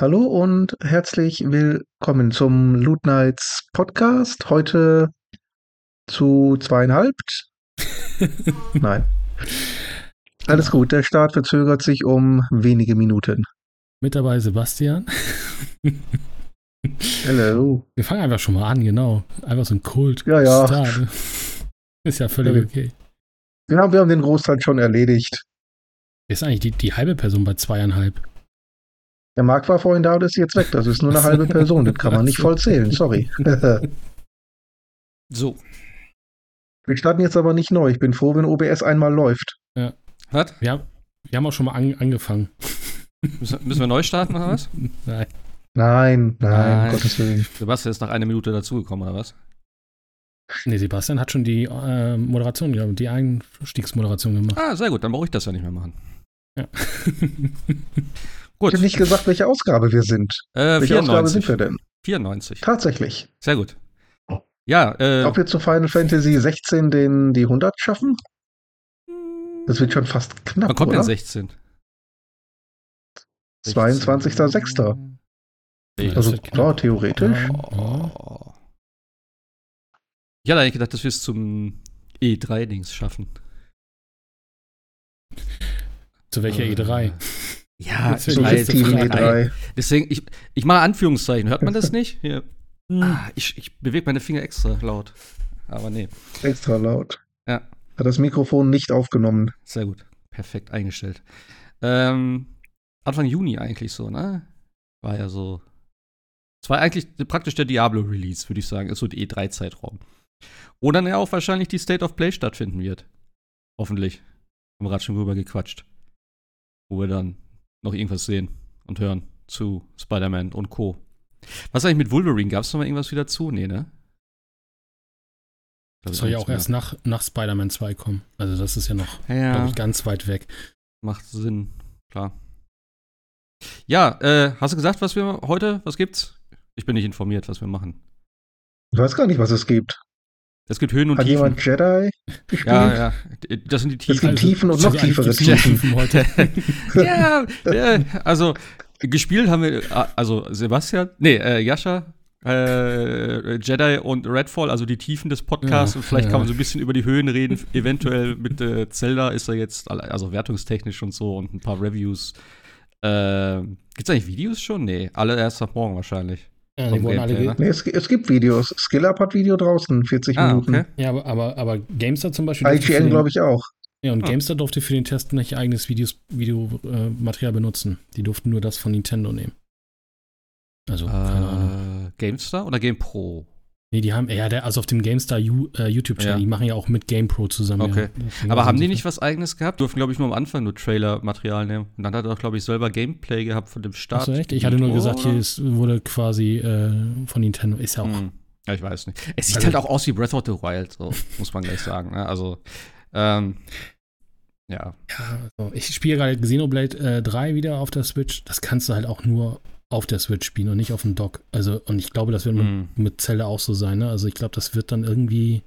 Hallo und herzlich willkommen zum Loot Nights Podcast. Heute zu zweieinhalb. Nein. Alles gut, der Start verzögert sich um wenige Minuten. Mit dabei Sebastian. Hello. Wir fangen einfach schon mal an, genau. Einfach so ein Kult. Ja, ja. Start. Ist ja völlig okay. Ja, wir haben den Großteil schon erledigt. Ist eigentlich die, die halbe Person bei zweieinhalb. Der Marc war vorhin da und ist jetzt weg. Das ist nur eine halbe Person. Das kann man nicht voll zählen. Sorry. So. Wir starten jetzt aber nicht neu. Ich bin froh, wenn OBS einmal läuft. Was? Wir haben, wir haben auch schon mal an, angefangen. Müssen, müssen wir neu starten oder was? Nein. Nein, nein, Nein. um Gottes Willen. Sebastian ist nach einer Minute dazugekommen oder was? Nee, Sebastian hat schon die äh, Moderation, ja, die Einstiegsmoderation gemacht. Ah, sehr gut, dann brauche ich das ja nicht mehr machen. Ja. Ich Gut. habe nicht gesagt, welche Ausgabe wir sind. Äh, Welche Ausgabe sind 94. wir denn? 94. Tatsächlich. Sehr gut. Ja, äh, Ob wir zu Final Fantasy 16 den, die 100 schaffen? Das wird schon fast knapp, wann kommt oder? denn 16? 22.06. Ey, Also klar, theoretisch. Ja. Oh. Ich hatte eigentlich gedacht, dass wir es zum E3-Dings schaffen. Zu welcher Äh, E3? Ja, ich weiß. letzte Team Frage. E3. Deswegen, ich, ich mache Anführungszeichen. Hört man das nicht? Hier. Ah, ich ich bewege meine Finger extra laut. Aber nee. Extra laut. Ja. Hat das Mikrofon nicht aufgenommen. Sehr gut. Perfekt eingestellt. Ähm, Anfang Juni eigentlich so, ne? War ja so. Es war eigentlich praktisch der Diablo-Release, würde ich sagen. Ist so die E3-Zeitraum. Wo dann ja auch wahrscheinlich die State of Play stattfinden wird. Hoffentlich. Haben wir gerade schon drüber gequatscht. Wo wir dann noch irgendwas sehen und hören zu Spider-Man und Co. Was eigentlich mit Wolverine? Gab es noch mal irgendwas wieder zu? Nee, ne? Das soll ja auch erst nach, nach Spider-Man 2 kommen. Also das ist ja noch, glaube Ja, ich, ganz weit weg. macht Sinn, klar. Ja, äh, hast du gesagt, was wir heute, was gibt's? Ich bin nicht informiert, was wir machen. Ich weiß gar nicht, was es gibt. Es gibt Höhen und Hat Tiefen. jemand Jedi gespielt? Ja, ja, das sind die Es Tiefen. gibt Tiefen und noch Also tiefere Tiefen. heute. ja, ja, also gespielt haben wir, äh, also Sebastian, nee, äh, Jascha, äh, Jedi und Redfall, also die Tiefen des Podcasts. Ja, und vielleicht ja. kann man so ein bisschen über die Höhen reden. Eventuell mit äh, Zelda ist er jetzt, also wertungstechnisch und so und ein paar Reviews. Äh, gibt's eigentlich Videos schon? Nee, alle erst ab morgen wahrscheinlich. Ja, die wurden alle ge Nee, es, es gibt Videos. SkillUp hat Video draußen, 40 Ah, Minuten. okay. ja, aber, aber, aber GameStar zum Beispiel. IGN glaube ich auch. Ja, und Ah. GameStar durfte für den Test nicht eigenes Videos, Videomaterial äh, Material benutzen. Die durften nur das von Nintendo nehmen. Also, keine Ahnung. Äh, GameStar oder GamePro? Nee, die haben, ja, der, also auf dem GameStar äh, YouTube-Channel, Ja. die machen ja auch mit GamePro zusammen. Okay. Ja. Deswegen Aber haben die nicht was eigenes gehabt? Durften, glaube ich, nur am Anfang nur Trailer-Material nehmen. Und dann hat er doch, glaube ich, selber Gameplay gehabt von dem Start. Achso, echt? Ich hatte nur Intro, gesagt, hier oder? ist, wurde quasi äh, von Nintendo, ist ja auch. Hm. Ja, ich weiß nicht. Es sieht Also- halt auch aus wie Breath of the Wild, so muss man gleich sagen. Ne? Also, ähm, ja. Ja, also ich spiele gerade Xenoblade äh, 3 wieder auf der Switch. Das kannst du halt auch nur auf der Switch spielen und nicht auf dem Dock. Also, und ich glaube, das wird mit, Hm. mit Zelda auch so sein. Ne? Also, ich glaube, das wird dann irgendwie,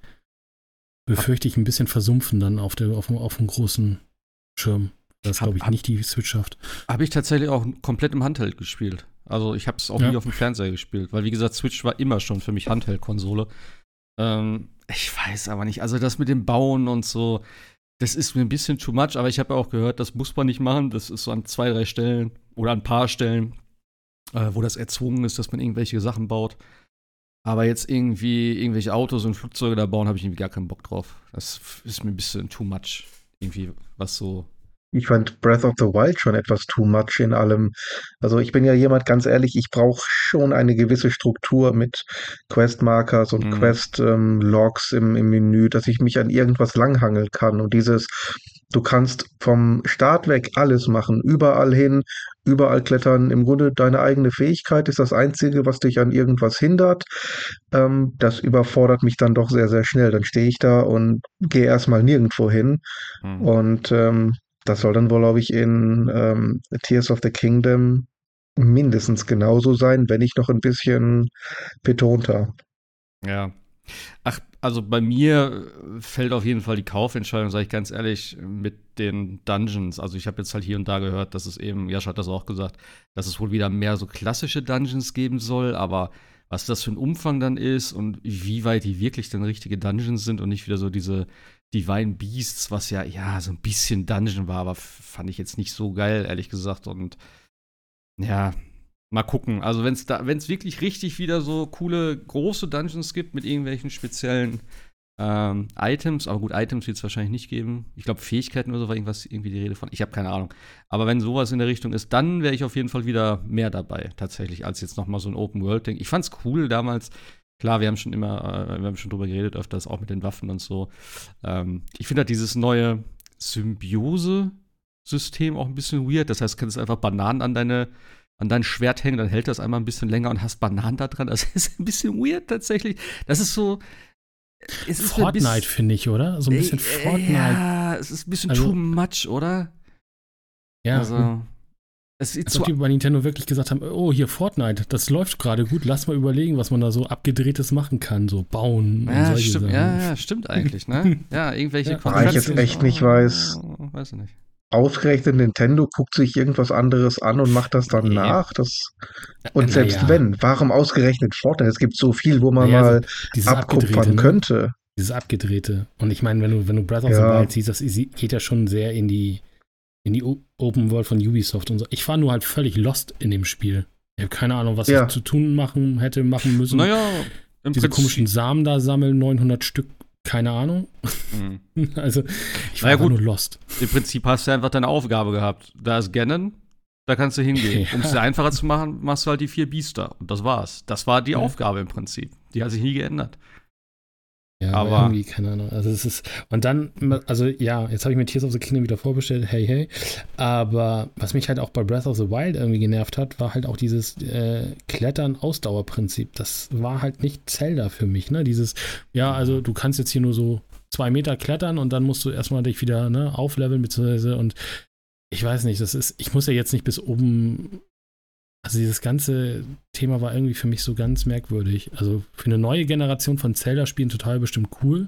befürchte ich, ein bisschen versumpfen dann auf, der, auf, dem- auf dem großen Schirm. Das glaube ich hab- nicht die Switch schafft. Habe ich tatsächlich auch komplett im Handheld gespielt. Also, ich habe es auch Ja. nie auf dem Fernseher gespielt, weil, wie gesagt, Switch war immer schon für mich Handheld-Konsole. Ähm, ich weiß aber nicht. Also, das mit dem Bauen und so, das ist mir ein bisschen too much, aber ich habe ja auch gehört, das muss man nicht machen. Das ist so an zwei, drei Stellen oder an ein paar Stellen, äh, wo das erzwungen ist, dass man irgendwelche Sachen baut. Aber jetzt irgendwie irgendwelche Autos und Flugzeuge da bauen, habe ich irgendwie gar keinen Bock drauf. Das ist mir ein bisschen too much. Irgendwie, was so. Ich fand Breath of the Wild schon etwas too much in allem. Also ich bin ja jemand, ganz ehrlich, ich brauche schon eine gewisse Struktur mit Quest-Markers und Mhm. Quest-Logs im, im Menü, dass ich mich an irgendwas langhangeln kann. Und dieses, du kannst vom Start weg alles machen, überall hin, überall klettern. Im Grunde deine eigene Fähigkeit ist das Einzige, was dich an irgendwas hindert. Ähm, das überfordert mich dann doch sehr, sehr schnell. Dann stehe ich da und gehe erstmal nirgendwo hin. Hm. Und ähm, das soll dann wohl, glaube ich, in ähm, Tears of the Kingdom mindestens genauso sein, wenn nicht noch ein bisschen betonter. Ja. Ach, also bei mir fällt auf jeden Fall die Kaufentscheidung, sage ich ganz ehrlich, mit den Dungeons. Also ich habe jetzt halt hier und da gehört, dass es eben, Jasch hat das auch gesagt, dass es wohl wieder mehr so klassische Dungeons geben soll, aber was das für ein Umfang dann ist und wie weit die wirklich dann richtige Dungeons sind und nicht wieder so diese Divine Beasts, was ja, ja, so ein bisschen Dungeon war, aber fand ich jetzt nicht so geil, ehrlich gesagt. Und ja, mal gucken. Also, wenn es da, wenn es wirklich richtig wieder so coole, große Dungeons gibt mit irgendwelchen speziellen ähm, Items, aber gut, Items wird es wahrscheinlich nicht geben. Ich glaube, Fähigkeiten oder so war irgendwas, irgendwie die Rede von. Ich habe keine Ahnung. Aber wenn sowas in der Richtung ist, dann wäre ich auf jeden Fall wieder mehr dabei, tatsächlich, als jetzt nochmal so ein Open-World-Ding. Ich fand's cool damals. Klar, wir haben schon immer, äh, wir haben schon drüber geredet, öfters auch mit den Waffen und so. Ähm, ich finde halt dieses neue Symbiose-System auch ein bisschen weird. Das heißt, du kannst einfach Bananen an deine an dein Schwert hängen, dann hält das einmal ein bisschen länger und hast Bananen da dran. Das ist ein bisschen weird tatsächlich. Das ist so, es ist Fortnite, finde ich, oder? So ein bisschen äh, Fortnite. Ja, es ist ein bisschen also, too much, oder? Ja. Also, es sieht Als ob die bei Nintendo wirklich gesagt haben, oh, hier Fortnite, das läuft gerade gut, lass mal überlegen, was man da so abgedrehtes machen kann, so bauen ja, und stimmt, ja, ja, stimmt eigentlich, ne? Ja, irgendwelche ja. Weil ich jetzt echt nicht weiß. Oh, weiß ich nicht. Ausgerechnet Nintendo guckt sich irgendwas anderes an und macht das dann nee. nach. Das, und selbst ja. wenn, warum ausgerechnet Fortnite? Es gibt so viel, wo man naja, mal abkupfern ne? könnte. Dieses abgedrehte. Und ich meine, wenn du, wenn du Breath of the Wild siehst, das geht ja schon sehr in die, in die Open World von Ubisoft und so. Ich war nur halt völlig lost in dem Spiel. Ich habe keine Ahnung, was ja. ich zu tun machen hätte machen müssen. Naja, im Diese Prinzip. komischen Samen da sammeln, 900 Stück, keine Ahnung. Mhm. also, ich war naja, gut. nur lost. Im Prinzip hast du einfach deine Aufgabe gehabt. Da ist Ganon, da kannst du hingehen. Ja. Um es dir einfacher zu machen, machst du halt die vier Biester. Und das war's. Das war die ja. Aufgabe im Prinzip. Die hat sich nie geändert. Ja, aber, irgendwie, keine Ahnung. Also es ist, und dann, also ja, jetzt habe ich mir Tears of the Kingdom wieder vorbestellt, hey, hey. Aber was mich halt auch bei Breath of the Wild irgendwie genervt hat, war halt auch dieses äh, Klettern-Ausdauerprinzip. Das war halt nicht Zelda für mich, ne? Dieses, ja, also du kannst jetzt hier nur so zwei Meter klettern und dann musst du erstmal dich wieder ne, aufleveln, beziehungsweise und ich weiß nicht, das ist, ich muss ja jetzt nicht bis oben also dieses ganze Thema war irgendwie für mich so ganz merkwürdig. Also für eine neue Generation von Zelda-Spielen total bestimmt cool.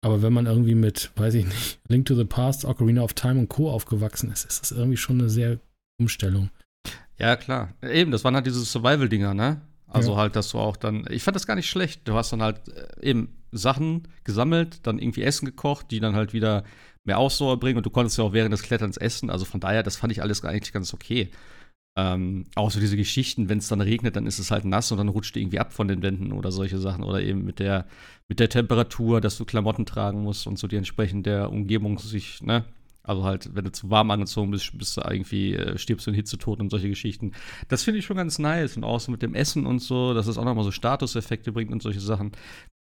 Aber wenn man irgendwie mit, weiß ich nicht, Link to the Past, Ocarina of Time und Co. aufgewachsen ist, ist das irgendwie schon eine sehr Umstellung. Ja, klar. Eben, das waren halt diese Survival-Dinger, ne? Also ja. halt, dass du auch dann, ich fand das gar nicht schlecht. Du hast dann halt äh, eben Sachen gesammelt, dann irgendwie Essen gekocht, die dann halt wieder mehr Ausdauer bringen und du konntest ja auch während des Kletterns essen. Also von daher, das fand ich alles eigentlich ganz okay. Ähm, auch so diese Geschichten, wenn es dann regnet, dann ist es halt nass und dann rutscht irgendwie ab von den Wänden oder solche Sachen. Oder eben mit der, mit der Temperatur, dass du Klamotten tragen musst und so die entsprechend der Umgebung sich, ne? Also halt, wenn du zu warm angezogen bist, bist du irgendwie, äh, stirbst du in Hitzetod und solche Geschichten. Das finde ich schon ganz nice. Und auch so mit dem Essen und so, dass es auch nochmal so Statuseffekte bringt und solche Sachen.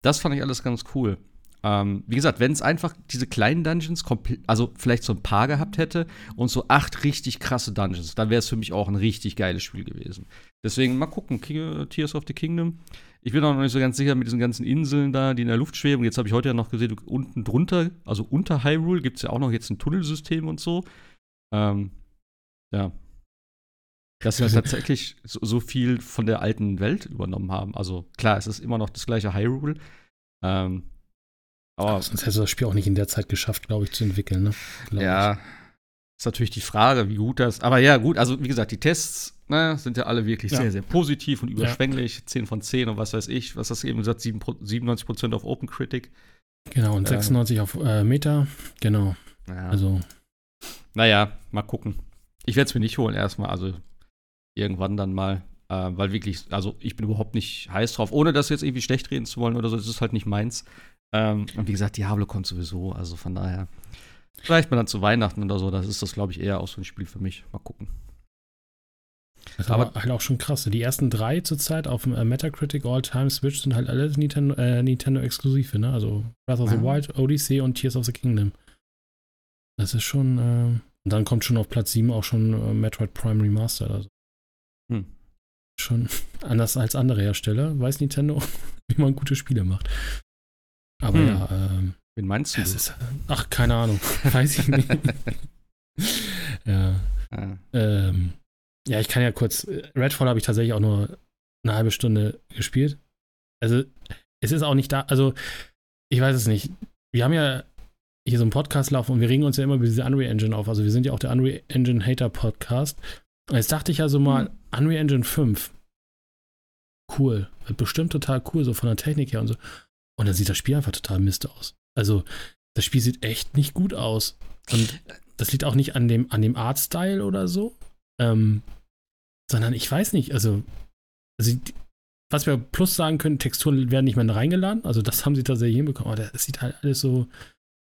Das fand ich alles ganz cool. Ähm, wie gesagt, wenn es einfach diese kleinen Dungeons, also vielleicht so ein paar gehabt hätte und so acht richtig krasse Dungeons, dann wäre es für mich auch ein richtig geiles Spiel gewesen. Deswegen mal gucken, Tears of the Kingdom. Ich bin auch noch nicht so ganz sicher mit diesen ganzen Inseln da, die in der Luft schweben. Jetzt habe ich heute ja noch gesehen, unten drunter, also unter Hyrule, gibt es ja auch noch jetzt ein Tunnelsystem und so. Ähm, ja. Dass sie tatsächlich so, so, viel von der alten Welt übernommen haben. Also klar, es ist immer noch das gleiche Hyrule. Ähm, aber sonst hätte das Spiel auch nicht in der Zeit geschafft, glaube ich, zu entwickeln. Ne? Ja, ich. ist natürlich die Frage, wie gut das. Aber ja, gut, also wie gesagt, die Tests ne, sind ja alle wirklich ja. sehr, sehr positiv und überschwänglich. Ja. 10 von 10 und was weiß ich. Was hast du eben gesagt? 97% auf Open Critic. Genau, und 96 ähm. auf äh, Meta. Genau. Ja. Also. Naja, mal gucken. Ich werde es mir nicht holen erstmal. Also irgendwann dann mal. Äh, weil wirklich, also ich bin überhaupt nicht heiß drauf, ohne das jetzt irgendwie schlecht reden zu wollen oder so. Das ist halt nicht meins. Ähm, und wie gesagt, Diablo kommt sowieso, also von daher. Vielleicht mal dann zu Weihnachten oder so, das ist das, glaube ich, eher auch so ein Spiel für mich. Mal gucken. Das ist aber, halt auch schon krass. Die ersten drei zurzeit auf dem äh, Metacritic All-Time Switch sind halt alle Nintendo, äh, Nintendo exklusive, ne? Also Breath of the ja. Wild, Odyssey und Tears of the Kingdom. Das ist schon, äh, und dann kommt schon auf Platz 7 auch schon äh, Metroid Prime Remastered. Also. Hm. Schon anders als andere Hersteller, weiß Nintendo, wie man gute Spiele macht. Aber hm. ja, ähm, Wen meinst du? Ist, ach, keine Ahnung. Weiß ich nicht. ja. Ah. Ähm, ja, ich kann ja kurz. Redfall habe ich tatsächlich auch nur eine halbe Stunde gespielt. Also, es ist auch nicht da. Also, ich weiß es nicht. Wir haben ja hier so einen Podcast laufen und wir regen uns ja immer über diese Unreal Engine auf. Also wir sind ja auch der Unreal Engine Hater Podcast. Und jetzt dachte ich also mal, mhm. Unreal Engine 5. Cool. Wird bestimmt total cool, so von der Technik her und so. Und dann sieht das Spiel einfach total Mist aus. Also, das Spiel sieht echt nicht gut aus. Und das liegt auch nicht an dem, an dem Artstyle oder so. Ähm, sondern ich weiß nicht, also, also was wir plus sagen können, Texturen werden nicht mehr reingeladen. Also das haben sie tatsächlich hinbekommen. Aber das sieht halt alles so,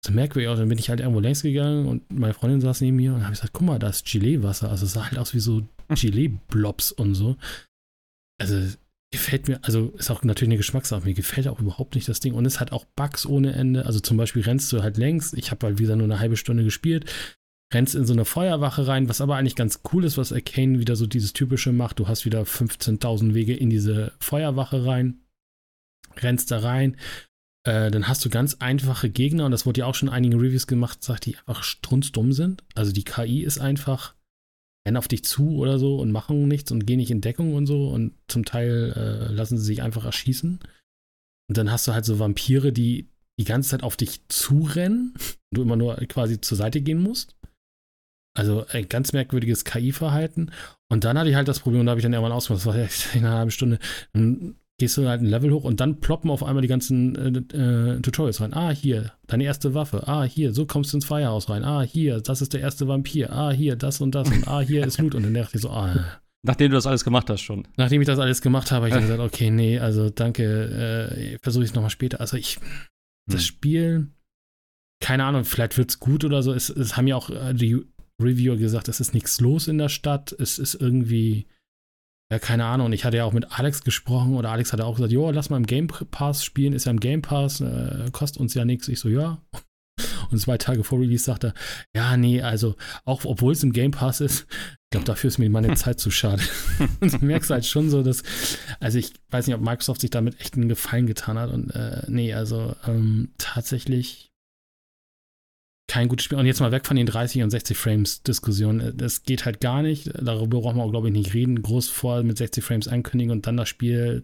so merkwürdig aus. Dann bin ich halt irgendwo längs gegangen und meine Freundin saß neben mir und habe gesagt, guck mal, da ist Gelee-Wasser. Also es sah halt aus wie so Gelee-Blobs und so. Also gefällt mir, also ist auch natürlich eine Geschmackssache. Mir gefällt auch überhaupt nicht das Ding. Und es hat auch Bugs ohne Ende. Also zum Beispiel rennst du halt längs. Ich habe halt wieder nur eine halbe Stunde gespielt rennst in so eine Feuerwache rein, was aber eigentlich ganz cool ist, was Arcane wieder so dieses typische macht. Du hast wieder 15.000 Wege in diese Feuerwache rein, rennst da rein. Äh, dann hast du ganz einfache Gegner und das wurde ja auch schon in einigen Reviews gemacht, sagt, die einfach strunzdumm sind. Also die KI ist einfach, rennen auf dich zu oder so und machen nichts und gehen nicht in Deckung und so und zum Teil äh, lassen sie sich einfach erschießen. Und dann hast du halt so Vampire, die die ganze Zeit auf dich zurennen und du immer nur quasi zur Seite gehen musst. Also ein ganz merkwürdiges KI-Verhalten. Und dann hatte ich halt das Problem, und da habe ich dann irgendwann ausgemacht, das war echt eine halbe Stunde. Dann gehst du halt ein Level hoch und dann ploppen auf einmal die ganzen äh, äh, Tutorials rein. Ah, hier, deine erste Waffe. Ah, hier, so kommst du ins Firehouse rein. Ah, hier, das ist der erste Vampir. Ah, hier, das und das. Und ah, hier ist Loot. Und dann dachte ich so, ah. Nachdem du das alles gemacht hast schon. Nachdem ich das alles gemacht habe, habe ich dann gesagt, okay, nee, also danke, äh, versuche ich es nochmal später. Also ich, das hm. Spiel, keine Ahnung, vielleicht wird es gut oder so. Es, es haben ja auch äh, die Reviewer gesagt, es ist nichts los in der Stadt, es ist irgendwie, ja, keine Ahnung. Und ich hatte ja auch mit Alex gesprochen oder Alex hatte auch gesagt, jo, lass mal im Game Pass spielen, ist ja im Game Pass, äh, kostet uns ja nichts. Ich so, ja. Und zwei Tage vor Release sagte er, ja, nee, also auch obwohl es im Game Pass ist, ich glaube, dafür ist mir meine Zeit zu schade. und du merkst halt schon so, dass, also ich weiß nicht, ob Microsoft sich damit echt einen Gefallen getan hat. Und äh, nee, also ähm, tatsächlich kein gutes Spiel. Und jetzt mal weg von den 30 und 60 Frames Diskussionen. Das geht halt gar nicht. Darüber brauchen wir auch, glaube ich, nicht reden. Groß vor mit 60 Frames ankündigen und dann das Spiel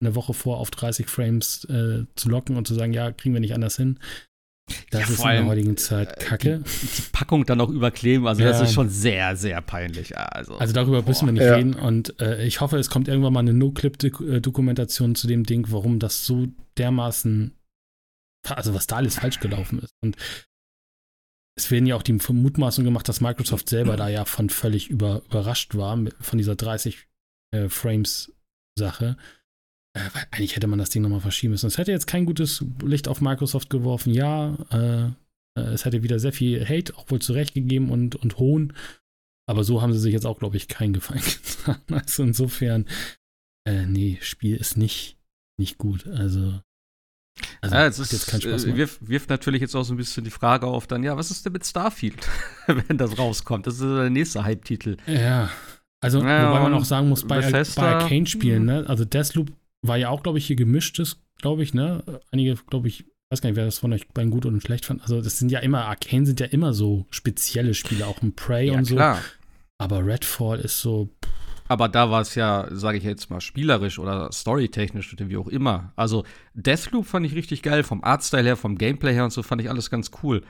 eine Woche vor auf 30 Frames äh, zu locken und zu sagen, ja, kriegen wir nicht anders hin. Das ja, ist in der heutigen Zeit äh, Kacke. Die, die, Packung dann auch überkleben, also ja. das ist schon sehr, sehr peinlich. Also, also darüber boah. müssen wir nicht ja. reden und äh, ich hoffe, es kommt irgendwann mal eine No-Clip-Dokumentation zu dem Ding, warum das so dermaßen, also was da alles falsch gelaufen ist. Und es werden ja auch die Vermutmaßung gemacht, dass Microsoft selber da ja von völlig über, überrascht war, von dieser 30 äh, Frames Sache. Äh, weil eigentlich hätte man das Ding nochmal verschieben müssen. Es hätte jetzt kein gutes Licht auf Microsoft geworfen, ja. Äh, äh es hätte wieder sehr viel Hate, auch wohl zurechtgegeben und, und Hohn. Aber so haben sie sich jetzt auch, glaube ich, keinen Gefallen getan. Also insofern, äh, nee, Spiel ist nicht, nicht gut. Also also, ja, es ist, jetzt Spaß äh, wirft, wirft, natürlich jetzt auch so ein bisschen die Frage auf, dann, ja, was ist denn mit Starfield, wenn das rauskommt? Das ist der nächste Hype-Titel. Ja. Also, ja, wobei man auch sagen muss, bei, bei Arcane-Spielen, ne? Also, Deathloop war ja auch, glaube ich, hier gemischtes, glaube ich, ne? Einige, glaube ich, weiß gar nicht, wer das von euch beiden gut und schlecht fand. Also, das sind ja immer, Arcane sind ja immer so spezielle Spiele, auch ein Prey ja, und so. Klar. Aber Redfall ist so. Pff, aber da war es ja, sage ich jetzt mal, spielerisch oder storytechnisch oder wie auch immer. Also Deathloop fand ich richtig geil, vom Artstyle her, vom Gameplay her und so fand ich alles ganz cool.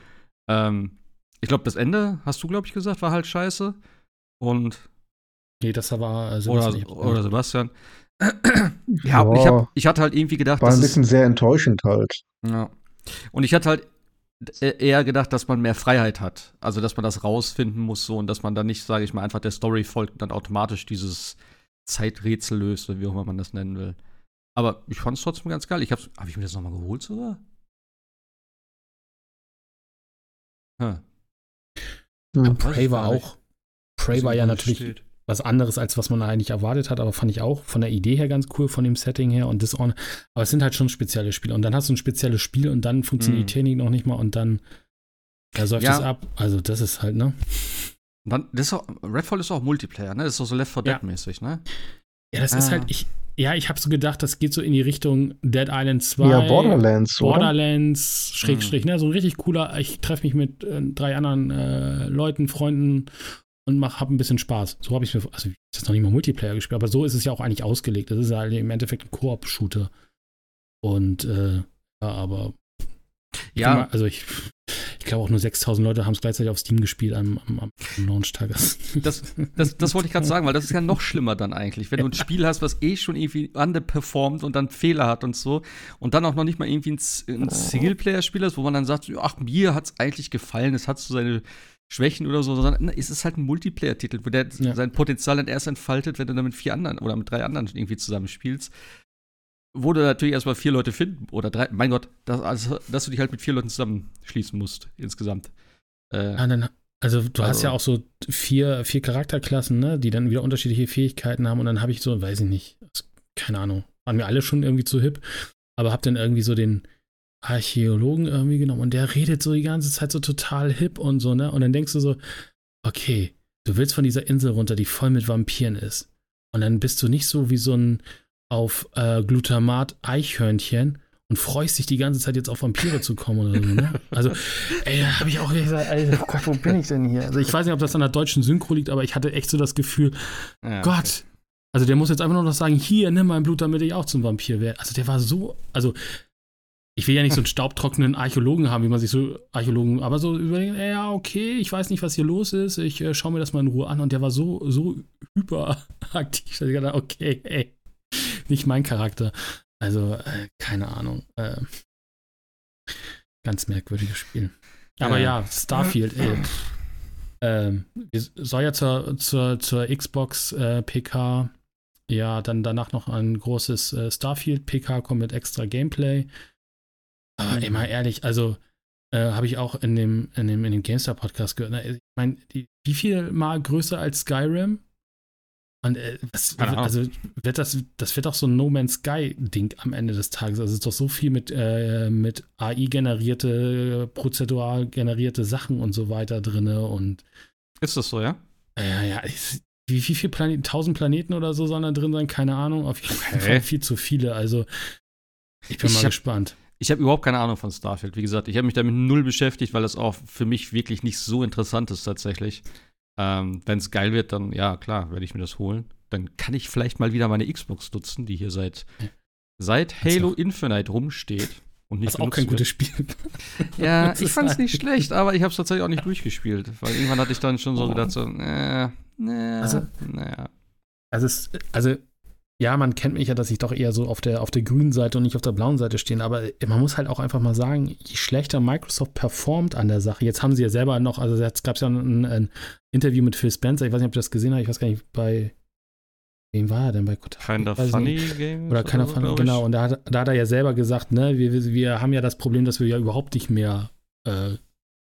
Ähm, ich glaube, das Ende, hast du, glaube ich, gesagt, war halt scheiße. Und. Nee, das war Sebastian. Oder, oder Sebastian. ja, ja, ich, hab, ich hatte halt irgendwie gedacht. War ein bisschen sehr enttäuschend halt. Ja. Und ich hatte halt eher gedacht, dass man mehr Freiheit hat. Also, dass man das rausfinden muss so und dass man dann nicht, sage ich mal, einfach der Story folgt und dann automatisch dieses Zeiträtsel löst oder wie auch immer man das nennen will. Aber ich fand es trotzdem ganz geil. Ich hab's, hab ich mir das nochmal geholt sogar? Hm. Ja, Prey war auch. Prey war ja natürlich. Steht was anderes, als was man eigentlich erwartet hat, aber fand ich auch von der Idee her ganz cool, von dem Setting her und Dishonored. Aber es sind halt schon spezielle Spiele. Und dann hast du ein spezielles Spiel und dann funktioniert mm. die Technik noch nicht mal und dann ja, säuft ja. es ab. Also, das ist halt, ne? Dann, das ist auch, Redfall ist auch Multiplayer, ne? Das ist auch so Left 4 Dead-mäßig, ne? Ja, das ah. ist halt, ich, ja, ich habe so gedacht, das geht so in die Richtung Dead Island 2. Ja, Borderlands, Borderlands, oder? Schrägstrich, mhm. ne? So ein richtig cooler, ich treffe mich mit äh, drei anderen äh, Leuten, Freunden und mach, hab ein bisschen Spaß. So habe ich mir, also ich habe jetzt noch nicht mal Multiplayer gespielt, aber so ist es ja auch eigentlich ausgelegt. Das ist ja halt im Endeffekt ein Koop-Shooter. Und äh, ja, aber Ja. Mal, also ich, ich glaube auch nur 6000 Leute haben es gleichzeitig auf Steam gespielt am, am, am Launch-Tag. Das, das, das wollte ich gerade sagen, weil das ist ja noch schlimmer dann eigentlich. Wenn du ein Spiel hast, was eh schon irgendwie underperformt und dann Fehler hat und so und dann auch noch nicht mal irgendwie ein, ein Singleplayer-Spiel ist, wo man dann sagt, ach, mir hat es eigentlich gefallen, es hat so seine Schwächen oder so, sondern es ist halt ein Multiplayer-Titel, wo der ja. sein Potenzial dann erst entfaltet, wenn du dann mit vier anderen oder mit drei anderen irgendwie zusammenspielst. Wo du natürlich erstmal vier Leute finden oder drei, mein Gott, dass, also, dass du dich halt mit vier Leuten zusammenschließen musst, insgesamt. Äh, ja, dann, also du also, hast ja auch so vier, vier Charakterklassen, ne, die dann wieder unterschiedliche Fähigkeiten haben und dann habe ich so, weiß ich nicht, keine Ahnung, waren wir alle schon irgendwie zu hip, aber hab dann irgendwie so den, Archäologen irgendwie genommen und der redet so die ganze Zeit so total hip und so, ne? Und dann denkst du so, okay, du willst von dieser Insel runter, die voll mit Vampiren ist. Und dann bist du nicht so wie so ein auf äh, Glutamat Eichhörnchen und freust dich die ganze Zeit jetzt auf Vampire zu kommen oder so, ne? Also, ey, da habe ich auch gesagt, ey, oh Gott, wo bin ich denn hier? Also ich weiß nicht, ob das an der deutschen Synchro liegt, aber ich hatte echt so das Gefühl, ja, Gott, okay. also der muss jetzt einfach nur noch sagen, hier, nimm mein Blut, damit ich auch zum Vampir werde. Also der war so, also ich will ja nicht so einen staubtrockenen Archäologen haben, wie man sich so Archäologen, aber so überlegen, ja, okay, ich weiß nicht, was hier los ist, ich äh, schaue mir das mal in Ruhe an und der war so, so hyperaktiv, dass ich dachte, okay, ey, nicht mein Charakter. Also, äh, keine Ahnung. Äh, ganz merkwürdiges Spiel. Aber ja, ja Starfield, ey. Ähm, soll ja zur, zur, zur Xbox äh, PK ja dann danach noch ein großes äh, Starfield PK kommen mit extra Gameplay. Aber mhm. immer ehrlich, also äh, habe ich auch in dem, in dem, in dem GameStar-Podcast gehört. Ne? Ich meine, wie viel mal größer als Skyrim? Und äh, was, also wird das, das wird auch so ein No Man's Sky-Ding am Ende des Tages. Also es ist doch so viel mit, äh, mit AI-generierte, prozedural generierte Sachen und so weiter drin. Und ist das so, ja? Ja, ja. Wie, wie viele Planeten, tausend Planeten oder so sollen da drin sein? Keine Ahnung. Auf jeden Fall viel zu viele. Also ich bin ich mal gespannt. Ich habe überhaupt keine Ahnung von Starfield. Wie gesagt, ich habe mich damit null beschäftigt, weil das auch für mich wirklich nicht so interessant ist tatsächlich. Ähm, Wenn es geil wird, dann ja, klar, werde ich mir das holen. Dann kann ich vielleicht mal wieder meine Xbox nutzen, die hier seit, seit Halo also, Infinite rumsteht. Und nicht das ist auch kein wird. gutes Spiel. ja, ich fand es nicht schlecht, aber ich habe es tatsächlich auch nicht durchgespielt. Weil irgendwann hatte ich dann schon so oh. gedacht, so, äh, nee, also, naja. Also, es, also ja, man kennt mich ja, dass ich doch eher so auf der, auf der grünen Seite und nicht auf der blauen Seite stehe. Aber man muss halt auch einfach mal sagen, je schlechter Microsoft performt an der Sache, jetzt haben sie ja selber noch, also jetzt gab es ja ein, ein, Interview mit Phil Spencer, ich weiß nicht, ob du das gesehen hast, ich weiß gar nicht, bei Wem war er denn bei Kotaku? Kinda Funny Games? Oder Kinda so, Funny, genau. Und da hat, da hat er ja selber gesagt, ne, wir, wir haben ja das Problem, dass wir ja überhaupt nicht mehr äh,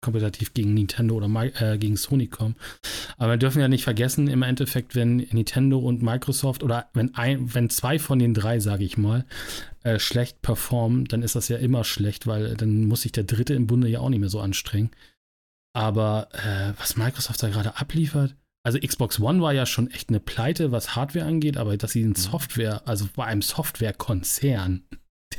kompetitiv gegen Nintendo oder äh, gegen Sony kommen. Aber wir dürfen ja nicht vergessen, im Endeffekt, wenn Nintendo und Microsoft oder wenn ein, wenn zwei von den drei, sage ich mal, äh, schlecht performen, dann ist das ja immer schlecht, weil dann muss sich der Dritte im Bunde ja auch nicht mehr so anstrengen. Aber äh, was Microsoft da gerade abliefert, also Xbox One war ja schon echt eine Pleite, was Hardware angeht, aber dass sie in mhm. Software, also bei einem Softwarekonzern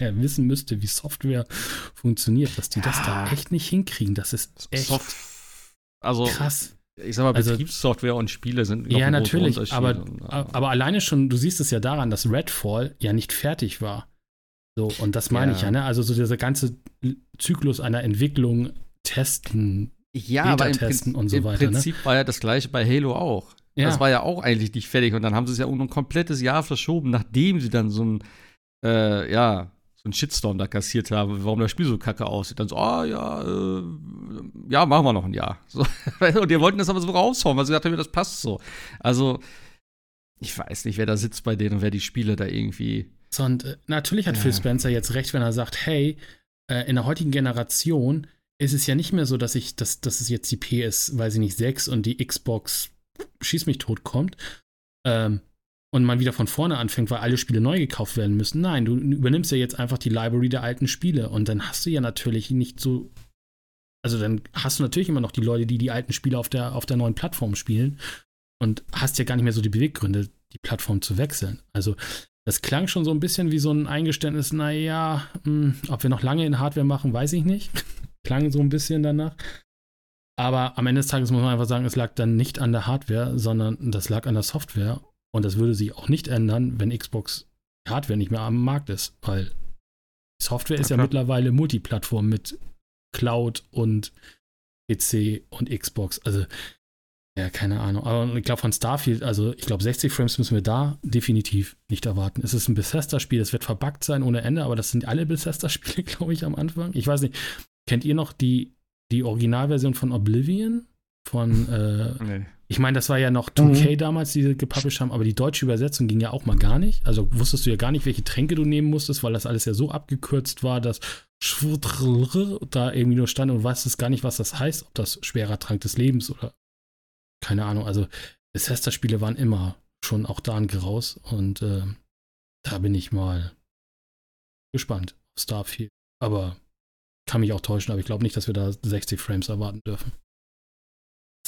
der wissen müsste, wie Software funktioniert, dass die ja. das da echt nicht hinkriegen. Das ist echt Soft also, krass. Ich sag mal, also Betriebssoftware und Spiele sind Ja, natürlich, aber, aber alleine schon, du siehst es ja daran, dass Redfall ja nicht fertig war. So, und das meine ja. ich ja, ne? Also so dieser ganze Zyklus einer Entwicklung, Testen, ja, aber im, testen und so im weiter. Im ne? Prinzip ne? war ja das gleiche bei Halo auch. Ja. Das war ja auch eigentlich nicht fertig und dann haben sie es ja um ein komplettes Jahr verschoben, nachdem sie dann so ein, äh, ja, so einen Shitstorm da kassiert haben, warum das Spiel so kacke aussieht. Dann so, ah oh, ja, äh, ja, machen wir noch ein Jahr. So. Und die wollten das aber so raushauen, weil sie gesagt haben, das passt so. Also, ich weiß nicht, wer da sitzt bei denen und wer die Spiele da irgendwie. So, und äh, natürlich hat ja. Phil Spencer jetzt recht, wenn er sagt, hey, äh, in der heutigen Generation ist es ja nicht mehr so, dass ich, dass, dass es jetzt die PS, weiß ich nicht, 6 und die Xbox schieß mich tot kommt. Ähm, und man wieder von vorne anfängt, weil alle Spiele neu gekauft werden müssen. Nein, du übernimmst ja jetzt einfach die Library der alten Spiele und dann hast du ja natürlich nicht so. Also dann hast du natürlich immer noch die Leute, die die alten Spiele auf der, auf der neuen Plattform spielen und hast ja gar nicht mehr so die Beweggründe, die Plattform zu wechseln. Also das klang schon so ein bisschen wie so ein Eingeständnis, naja, hm, ob wir noch lange in Hardware machen, weiß ich nicht. klang so ein bisschen danach. Aber am Ende des Tages muss man einfach sagen, es lag dann nicht an der Hardware, sondern das lag an der Software. Und das würde sich auch nicht ändern, wenn Xbox Hardware nicht mehr am Markt ist, weil Software ist ja, ja mittlerweile Multiplattform mit Cloud und PC und Xbox. Also, ja, keine Ahnung. Aber ich glaube, von Starfield, also ich glaube, 60 Frames müssen wir da definitiv nicht erwarten. Es ist ein Bethesda-Spiel, es wird verbuggt sein ohne Ende, aber das sind alle Bethesda-Spiele, glaube ich, am Anfang. Ich weiß nicht, kennt ihr noch die, die Originalversion von Oblivion? Von, äh, nee. Ich meine, das war ja noch 2K mhm. damals, die gepublished haben, aber die deutsche Übersetzung ging ja auch mal gar nicht. Also wusstest du ja gar nicht, welche Tränke du nehmen musstest, weil das alles ja so abgekürzt war, dass da irgendwie nur stand und weißt es gar nicht, was das heißt, ob das schwerer Trank des Lebens oder keine Ahnung. Also Bethesda-Spiele waren immer schon auch da ein raus und äh, da bin ich mal gespannt auf Starfield. Aber kann mich auch täuschen, aber ich glaube nicht, dass wir da 60 Frames erwarten dürfen.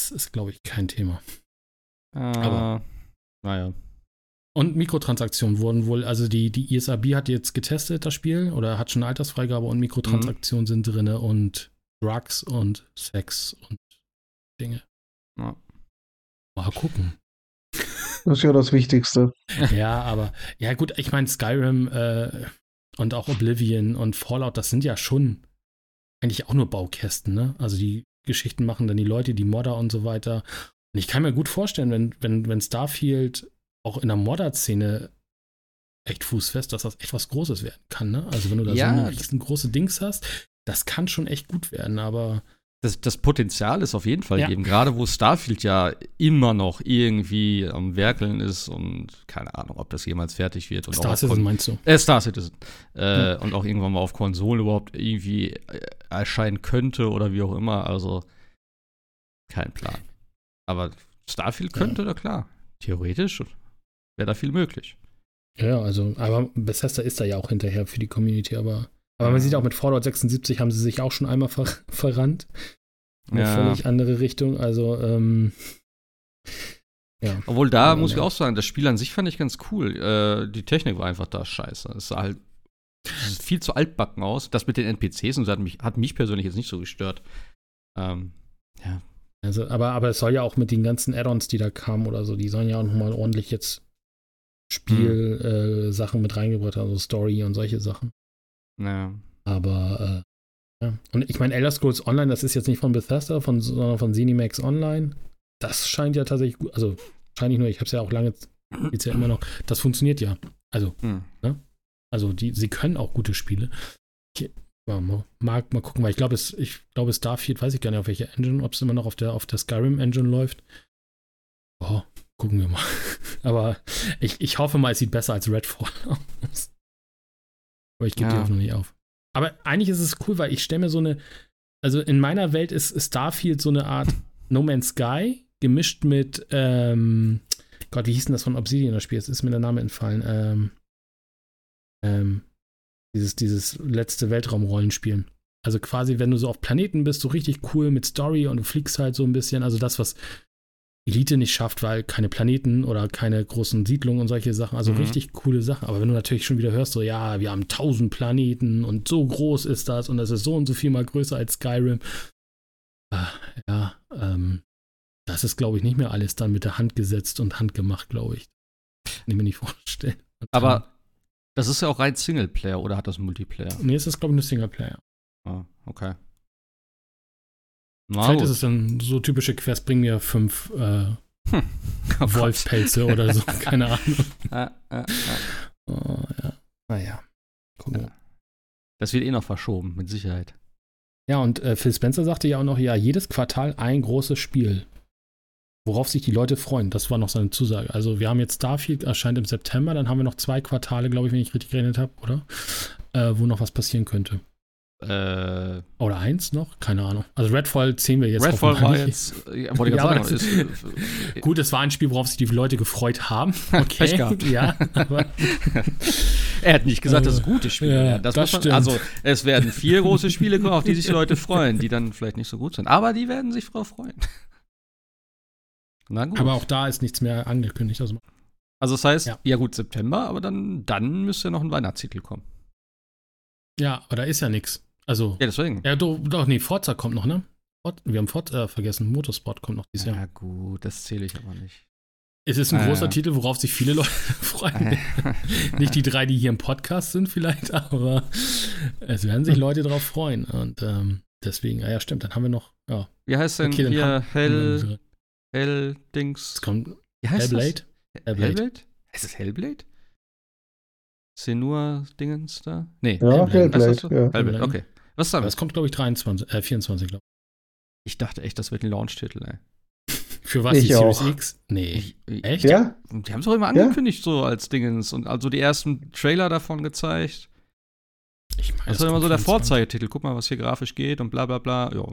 Das ist, glaube ich, kein Thema. Äh, aber naja. Und Mikrotransaktionen wurden wohl, also die, die ISAB hat jetzt getestet, das Spiel, oder hat schon eine Altersfreigabe und Mikrotransaktionen mhm. sind drin und Drugs und Sex und Dinge. Ja. Mal gucken. Das ist ja das Wichtigste. ja, aber, ja gut, ich meine, Skyrim äh, und auch Oblivion und Fallout, das sind ja schon eigentlich auch nur Baukästen, ne? Also die Geschichten machen dann die Leute, die Modder und so weiter. Und ich kann mir gut vorstellen, wenn, wenn, wenn Starfield auch in der Modder-Szene echt fußfest, dass das echt was Großes werden kann. Ne? Also wenn du da ja, so ein riesengroße Dings hast, das kann schon echt gut werden, aber das, das Potenzial ist auf jeden Fall ja. gegeben, gerade wo Starfield ja immer noch irgendwie am Werkeln ist und keine Ahnung, ob das jemals fertig wird. Und Star Citizen meinst du? Äh, Star Citizen. Äh, mhm. Und auch irgendwann mal auf Konsolen überhaupt irgendwie äh, erscheinen könnte oder wie auch immer. Also kein Plan. Aber Starfield könnte, ja. da klar. Theoretisch wäre da viel möglich. Ja, also, aber Bethesda ist da ja auch hinterher für die Community, aber aber man sieht auch mit Fallout 76 haben sie sich auch schon einmal ver verrannt. Eine ja. völlig andere Richtung. Also, ähm, ja. Obwohl da ja, muss ich auch sagen, das Spiel an sich fand ich ganz cool. Äh, die Technik war einfach da scheiße. Es sah halt viel zu altbacken aus. Das mit den NPCs und so hat mich, hat mich persönlich jetzt nicht so gestört. Ähm, ja. Also, aber, aber es soll ja auch mit den ganzen Add-ons, die da kamen oder so, die sollen ja auch nochmal ordentlich jetzt Spiel-Sachen hm. äh, mit reingebracht, also Story und solche Sachen. Ja. Aber äh, ja. Und ich meine, Elder Scrolls Online, das ist jetzt nicht von Bethesda, von, sondern von Zenimax Online. Das scheint ja tatsächlich gut, also scheint nicht nur, ich habe es ja auch lange, jetzt ja immer noch, das funktioniert ja. Also, mhm. ne? Also, die, sie können auch gute Spiele. Ich, mal, mag mal gucken, weil ich glaube, es, ich glaube, Starfield, weiß ich gar nicht, auf welcher Engine, ob es immer noch auf der, auf der Skyrim Engine läuft. Oh, gucken wir mal. Aber ich, ich hoffe mal, es sieht besser als Redfall aus. Aber ich gebe ja. die Hoffnung nicht auf. Aber eigentlich ist es cool, weil ich stelle mir so eine, also in meiner Welt ist Starfield so eine Art No Man's Sky gemischt mit, ähm, Gott, wie hieß denn das von Obsidian das Spiel? Jetzt ist mir der Name entfallen. Ähm, ähm, dieses, dieses letzte Weltraumrollenspiel. Also quasi, wenn du so auf Planeten bist, so richtig cool mit Story und du fliegst halt so ein bisschen. Also das, was Elite nicht schafft, weil keine Planeten oder keine großen Siedlungen und solche Sachen. Also mhm. richtig coole Sachen. Aber wenn du natürlich schon wieder hörst, so, ja, wir haben tausend Planeten und so groß ist das und das ist so und so viel mal größer als Skyrim. Ah, ja, ähm, das ist, glaube ich, nicht mehr alles dann mit der Hand gesetzt und handgemacht, glaube ich. Kann ich mir nicht vorstellen. Und Aber das ist ja auch rein Singleplayer oder hat das Multiplayer? Nee, es ist, glaube ich, nur Singleplayer. Ah, okay. Na, Vielleicht ist es dann so typische Quest, bring mir fünf äh, hm. oh Wolfpelze oder so, keine Ahnung. Ah, ah, ah. Oh, ja. Naja. Ja. Das wird eh noch verschoben, mit Sicherheit. Ja, und äh, Phil Spencer sagte ja auch noch, ja, jedes Quartal ein großes Spiel. Worauf sich die Leute freuen. Das war noch seine Zusage. Also wir haben jetzt Starfield, erscheint im September, dann haben wir noch zwei Quartale, glaube ich, wenn ich richtig gerechnet habe, oder? Äh, wo noch was passieren könnte. Äh, Oder eins noch? Keine Ahnung. Also Redfall zählen wir jetzt. Redfall war jetzt, ja, wollte ich ja, sagen, ist, äh, gut, es war ein Spiel, worauf sich die Leute gefreut haben. Okay. Pech gehabt. Ja, er hat nicht gesagt, dass es gute Spiele ja, das, das man, Also, es werden vier große Spiele kommen, auf die sich die Leute freuen, die dann vielleicht nicht so gut sind. Aber die werden sich drauf freuen. Na gut. Aber auch da ist nichts mehr angekündigt. Also, also das heißt, ja. ja gut, September, aber dann, dann müsste noch ein Weihnachtstitel kommen. Ja, aber da ist ja nichts. Also. Ja, deswegen. Ja, doch, doch, nee, Forza kommt noch, ne? Wir haben Forza äh, vergessen, Motorsport kommt noch dieses ja, Jahr. Ja, gut, das zähle ich aber nicht. Es ist ein ah, großer ja. Titel, worauf sich viele Leute freuen. nicht die drei, die hier im Podcast sind, vielleicht, aber es werden sich Leute darauf freuen. Und ähm, deswegen, ah ja, stimmt, dann haben wir noch, ja. Wie heißt denn okay, hier Hell, Hell Dings? kommt Wie heißt Hellblade? Das? Hellblade? Hellblade? Ist es Hellblade? Senua Dingens da? Nee. Ja, Hellblade. Hellblade, ja. Hellblade, okay. Was ist damit? Das kommt, glaube ich, 23, äh, 24, glaube ich. Ich dachte echt, das wird ein Launch-Titel, ey. Für was? Ich die Series X? Nee. Echt? Ja. Die haben es auch immer angekündigt, ja? so als Dingens. Und also die ersten Trailer davon gezeigt. Ich meine, das, das war immer so der Vorzeigetitel. Guck mal, was hier grafisch geht und bla bla bla. Ja.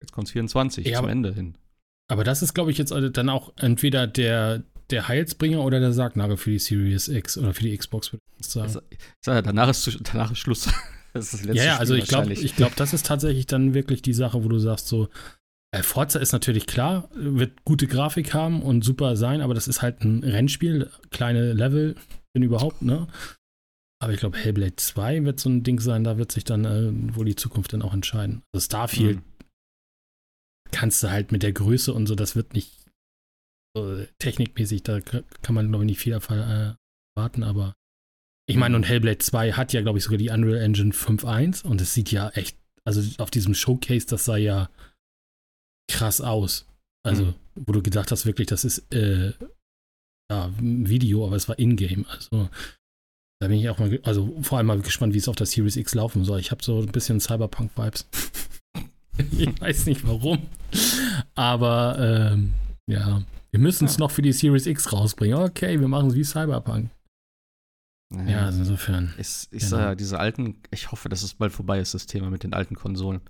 Jetzt kommt es 24 ja, zum aber, Ende hin. Aber das ist, glaube ich, jetzt dann auch entweder der, der Heilsbringer oder der Sargnagel für die Series X oder für die Xbox, würde ich sagen. Ich sag ja, danach ist, danach ist Schluss. das ist das letzte ja, ja, also ich glaube, ich glaube, das ist tatsächlich dann wirklich die Sache, wo du sagst so, äh, Forza ist natürlich klar, wird gute Grafik haben und super sein, aber das ist halt ein Rennspiel, kleine Level, wenn überhaupt, ne? Aber ich glaube, Hellblade 2 wird so ein Ding sein, da wird sich dann äh, wohl die Zukunft dann auch entscheiden. Also Starfield mhm. kannst du halt mit der Größe und so, das wird nicht so technikmäßig, da kann man, glaube ich, nicht viel äh, erwarten, aber ich meine, und Hellblade 2 hat ja, glaube ich, sogar die Unreal Engine 5.1 und es sieht ja echt, also auf diesem Showcase, das sah ja krass aus. Also, mhm. wo du gedacht hast, wirklich, das ist äh, ja, ein Video, aber es war in-game. Also, da bin ich auch mal, also vor allem mal gespannt, wie es auf der Series X laufen soll. Ich habe so ein bisschen Cyberpunk-Vibes. ich weiß nicht warum. Aber ähm, ja, wir müssen es ja. noch für die Series X rausbringen. Okay, wir machen es wie Cyberpunk. Naja, ja, also insofern. Ich, ich genau. sage ja, diese alten, ich hoffe, dass es bald vorbei ist, das Thema mit den alten Konsolen.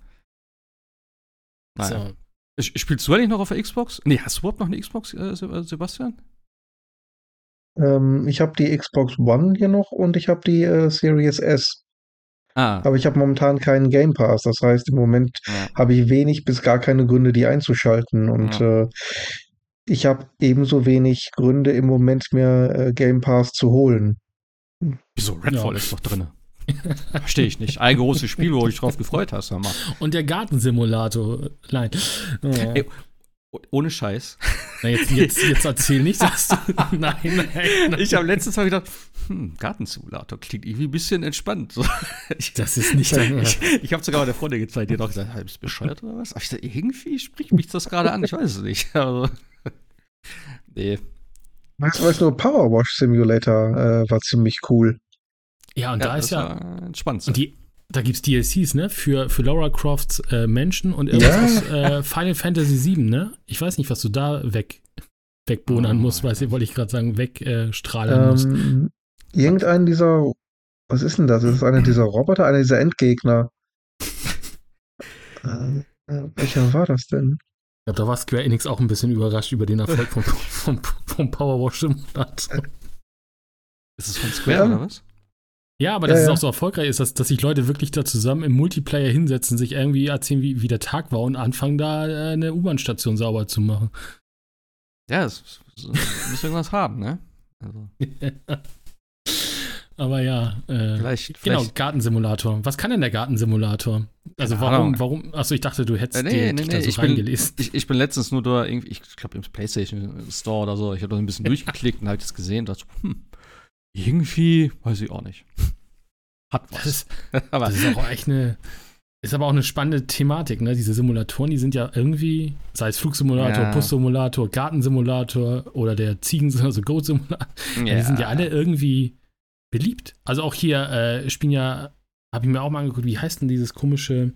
Naja. So. Spielst du eigentlich noch auf der Xbox? Nee, hast du überhaupt noch eine Xbox, äh, äh, Sebastian? Ähm, ich habe die Xbox One hier noch und ich habe die äh, Series S. Ah. Aber ich habe momentan keinen Game Pass. Das heißt, im Moment ja. habe ich wenig bis gar keine Gründe, die einzuschalten. Und ja. äh, ich habe ebenso wenig Gründe im Moment mir äh, Game Pass zu holen. Wieso? Redfall ja. ist doch drin. Verstehe ich nicht. Ein großes Spiel, wo du dich drauf gefreut hast. Mal. Und der Gartensimulator. Nein. Oh. Ey, ohne Scheiß. Na, jetzt, jetzt, jetzt erzähl nicht, dass du. nein, nein, nein. Ich habe letztens mal gedacht, hm, Gartensimulator klingt irgendwie ein bisschen entspannt. So, ich, das ist nicht dein. Ich, ich habe sogar mal der Freundin gezeigt, die hat auch gesagt, bist du bescheuert oder was? Aber ich dachte, irgendwie spricht mich das gerade an, ich weiß es nicht. Also, nee. Weißt du, weißt du, Power Wash Simulator äh, war ziemlich cool. Ja, und ja, da ist ja. Spannend. Und die, da gibt es DLCs, ne? Für, für Laura Crofts äh, Menschen und irgendwas ja. aus äh, Final Fantasy VII, ne? Ich weiß nicht, was du da weg, wegbohnern oh, musst, weiß ich, wollte ich gerade sagen, wegstrahlen ähm, musst. Irgendein dieser, was ist denn das? Das ist einer dieser Roboter, einer dieser Endgegner. äh, welcher war das denn? Glaube, da war Square Enix auch ein bisschen überrascht über den Erfolg vom, vom, vom Powerwash Simulator. Ist es von Square ja. oder was? Ja, aber dass ja, es auch so erfolgreich ist, dass, dass sich Leute wirklich da zusammen im Multiplayer hinsetzen, sich irgendwie erzählen, wie, wie der Tag war und anfangen, da äh, eine U-Bahn-Station sauber zu machen. Ja, es, es muss irgendwas haben, ne? Also. aber ja, äh, vielleicht, genau, vielleicht. Gartensimulator. Was kann denn der Gartensimulator? Also warum, warum, achso, ich dachte, du hättest äh, nee, nee, nee, da so ich reingelesen. Bin, ich, ich bin letztens nur da irgendwie, ich glaube im Playstation Store oder so, ich habe da ein bisschen durchgeklickt und habe das gesehen und dachte, hm, irgendwie, weiß ich auch nicht. Hat was. Das ist, aber das ist auch echt eine, ist aber auch eine spannende Thematik, ne? Diese Simulatoren, die sind ja irgendwie, sei es Flugsimulator, ja. Bussimulator, Gartensimulator oder der Ziegen, also Goat-Simulator, ja. die sind ja alle irgendwie beliebt. Also auch hier äh, spielen ja, habe ich mir auch mal angeguckt, wie heißt denn dieses komische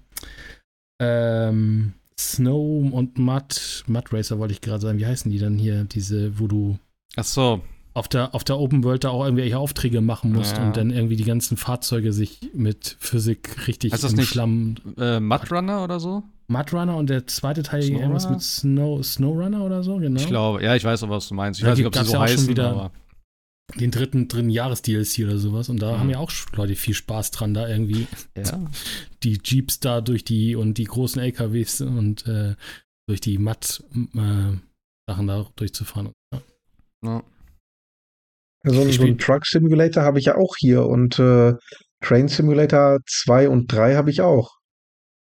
ähm, Snow und Mud, Mud Racer wollte ich gerade sagen, wie heißen die dann hier, diese, wo du Ach so, auf der, auf der Open World da auch irgendwelche Aufträge machen musst ja. und dann irgendwie die ganzen Fahrzeuge sich mit Physik richtig heißt das im nicht, Schlamm. Äh, Mudrunner oder so? Mudrunner und der zweite Teil Snow irgendwas mit Snow, Snowrunner oder so, genau. Ich glaube, ja, ich weiß auch, was du meinst. Ich da weiß nicht, ob sie so ja heißen, wieder aber. Den dritten, dritten Jahres-DLC oder sowas. Und da mhm. haben ja auch Leute viel Spaß dran, da irgendwie ja. die Jeeps da durch die und die großen LKWs und äh, durch die Matt-Sachen äh, da durchzufahren. Ja. ja. So, so einen Truck Simulator habe ich ja auch hier und äh, Train Simulator 2 und 3 habe ich auch.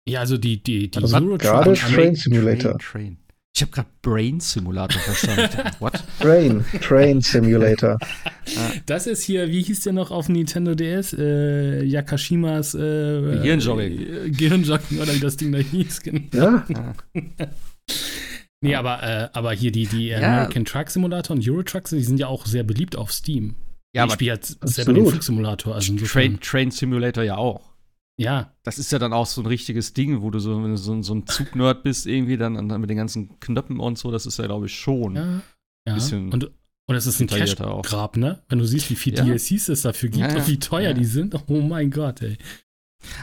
Ja, also die, die, die also Euro gerade Train, Train Simulator. Train, Train. Ich habe gerade Brain Simulator verstanden. What? Brain, Train Simulator. Das ist hier, wie hieß der noch auf Nintendo DS? Äh, Yakashimas äh, Gehirnjogging. Äh, Gehirnjogging oder wie das Ding da hieß. Genau. Ja. nee, aber, äh, aber hier die, die ja. American Truck Simulator und Euro Trucks, die sind ja auch sehr beliebt auf Steam. Ja, ich spiele jetzt selber den Flugsimulator. Also Train, Train Simulator ja auch. Ja. Das ist ja dann auch so ein richtiges Ding, wo du so, wenn du so, so ein Zugnerd bist, irgendwie dann, dann mit den ganzen Knöpfen und so, das ist ja, glaube ich, schon. Ja. ja. Bisschen und, und es ist ein Cash-Grab, ne? Wenn du siehst, wie viele ja. DLCs es dafür gibt ja, und wie teuer die sind. Oh mein Gott, ey.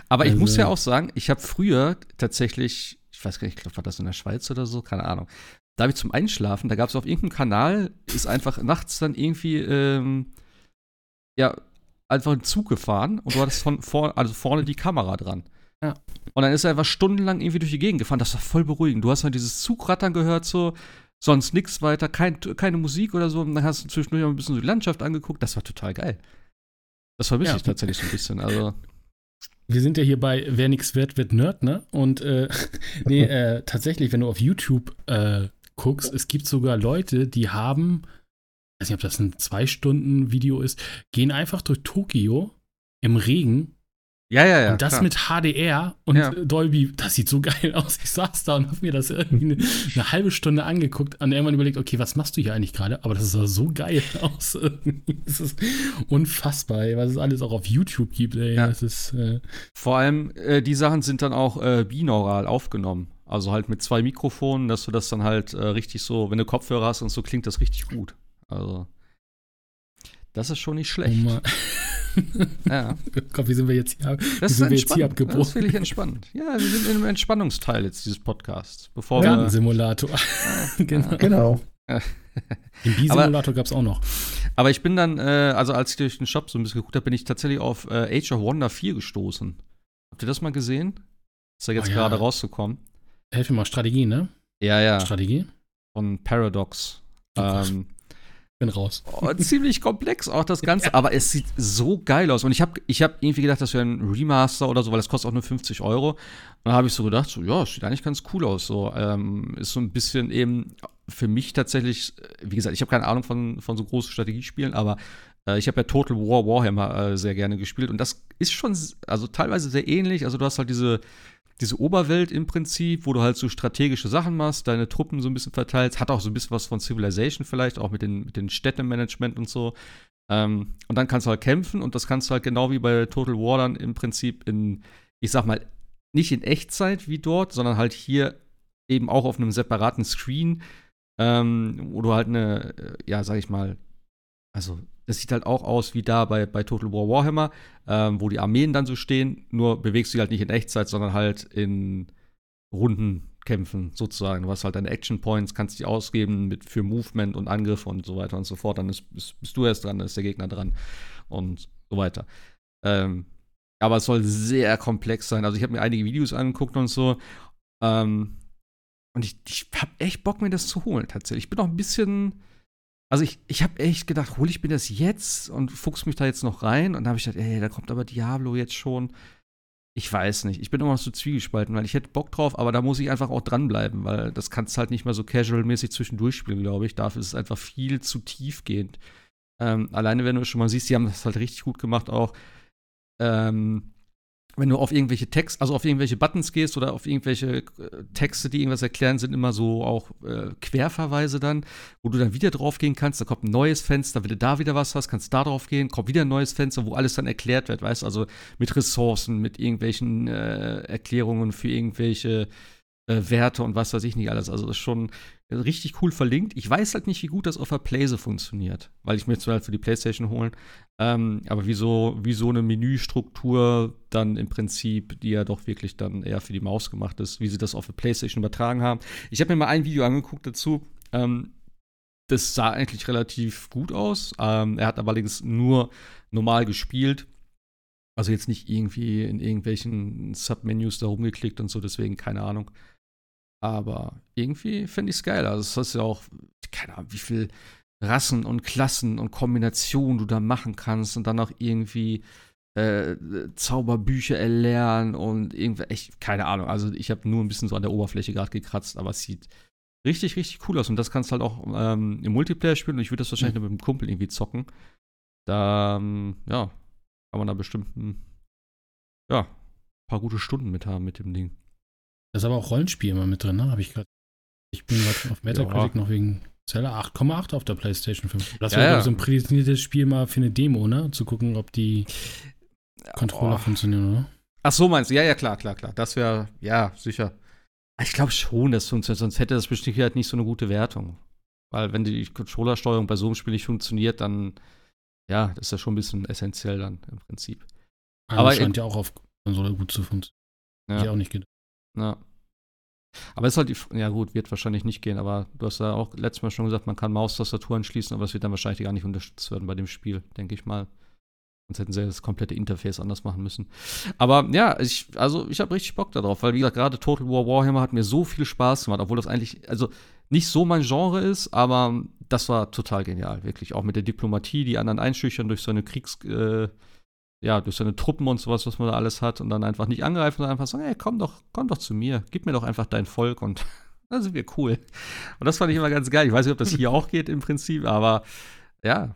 Aber also. ich muss ja auch sagen, ich habe früher tatsächlich, ich weiß gar nicht, ich glaube, war das in der Schweiz oder so, keine Ahnung. Da habe ich zum Einschlafen, da gab es auf irgendeinem Kanal, ist einfach nachts dann irgendwie, ähm, ja, einfach einen Zug gefahren und du hattest von vor, also vorne die Kamera dran. Ja. Und dann ist er einfach stundenlang irgendwie durch die Gegend gefahren. Das war voll beruhigend. Du hast halt dieses Zugrattern gehört, so, sonst nichts weiter, kein, keine Musik oder so. Und dann hast du zwischendurch auch ein bisschen so die Landschaft angeguckt. Das war total geil. Das vermisse ja. ich tatsächlich so ein bisschen. Also. Wir sind ja hier bei Wer nichts wird, wird Nerd, ne? Und äh, nee, äh, tatsächlich, wenn du auf YouTube äh, guckst, es gibt sogar Leute, die haben weiß nicht, ob das ein Zwei-Stunden-Video ist, gehen einfach durch Tokio im Regen. Ja, ja, ja. Und das klar. mit HDR und ja. Dolby, das sieht so geil aus. Ich saß da und habe mir das irgendwie eine, eine, halbe Stunde angeguckt und irgendwann überlegt, okay, was machst du hier eigentlich gerade? Aber das sah so geil aus. das ist unfassbar, was es alles auch auf YouTube gibt. Ey. Ja. Das ist, äh Vor allem, äh, die Sachen sind dann auch äh, binaural aufgenommen. Also halt mit zwei Mikrofonen, dass du das dann halt äh, richtig so, wenn du Kopfhörer hast und so, klingt das richtig gut. Also, das ist schon nicht schlecht. Oh ja. Gott, wie sind wir jetzt hier, das sind wir jetzt hier abgebrochen? Das ist völlig entspannt. Ja, wir sind im Entspannungsteil jetzt dieses Podcasts. Bevor Gartensimulator. genau. genau. Den B-Simulator gab es auch noch. Aber ich bin dann, äh, also als ich durch den Shop so ein bisschen geguckt habe, bin ich tatsächlich auf äh, Age of Wonder 4 gestoßen. Habt ihr das mal gesehen? Ist ja jetzt oh, ja. gerade rausgekommen. Helf mir mal, Strategie, ne? Ja, ja. Strategie? Von Paradox. Oh, ähm, bin raus. Oh, ziemlich komplex auch das Ganze, ja. aber es sieht so geil aus. Und ich habe ich hab irgendwie gedacht, das wäre ein Remaster oder so, weil das kostet auch nur 50 Euro. Und dann habe ich so gedacht, so, ja, sieht eigentlich ganz cool aus. So, ähm, ist so ein bisschen eben für mich tatsächlich, wie gesagt, ich habe keine Ahnung von, von so großen Strategiespielen, aber äh, ich habe ja Total War Warhammer äh, sehr gerne gespielt. Und das ist schon, also teilweise sehr ähnlich. Also du hast halt diese diese Oberwelt im Prinzip, wo du halt so strategische Sachen machst, deine Truppen so ein bisschen verteilst, hat auch so ein bisschen was von Civilization vielleicht, auch mit den, mit den Städtemanagement und so. Ähm, und dann kannst du halt kämpfen und das kannst du halt genau wie bei Total War dann im Prinzip in, ich sag mal, nicht in Echtzeit wie dort, sondern halt hier eben auch auf einem separaten Screen, ähm, wo du halt eine, äh, ja, sag ich mal, also das sieht halt auch aus wie da bei, bei Total War Warhammer, ähm, wo die Armeen dann so stehen, nur bewegst du dich halt nicht in Echtzeit, sondern halt in Rundenkämpfen sozusagen. Du hast halt deine Action Points, kannst die ausgeben mit, für Movement und Angriff und so weiter und so fort. Dann ist, bist, bist du erst dran, dann ist der Gegner dran und so weiter. Ähm, aber es soll sehr komplex sein. Also ich habe mir einige Videos angeguckt und so. Ähm, und ich, ich habe echt Bock, mir das zu holen, tatsächlich. Ich bin auch ein bisschen also ich, ich habe echt gedacht, hole ich mir das jetzt und fuchs mich da jetzt noch rein. Und dann habe ich gedacht, ey, da kommt aber Diablo jetzt schon. Ich weiß nicht. Ich bin immer noch so zwiegespalten, weil ich hätte Bock drauf, aber da muss ich einfach auch dranbleiben, weil das kannst halt nicht mehr so casual-mäßig zwischendurch spielen, glaube ich. Dafür ist es einfach viel zu tiefgehend. Ähm, alleine, wenn du schon mal siehst, die haben das halt richtig gut gemacht auch. Ähm, wenn du auf irgendwelche Text, also auf irgendwelche Buttons gehst oder auf irgendwelche äh, Texte, die irgendwas erklären, sind immer so auch äh, Querverweise dann, wo du dann wieder drauf gehen kannst. Da kommt ein neues Fenster, wenn du da wieder was hast, kannst da drauf gehen, kommt wieder ein neues Fenster, wo alles dann erklärt wird, weißt du, also mit Ressourcen, mit irgendwelchen äh, Erklärungen für irgendwelche äh, Werte und was weiß ich nicht alles. Also das ist schon richtig cool verlinkt. Ich weiß halt nicht, wie gut das auf der Playse funktioniert, weil ich mir jetzt halt für die Playstation holen. Ähm, aber wie so, wie so eine Menüstruktur dann im Prinzip, die ja doch wirklich dann eher für die Maus gemacht ist, wie sie das auf der Playstation übertragen haben. Ich habe mir mal ein Video angeguckt dazu. Ähm, das sah eigentlich relativ gut aus. Ähm, er hat allerdings nur normal gespielt. Also jetzt nicht irgendwie in irgendwelchen Submenüs da rumgeklickt und so, deswegen keine Ahnung. Aber irgendwie finde ich es geil. Also, das ist ja auch, keine Ahnung, wie viel Rassen und Klassen und Kombinationen du da machen kannst und dann auch irgendwie äh, Zauberbücher erlernen und irgendwie, echt, keine Ahnung. Also, ich habe nur ein bisschen so an der Oberfläche gerade gekratzt, aber es sieht richtig, richtig cool aus. Und das kannst du halt auch ähm, im Multiplayer spielen. Und ich würde das wahrscheinlich mhm. mit einem Kumpel irgendwie zocken. Da, ähm, ja, kann man da bestimmt ein, ja, paar gute Stunden mit haben mit dem Ding. Da ist aber auch Rollenspiel immer mit drin, ne? Habe ich gerade. Ich bin gerade auf Metacritic ja. noch wegen Zeller 8,8 auf der PlayStation 5. Das ja, wäre ja. so ein prädestiniertes Spiel mal für eine Demo, ne? Zu gucken, ob die Controller oh. funktionieren, oder? Ach so, meinst du? Ja, ja, klar, klar, klar. Das wäre, ja, sicher. Ich glaube schon, dass funktioniert, sonst hätte das bestimmt halt nicht so eine gute Wertung. Weil wenn die Controllersteuerung bei so einem Spiel nicht funktioniert, dann, ja, das ist ja schon ein bisschen essentiell dann im Prinzip. Aber, Aber scheint ja auch auf Konsole gut zu funktionieren. Ja. Ich auch nicht gedacht. Ja. Aber es ist halt die, ja gut, wird wahrscheinlich nicht gehen, aber du hast ja auch letztes Mal schon gesagt, man kann Maustastatur anschließen, aber es wird dann wahrscheinlich gar nicht unterstützt werden bei dem Spiel, denke ich mal. Sonst hätten sie das komplette Interface anders machen müssen. Aber ja, ich, also ich habe richtig Bock darauf, weil wie gesagt, gerade Total War Warhammer hat mir so viel Spaß gemacht, obwohl das eigentlich, also nicht so mein Genre ist, aber das war total genial, wirklich. Auch mit der Diplomatie, die anderen einschüchtern durch so eine Kriegs, äh, ja, durch seine Truppen und sowas, was man da alles hat und dann einfach nicht angreifen, sondern einfach sagen, hey, komm doch, komm doch zu mir, gib mir doch einfach dein Volk und dann sind wir cool. Und das fand ich immer ganz geil. Ich weiß nicht, ob das hier auch geht im Prinzip, aber ja,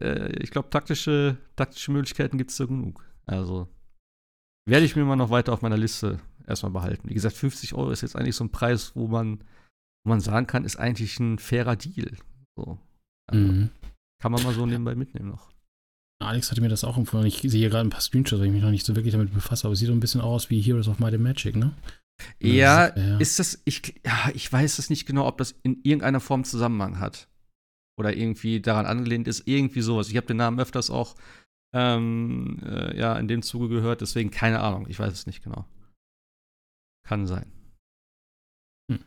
äh, ich glaube, taktische, taktische Möglichkeiten gibt es so genug. Also werde ich mir mal noch weiter auf meiner Liste erstmal behalten. Wie gesagt, 50 Euro ist jetzt eigentlich so ein Preis, wo man, wo man sagen kann, ist eigentlich ein fairer Deal. So. Also, mhm. Kann man mal so nebenbei mitnehmen noch. Alex hatte mir das auch empfohlen. Ich sehe hier gerade ein paar Screenshots, weil ich mich noch nicht so wirklich damit befasse, aber es sieht so ein bisschen aus wie Heroes of Might and Magic, ne? Ja, ist, ja. ist das, ich, ja, ich weiß es nicht genau, ob das in irgendeiner Form Zusammenhang hat. Oder irgendwie daran angelehnt ist, irgendwie sowas. Ich habe den Namen öfters auch ähm, äh, ja, in dem Zuge gehört, deswegen keine Ahnung, ich weiß es nicht genau. Kann sein. Hm.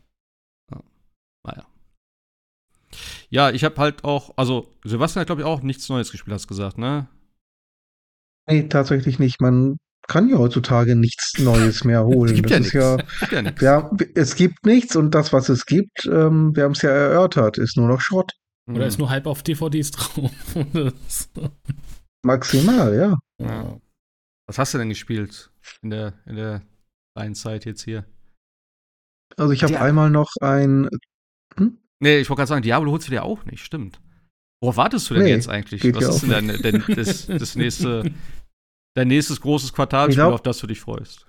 Ja. Naja. Ja, ich habe halt auch, also Sebastian hat, glaube ich, auch nichts Neues gespielt, hast du gesagt, ne? Nee, tatsächlich nicht. Man kann ja heutzutage nichts Neues mehr holen. es gibt das ja nichts. Ja, ja ja, es gibt nichts und das, was es gibt, ähm, wir haben es ja erörtert, ist nur noch Schrott. Oder mhm. ist nur halb auf DVDs drauf. Maximal, ja. ja. Was hast du denn gespielt in der, in der freien Zeit jetzt hier? Also ich habe einmal noch ein hm? Nee, ich wollte gerade sagen, Diablo holst du dir auch nicht, stimmt. Worauf wartest du denn nee, jetzt eigentlich? Was ist denn dein, dein, das, das nächste, dein nächstes großes Quartalspiel, glaub, auf das du dich freust?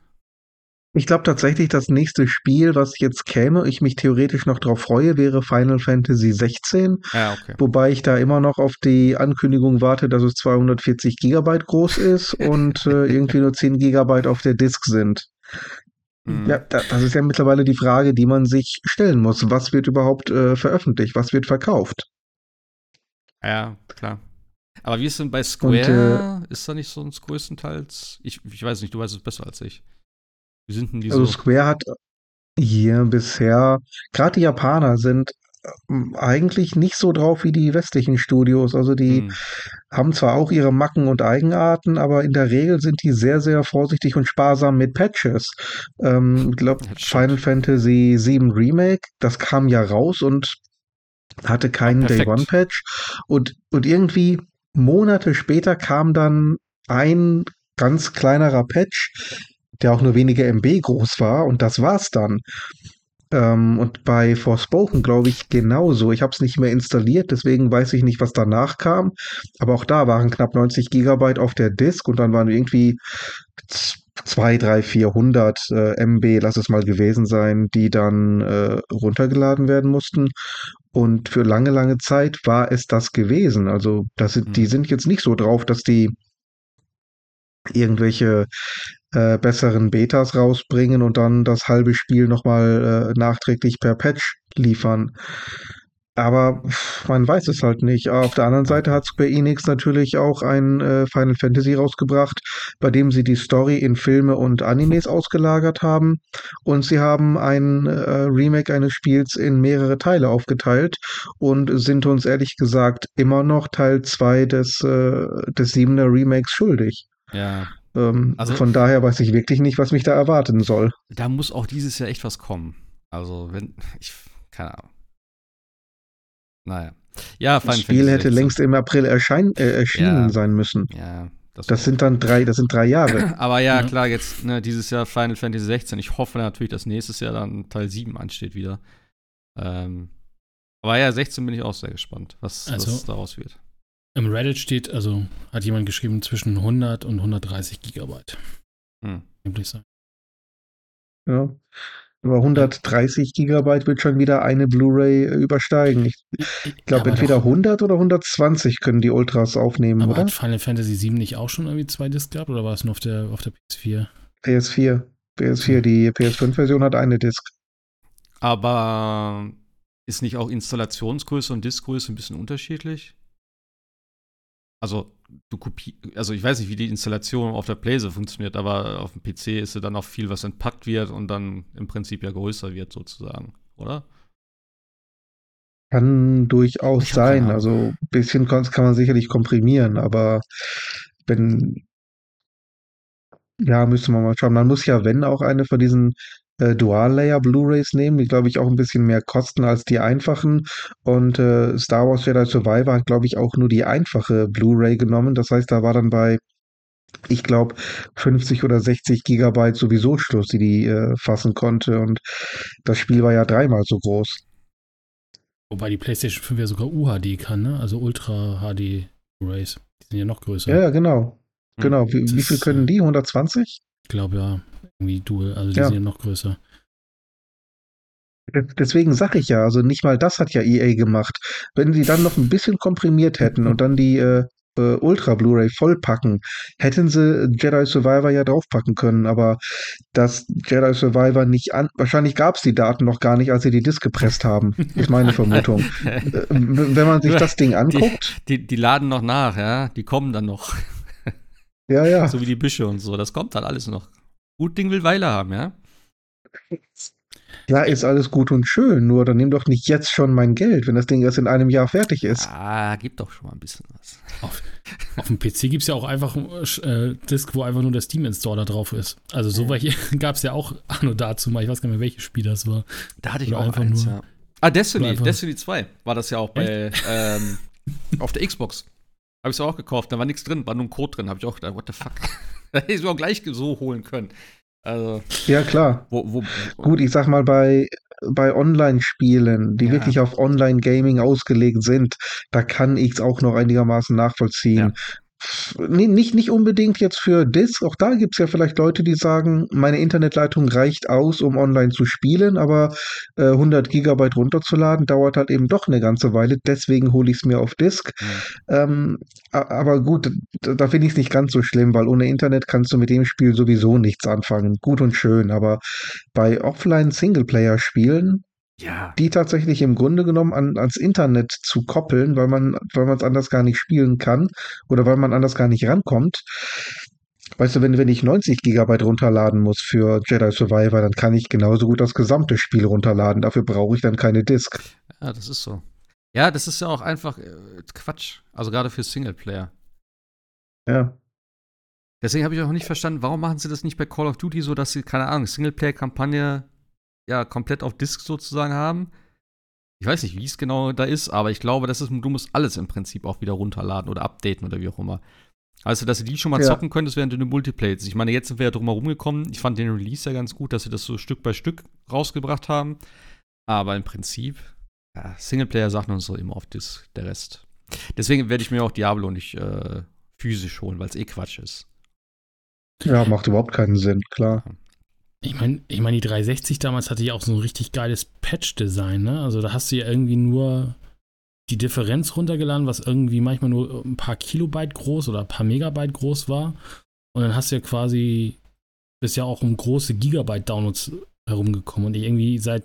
Ich glaube tatsächlich, das nächste Spiel, was jetzt käme, ich mich theoretisch noch drauf freue, wäre Final Fantasy 16. Ja, okay. Wobei ich da immer noch auf die Ankündigung warte, dass es 240 Gigabyte groß ist und äh, irgendwie nur 10 Gigabyte auf der Disk sind. Mhm. Ja, das ist ja mittlerweile die Frage, die man sich stellen muss. Was wird überhaupt äh, veröffentlicht? Was wird verkauft? Ja, klar. Aber wie ist denn bei Square? Und, äh, ist da nicht sonst größtenteils? Ich, ich weiß nicht, du weißt es besser als ich. Wie sind denn die also so? Square hat hier bisher, gerade die Japaner sind eigentlich nicht so drauf wie die westlichen Studios. Also die hm. haben zwar auch ihre Macken und Eigenarten, aber in der Regel sind die sehr, sehr vorsichtig und sparsam mit Patches. Ähm, ich glaube, Final Fantasy VII Remake, das kam ja raus und hatte keinen Day One Patch. Und, und irgendwie Monate später kam dann ein ganz kleinerer Patch, der auch nur wenige MB groß war und das war's dann. Ähm, und bei Forspoken glaube ich genauso. Ich habe es nicht mehr installiert, deswegen weiß ich nicht, was danach kam. Aber auch da waren knapp 90 Gigabyte auf der Disk und dann waren irgendwie 2, 3, 400 äh, MB, lass es mal gewesen sein, die dann äh, runtergeladen werden mussten. Und für lange, lange Zeit war es das gewesen. Also das, mhm. die sind jetzt nicht so drauf, dass die irgendwelche äh, besseren Betas rausbringen und dann das halbe Spiel nochmal äh, nachträglich per Patch liefern. Aber man weiß es halt nicht. Auf der anderen Seite hat Square Enix natürlich auch ein äh, Final Fantasy rausgebracht, bei dem sie die Story in Filme und Animes ausgelagert haben. Und sie haben ein äh, Remake eines Spiels in mehrere Teile aufgeteilt und sind uns ehrlich gesagt immer noch Teil 2 des, äh, des 7er Remakes schuldig. Ja, ähm, also, von daher weiß ich wirklich nicht, was mich da erwarten soll. Da muss auch dieses Jahr echt was kommen. Also, wenn, ich, keine Ahnung. Naja. Ja, das Spiel hätte längst im April erschein, äh, erschienen ja, sein müssen. Ja. Das, das sind dann drei, das sind drei Jahre. Aber ja, ja, klar, jetzt ne, dieses Jahr Final Fantasy 16. Ich hoffe natürlich, dass nächstes Jahr dann Teil 7 ansteht wieder. Ähm, aber ja, 16 bin ich auch sehr gespannt, was, also, was daraus wird. Im Reddit steht, also hat jemand geschrieben, zwischen 100 und 130 Gigabyte. Hm. Ja. Aber 130 Gigabyte wird schon wieder eine Blu-ray äh, übersteigen. Ich, ich glaube, entweder doch, 100 oder 120 können die Ultras aufnehmen, aber oder? Hat Final Fantasy VII nicht auch schon irgendwie zwei Discs gehabt oder war es nur auf der, auf der PS4? PS4. PS4, die PS5-Version hat eine Disc. Aber ist nicht auch Installationsgröße und Diskgröße ein bisschen unterschiedlich? Also, du kopi also ich weiß nicht, wie die Installation auf der Playse funktioniert, aber auf dem PC ist ja dann auch viel, was entpackt wird und dann im Prinzip ja größer wird, sozusagen, oder? Kann durchaus sein. Also ein bisschen kann man sicherlich komprimieren, aber wenn, ja, müsste man mal schauen. Man muss ja, wenn auch eine von diesen äh, Dual-Layer Blu-rays nehmen, die glaube ich auch ein bisschen mehr kosten als die einfachen. Und äh, Star Wars Jedi Survivor hat glaube ich auch nur die einfache Blu-ray genommen. Das heißt, da war dann bei ich glaube, 50 oder 60 Gigabyte sowieso Schluss, die die äh, fassen konnte. Und das Spiel war ja dreimal so groß. Wobei die PlayStation 5 ja sogar UHD kann, ne? Also Ultra HD Blu-rays. Die sind ja noch größer. Ja, genau. Genau. Wie, wie viel können die? 120? Ich glaube ja irgendwie Dual, also die ja. sind ja noch größer. Deswegen sage ich ja, also nicht mal das hat ja EA gemacht. Wenn sie dann noch ein bisschen komprimiert hätten und dann die äh, äh, Ultra Blu-ray vollpacken, hätten sie Jedi Survivor ja draufpacken können, aber dass Jedi Survivor nicht an, wahrscheinlich gab es die Daten noch gar nicht, als sie die Disk gepresst haben, ist meine Vermutung. äh, wenn man sich das Ding anguckt. Die, die, die, laden noch nach, ja, die kommen dann noch. ja, ja. So wie die Büsche und so, das kommt dann alles noch. Gut Ding will Weile haben, ja? Ja, ist alles gut und schön, nur dann nimm doch nicht jetzt schon mein Geld, wenn das Ding erst in einem Jahr fertig ist. Ah, gib doch schon mal ein bisschen was. Auf, auf dem PC gibt es ja auch einfach ein äh, Disk, wo einfach nur der Steam-Installer drauf ist. Also so ja. gab es ja auch Anno dazu mal. Ich weiß gar nicht mehr, welches Spiel das war. Da hatte ich Oder auch einfach eins, nur. Ja. Ah, Destiny, Destiny 2 war das ja auch bei ähm, auf der Xbox. Habe ich es auch gekauft, da war nichts drin, war nur ein Code drin. Habe ich auch gedacht, what the fuck. Hätte ich es auch gleich so holen können. Also, ja, klar. Wo, wo, wo, Gut, ich sag mal, bei, bei Online-Spielen, die ja. wirklich auf Online-Gaming ausgelegt sind, da kann ich es auch noch einigermaßen nachvollziehen. Ja. Nicht, nicht unbedingt jetzt für Disc. Auch da gibt es ja vielleicht Leute, die sagen, meine Internetleitung reicht aus, um online zu spielen, aber äh, 100 Gigabyte runterzuladen dauert halt eben doch eine ganze Weile. Deswegen hole ich es mir auf Disk. Mhm. Ähm, aber gut, da, da finde ich es nicht ganz so schlimm, weil ohne Internet kannst du mit dem Spiel sowieso nichts anfangen. Gut und schön, aber bei Offline-Singleplayer-Spielen ja. die tatsächlich im Grunde genommen an, ans Internet zu koppeln, weil man, weil man es anders gar nicht spielen kann oder weil man anders gar nicht rankommt. Weißt du, wenn, wenn ich 90 Gigabyte runterladen muss für Jedi Survivor, dann kann ich genauso gut das gesamte Spiel runterladen. Dafür brauche ich dann keine Disk. Ja, das ist so. Ja, das ist ja auch einfach äh, Quatsch. Also gerade für Singleplayer. Ja. Deswegen habe ich auch nicht verstanden, warum machen sie das nicht bei Call of Duty so, dass sie, keine Ahnung, Singleplayer-Kampagne ja komplett auf Disk sozusagen haben. Ich weiß nicht, wie es genau da ist, aber ich glaube, das ist, du musst alles im Prinzip auch wieder runterladen oder updaten oder wie auch immer. Also, dass du die schon mal ja. zocken könntest, während du eine Multiplayer Ich meine, jetzt sind wir ja drum herum gekommen. Ich fand den Release ja ganz gut, dass sie das so Stück bei Stück rausgebracht haben. Aber im Prinzip, ja, Singleplayer-Sachen und so immer auf Disk, der Rest. Deswegen werde ich mir auch Diablo nicht äh, physisch holen, weil es eh Quatsch ist. Ja, macht überhaupt keinen Sinn, klar. Ich meine, ich mein, die 360 damals hatte ja auch so ein richtig geiles Patch-Design, ne? Also da hast du ja irgendwie nur die Differenz runtergeladen, was irgendwie manchmal nur ein paar Kilobyte groß oder ein paar Megabyte groß war. Und dann hast du ja quasi, bist ja auch um große Gigabyte-Downloads herumgekommen. Und ich irgendwie seit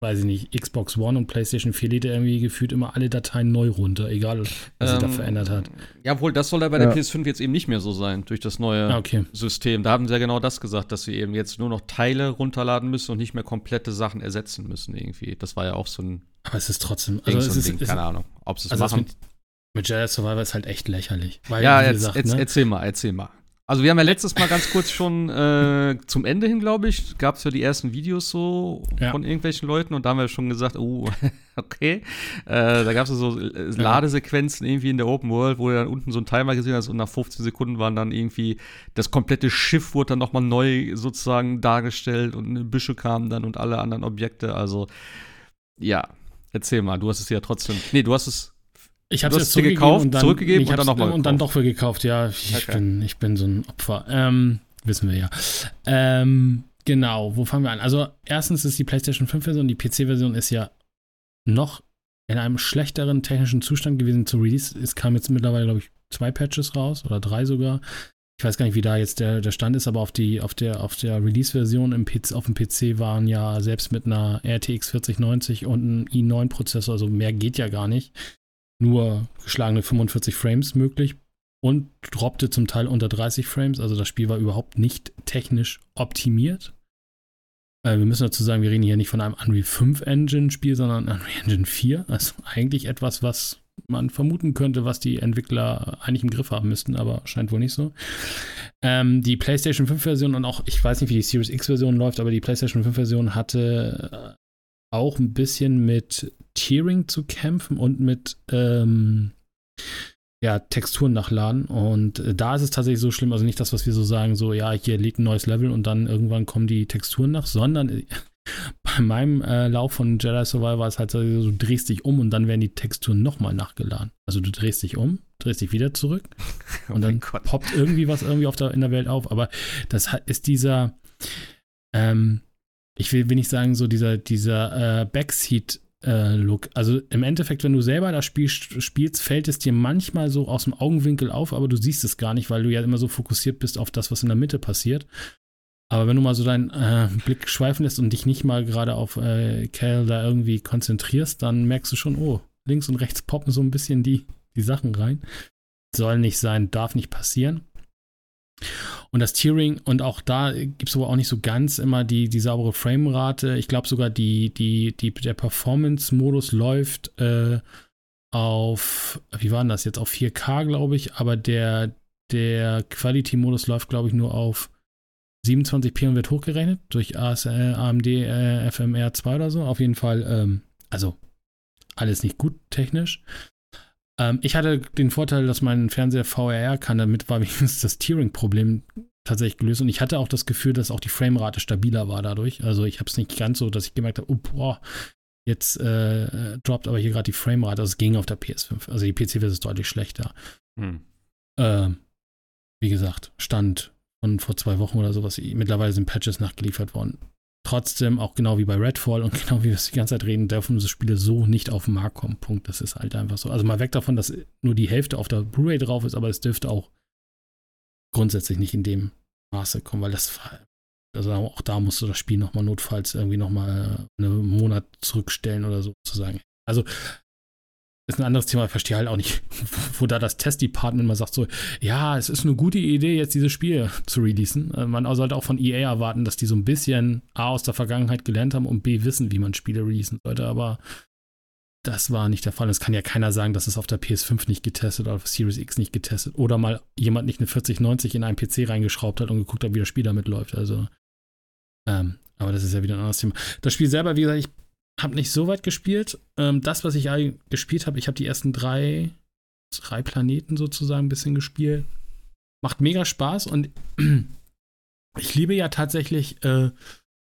weiß ich nicht, Xbox One und PlayStation 4 lädt er irgendwie gefühlt immer alle Dateien neu runter, egal was ähm, sich da verändert hat. Ja, wohl, das soll ja bei der PS5 jetzt eben nicht mehr so sein, durch das neue ah, okay. System. Da haben sie ja genau das gesagt, dass sie eben jetzt nur noch Teile runterladen müssen und nicht mehr komplette Sachen ersetzen müssen irgendwie. Das war ja auch so ein. Aber es ist trotzdem. Also so es ist, Ding, keine Ahnung, ob sie es also machen. Mit, mit Jedi Survivor ist halt echt lächerlich. Weil, ja, jetzt, gesagt, jetzt, ne? erzähl mal, erzähl mal. Also wir haben ja letztes Mal ganz kurz schon äh, zum Ende hin, glaube ich, gab es ja die ersten Videos so ja. von irgendwelchen Leuten und da haben wir schon gesagt, oh, okay. Äh, da gab es so äh, Ladesequenzen irgendwie in der Open World, wo du dann unten so einen Timer gesehen hast und nach 15 Sekunden waren dann irgendwie, das komplette Schiff wurde dann nochmal neu sozusagen dargestellt und Büsche kamen dann und alle anderen Objekte. Also Ja, erzähl mal, du hast es ja trotzdem. Nee, du hast es. Ich habe es gekauft, und dann, zurückgegeben und dann nochmal. Und dann doch für gekauft, ja. Ich, okay. bin, ich bin so ein Opfer. Ähm, wissen wir ja. Ähm, genau, wo fangen wir an? Also, erstens ist die PlayStation 5-Version, die PC-Version ist ja noch in einem schlechteren technischen Zustand gewesen zu Release. Es kam jetzt mittlerweile, glaube ich, zwei Patches raus oder drei sogar. Ich weiß gar nicht, wie da jetzt der, der Stand ist, aber auf, die, auf der, auf der Release-Version auf dem PC waren ja selbst mit einer RTX 4090 und einem i9-Prozessor, also mehr geht ja gar nicht, nur geschlagene 45 Frames möglich und droppte zum Teil unter 30 Frames. Also das Spiel war überhaupt nicht technisch optimiert. Äh, wir müssen dazu sagen, wir reden hier nicht von einem Unreal 5 Engine Spiel, sondern Unreal Engine 4. Also eigentlich etwas, was man vermuten könnte, was die Entwickler eigentlich im Griff haben müssten, aber scheint wohl nicht so. Ähm, die PlayStation 5 Version und auch, ich weiß nicht, wie die Series X Version läuft, aber die PlayStation 5 Version hatte äh, auch ein bisschen mit Tearing zu kämpfen und mit ähm, ja, Texturen nachladen. Und äh, da ist es tatsächlich so schlimm, also nicht das, was wir so sagen, so, ja, hier liegt ein neues Level und dann irgendwann kommen die Texturen nach, sondern äh, bei meinem äh, Lauf von Jedi Survivor es halt so, du drehst dich um und dann werden die Texturen nochmal nachgeladen. Also du drehst dich um, drehst dich wieder zurück oh und dann poppt irgendwie was irgendwie auf der, in der Welt auf. Aber das ist dieser, ähm, ich will, will nicht sagen, so dieser, dieser äh, Backseat- äh, Look. Also im Endeffekt, wenn du selber das Spiel spielst, fällt es dir manchmal so aus dem Augenwinkel auf, aber du siehst es gar nicht, weil du ja immer so fokussiert bist auf das, was in der Mitte passiert. Aber wenn du mal so deinen äh, Blick schweifen lässt und dich nicht mal gerade auf äh, Cal da irgendwie konzentrierst, dann merkst du schon, oh, links und rechts poppen so ein bisschen die, die Sachen rein. Soll nicht sein, darf nicht passieren. Und das Tiering, und auch da gibt es aber auch nicht so ganz immer die, die saubere Framerate. Ich glaube sogar, die, die, die, der Performance-Modus läuft äh, auf, wie war denn das jetzt, auf 4K, glaube ich, aber der, der Quality-Modus läuft, glaube ich, nur auf 27p und wird hochgerechnet durch AMD äh, FMR 2 oder so. Auf jeden Fall, ähm, also alles nicht gut technisch. Ähm, ich hatte den Vorteil, dass mein Fernseher VRR kann, damit war wenigstens das Tearing-Problem tatsächlich gelöst. Und ich hatte auch das Gefühl, dass auch die Framerate stabiler war dadurch. Also ich habe es nicht ganz so, dass ich gemerkt habe, oh, boah, jetzt äh, droppt aber hier gerade die Framerate. Also es ging auf der PS5. Also die PC-Version ist deutlich schlechter. Hm. Äh, wie gesagt, Stand von vor zwei Wochen oder sowas. Mittlerweile sind Patches nachgeliefert worden. Trotzdem, auch genau wie bei Redfall und genau wie wir es die ganze Zeit reden, dürfen diese Spiele so nicht auf den Markt kommen. Punkt. Das ist halt einfach so. Also mal weg davon, dass nur die Hälfte auf der Blu-ray drauf ist, aber es dürfte auch grundsätzlich nicht in dem Maße kommen, weil das also auch da musst du das Spiel nochmal notfalls irgendwie nochmal einen Monat zurückstellen oder so sozusagen. Also ist ein anderes Thema. Ich verstehe halt auch nicht, wo da das Test-Department mal sagt so, ja, es ist eine gute Idee, jetzt dieses Spiel zu releasen. Äh, man sollte auch von EA erwarten, dass die so ein bisschen A aus der Vergangenheit gelernt haben und B wissen, wie man Spiele releasen sollte. Aber das war nicht der Fall. Es kann ja keiner sagen, dass es auf der PS5 nicht getestet oder auf Series X nicht getestet oder mal jemand nicht eine 4090 in einen PC reingeschraubt hat und geguckt hat, wie das Spiel damit läuft. Also, ähm, aber das ist ja wieder ein anderes Thema. Das Spiel selber, wie gesagt, ich habe nicht so weit gespielt. Ähm, das, was ich gespielt habe, ich habe die ersten drei, drei Planeten sozusagen ein bisschen gespielt. Macht mega Spaß und ich liebe ja tatsächlich, äh,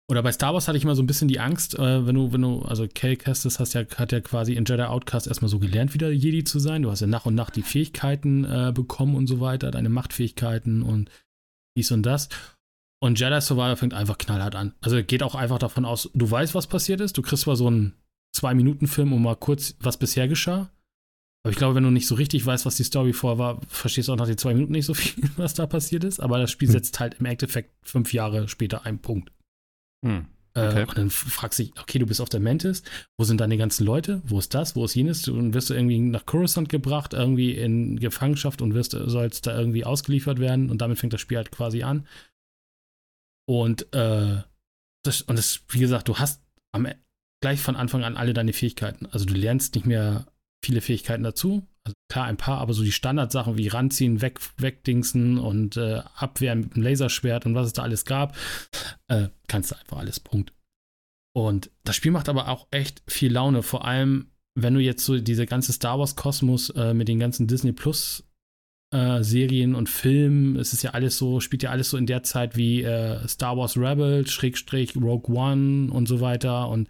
oder bei Star Wars hatte ich immer so ein bisschen die Angst, äh, wenn du, wenn du, also Cal Kestis hast ja, hat ja quasi in Jedi Outcast erstmal so gelernt, wieder Jedi zu sein. Du hast ja nach und nach die Fähigkeiten äh, bekommen und so weiter, deine Machtfähigkeiten und dies und das. Und Jedi Survivor fängt einfach knallhart an. Also geht auch einfach davon aus, du weißt, was passiert ist. Du kriegst zwar so einen Zwei-Minuten-Film, um mal kurz, was bisher geschah. Aber ich glaube, wenn du nicht so richtig weißt, was die Story vor war, verstehst du auch nach den zwei Minuten nicht so viel, was da passiert ist. Aber das Spiel hm. setzt halt im Endeffekt fünf Jahre später einen Punkt. Hm. Äh, okay. Äh, und dann fragst du dich, okay, du bist auf der Mantis, wo sind deine ganzen Leute? Wo ist das? Wo ist jenes? Und wirst du irgendwie nach Coruscant gebracht, irgendwie in Gefangenschaft und wirst, sollst da irgendwie ausgeliefert werden. Und damit fängt das Spiel halt quasi an. Und, äh, das, und das, wie gesagt, du hast am, gleich von Anfang an alle deine Fähigkeiten. Also du lernst nicht mehr viele Fähigkeiten dazu. Also klar, ein paar, aber so die Standardsachen wie ranziehen, weg, wegdingsen und äh, abwehren mit dem Laserschwert und was es da alles gab, äh, kannst du einfach alles. Punkt. Und das Spiel macht aber auch echt viel Laune, vor allem wenn du jetzt so diese ganze Star Wars Kosmos äh, mit den ganzen Disney Plus äh, Serien und Filmen. Es ist ja alles so, spielt ja alles so in der Zeit wie äh, Star Wars Rebels, Schrägstrich, Rogue One und so weiter. Und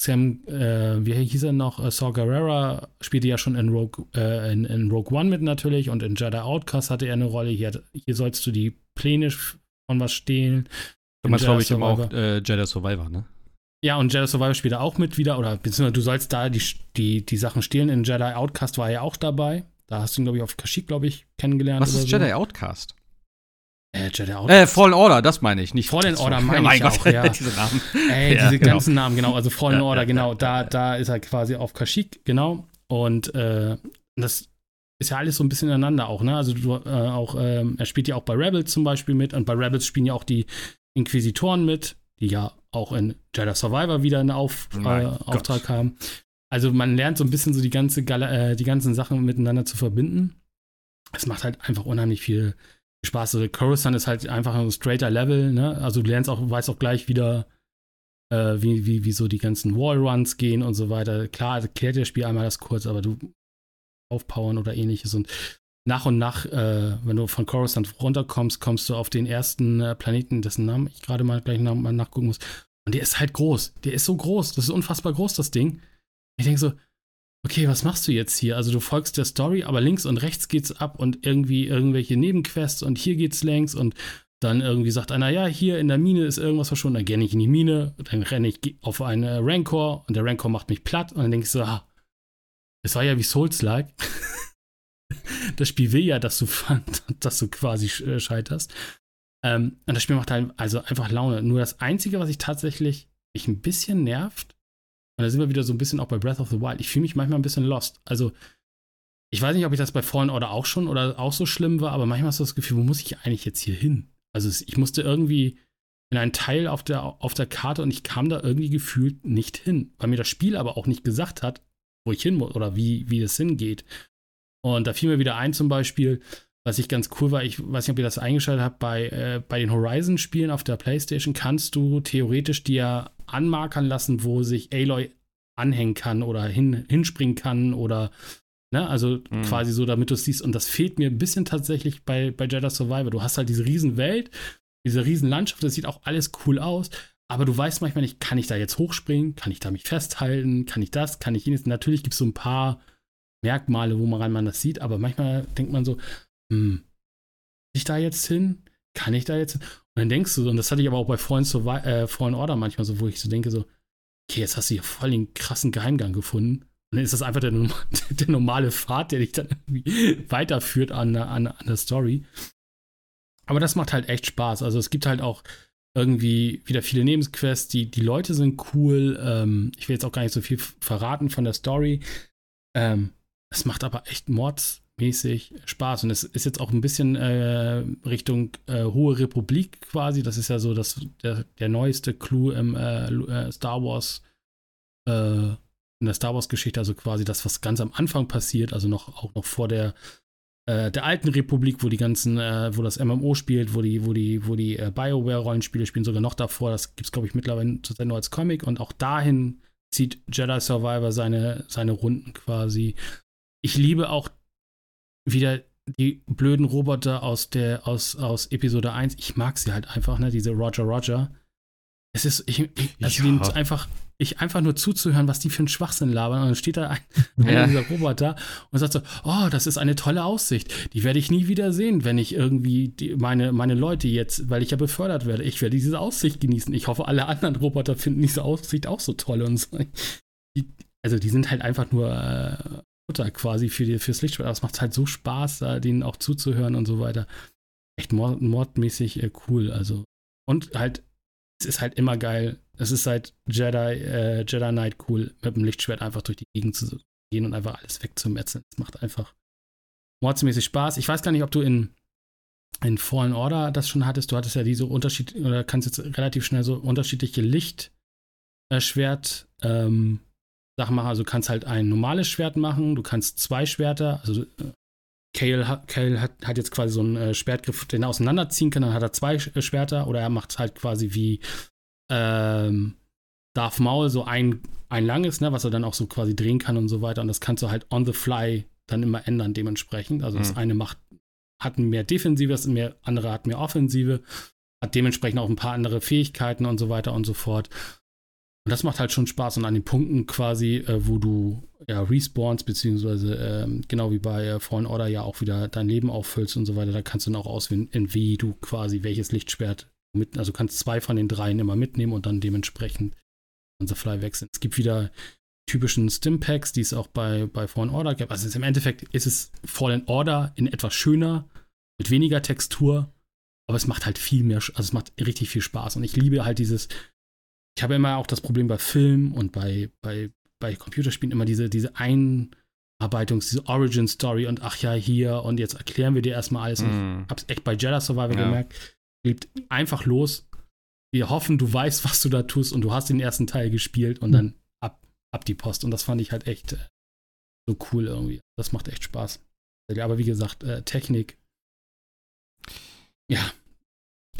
Sam, äh, wie hieß er noch? Äh, Saw Gerrera spielte ja schon in Rogue, äh, in, in, Rogue One mit natürlich und in Jedi Outcast hatte er eine Rolle. Hier, hier sollst du die Pläne von was stehlen. Meinst, glaube ich, immer auch äh, Jedi Survivor, ne? Ja, und Jedi Survivor spielt er auch mit wieder, oder beziehungsweise du sollst da die, die, die Sachen stehlen. In Jedi Outcast war er ja auch dabei. Da hast du ihn, glaube ich, auf Kashyyyk, glaube ich, kennengelernt. Was ist so. Jedi Outcast? Äh, Jedi Outcast. Äh, Fallen Order, das meine ich, nicht. Fallen Order meine ja, ich Gott, auch, ja. diese Namen. Ey, ja, diese genau. ganzen Namen, genau. Also Fallen ja, Order, genau. Da, da ist er quasi auf Kashyyyk, genau. Und äh, das ist ja alles so ein bisschen ineinander auch, ne? Also du, äh, auch, ähm, er spielt ja auch bei Rebels zum Beispiel mit und bei Rebels spielen ja auch die Inquisitoren mit, die ja auch in Jedi Survivor wieder einen Auf, äh, Auftrag haben. Also man lernt so ein bisschen so die ganze äh, die ganzen Sachen miteinander zu verbinden. Es macht halt einfach unheimlich viel Spaß. Also Coruscant ist halt einfach ein straighter Level, ne? Also du lernst auch, weißt auch gleich wieder, äh, wie, wie, wie so die ganzen Wallruns gehen und so weiter. Klar, erklärt das Spiel einmal das kurz, aber du aufpowern oder ähnliches und nach und nach, äh, wenn du von Coruscant runterkommst, kommst du auf den ersten äh, Planeten, dessen Namen ich gerade mal gleich nach, mal nachgucken muss. Und der ist halt groß. Der ist so groß. Das ist unfassbar groß, das Ding. Ich denke so, okay, was machst du jetzt hier? Also du folgst der Story, aber links und rechts geht's ab und irgendwie irgendwelche Nebenquests und hier geht's längs und dann irgendwie sagt einer, ja, hier in der Mine ist irgendwas verschwunden, dann gehe ich in die Mine, dann renne ich auf eine Rancor und der Rancor macht mich platt und dann denke ich so, ah, es war ja wie Souls-like. das Spiel will ja, dass du, dass du quasi äh, scheiterst. Ähm, und das Spiel macht halt also einfach Laune. Nur das Einzige, was ich tatsächlich mich ein bisschen nervt, und da sind wir wieder so ein bisschen auch bei Breath of the Wild, ich fühle mich manchmal ein bisschen lost. Also, ich weiß nicht, ob ich das bei Fallen Order auch schon oder auch so schlimm war, aber manchmal hast du das Gefühl, wo muss ich eigentlich jetzt hier hin? Also, ich musste irgendwie in einen Teil auf der, auf der Karte und ich kam da irgendwie gefühlt nicht hin, weil mir das Spiel aber auch nicht gesagt hat, wo ich hin muss oder wie, wie es hingeht. Und da fiel mir wieder ein zum Beispiel, was ich ganz cool war, ich weiß nicht, ob ihr das eingeschaltet habt, bei, äh, bei den Horizon-Spielen auf der Playstation kannst du theoretisch dir anmarkern lassen, wo sich Aloy anhängen kann oder hin, hinspringen kann oder Ne, also mhm. quasi so, damit du es siehst. Und das fehlt mir ein bisschen tatsächlich bei, bei Jedi Survivor. Du hast halt diese riesen Welt, diese riesen Landschaft, das sieht auch alles cool aus, aber du weißt manchmal nicht, kann ich da jetzt hochspringen? Kann ich da mich festhalten? Kann ich das? Kann ich jenes? Natürlich gibt es so ein paar Merkmale, wo man, man das sieht, aber manchmal denkt man so, hm, ich da jetzt hin? Kann ich da jetzt hin? Und dann denkst du, und das hatte ich aber auch bei Fallen, äh, Fallen Order manchmal so, wo ich so denke, so, okay, jetzt hast du hier voll den krassen Geheimgang gefunden. Und dann ist das einfach der, der normale Pfad, der dich dann irgendwie weiterführt an, an, an der Story. Aber das macht halt echt Spaß. Also es gibt halt auch irgendwie wieder viele Nebenquests. Die, die Leute sind cool. Ähm, ich will jetzt auch gar nicht so viel verraten von der Story. Ähm, es macht aber echt mordsmäßig Spaß. Und es ist jetzt auch ein bisschen äh, Richtung äh, Hohe Republik quasi. Das ist ja so das, der, der neueste Clou im äh, äh Star Wars, äh, in der Star Wars-Geschichte. Also quasi das, was ganz am Anfang passiert. Also noch auch noch vor der äh, der alten Republik, wo die ganzen, wo das MMO spielt, wo die, wo die, wo die BioWare-Rollenspiele spielen, sogar noch davor. Das gibt es, glaube ich, mittlerweile zurzeit nur als Comic. Und auch dahin zieht Jedi Survivor seine, seine Runden quasi. Ich liebe auch wieder die blöden Roboter aus der, aus, aus Episode 1. Ich mag sie halt einfach, ne? Diese Roger Roger. Es ist, ich, ich also ja. einfach ich einfach nur zuzuhören, was die für einen Schwachsinn labern. Und dann steht da ein, einer dieser Roboter und sagt so, oh, das ist eine tolle Aussicht. Die werde ich nie wieder sehen, wenn ich irgendwie die, meine, meine Leute jetzt, weil ich ja befördert werde. Ich werde diese Aussicht genießen. Ich hoffe, alle anderen Roboter finden diese Aussicht auch so toll und so. Die, also die sind halt einfach nur äh, Futter quasi für die, fürs Lichtschwert. Aber es macht halt so Spaß, da denen auch zuzuhören und so weiter. Echt mord mordmäßig äh, cool. Also. Und halt, es ist halt immer geil, es ist halt Jedi, äh, Jedi Knight cool, mit dem Lichtschwert einfach durch die Gegend zu gehen und einfach alles wegzumetzeln. Es macht einfach mordsmäßig Spaß. Ich weiß gar nicht, ob du in, in Fallen Order das schon hattest. Du hattest ja diese Unterschied, oder kannst jetzt relativ schnell so unterschiedliche Lichtschwert äh, ähm, Sachen machen. Also du kannst halt ein normales Schwert machen, du kannst zwei Schwerter, also äh, Kale, Kale hat, hat, jetzt quasi so einen äh, Schwertgriff, den er auseinanderziehen kann, dann hat er zwei äh, Schwerter oder er macht halt quasi wie ähm, Darth Maul so ein, ein langes, ne, was er dann auch so quasi drehen kann und so weiter. Und das kannst du halt on the fly dann immer ändern dementsprechend. Also das mhm. eine macht, hat mehr Defensive, das mehr, andere hat mehr Offensive, hat dementsprechend auch ein paar andere Fähigkeiten und so weiter und so fort. Und das macht halt schon Spaß. Und an den Punkten quasi, äh, wo du ja respawnst, beziehungsweise äh, genau wie bei äh, Fallen Order ja auch wieder dein Leben auffüllst und so weiter, da kannst du dann auch auswählen, in wie du quasi welches Lichtschwert mit, also kannst zwei von den dreien immer mitnehmen und dann dementsprechend on the fly wechseln. Es gibt wieder typischen Stimpacks, die es auch bei, bei Fallen Order gibt. Also im Endeffekt ist es Fallen Order in etwas schöner, mit weniger Textur, aber es macht halt viel mehr, also es macht richtig viel Spaß. Und ich liebe halt dieses, ich habe immer auch das Problem bei Film und bei, bei, bei Computerspielen immer diese, diese Einarbeitungs-, diese Origin-Story und ach ja, hier und jetzt erklären wir dir erstmal alles. Mm. Und ich hab's echt bei Jedi Survivor ja. gemerkt. Lebt einfach los. Wir hoffen, du weißt, was du da tust und du hast den ersten Teil gespielt und mhm. dann ab, ab die Post. Und das fand ich halt echt äh, so cool irgendwie. Das macht echt Spaß. Aber wie gesagt, äh, Technik, ja,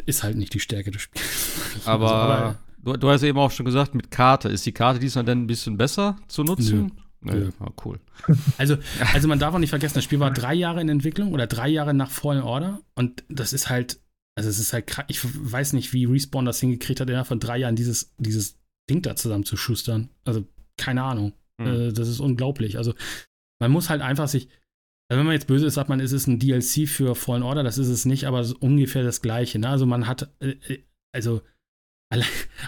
ist halt nicht die Stärke des Spiels. Aber, also, aber Du, du hast eben auch schon gesagt, mit Karte. Ist die Karte diesmal denn ein bisschen besser zu nutzen? Nö. Nö. Oh, cool. Also, also man darf auch nicht vergessen, das Spiel war drei Jahre in Entwicklung oder drei Jahre nach Fallen Order und das ist halt, also es ist halt ich weiß nicht, wie Respawn das hingekriegt hat, innerhalb von drei Jahren dieses, dieses Ding da zusammen zu schustern. Also, keine Ahnung. Hm. das ist unglaublich. Also, man muss halt einfach sich, also wenn man jetzt böse ist, sagt man, ist es ein DLC für Fallen Order, das ist es nicht, aber es ist ungefähr das Gleiche. Ne? Also man hat, äh, äh, also Alle,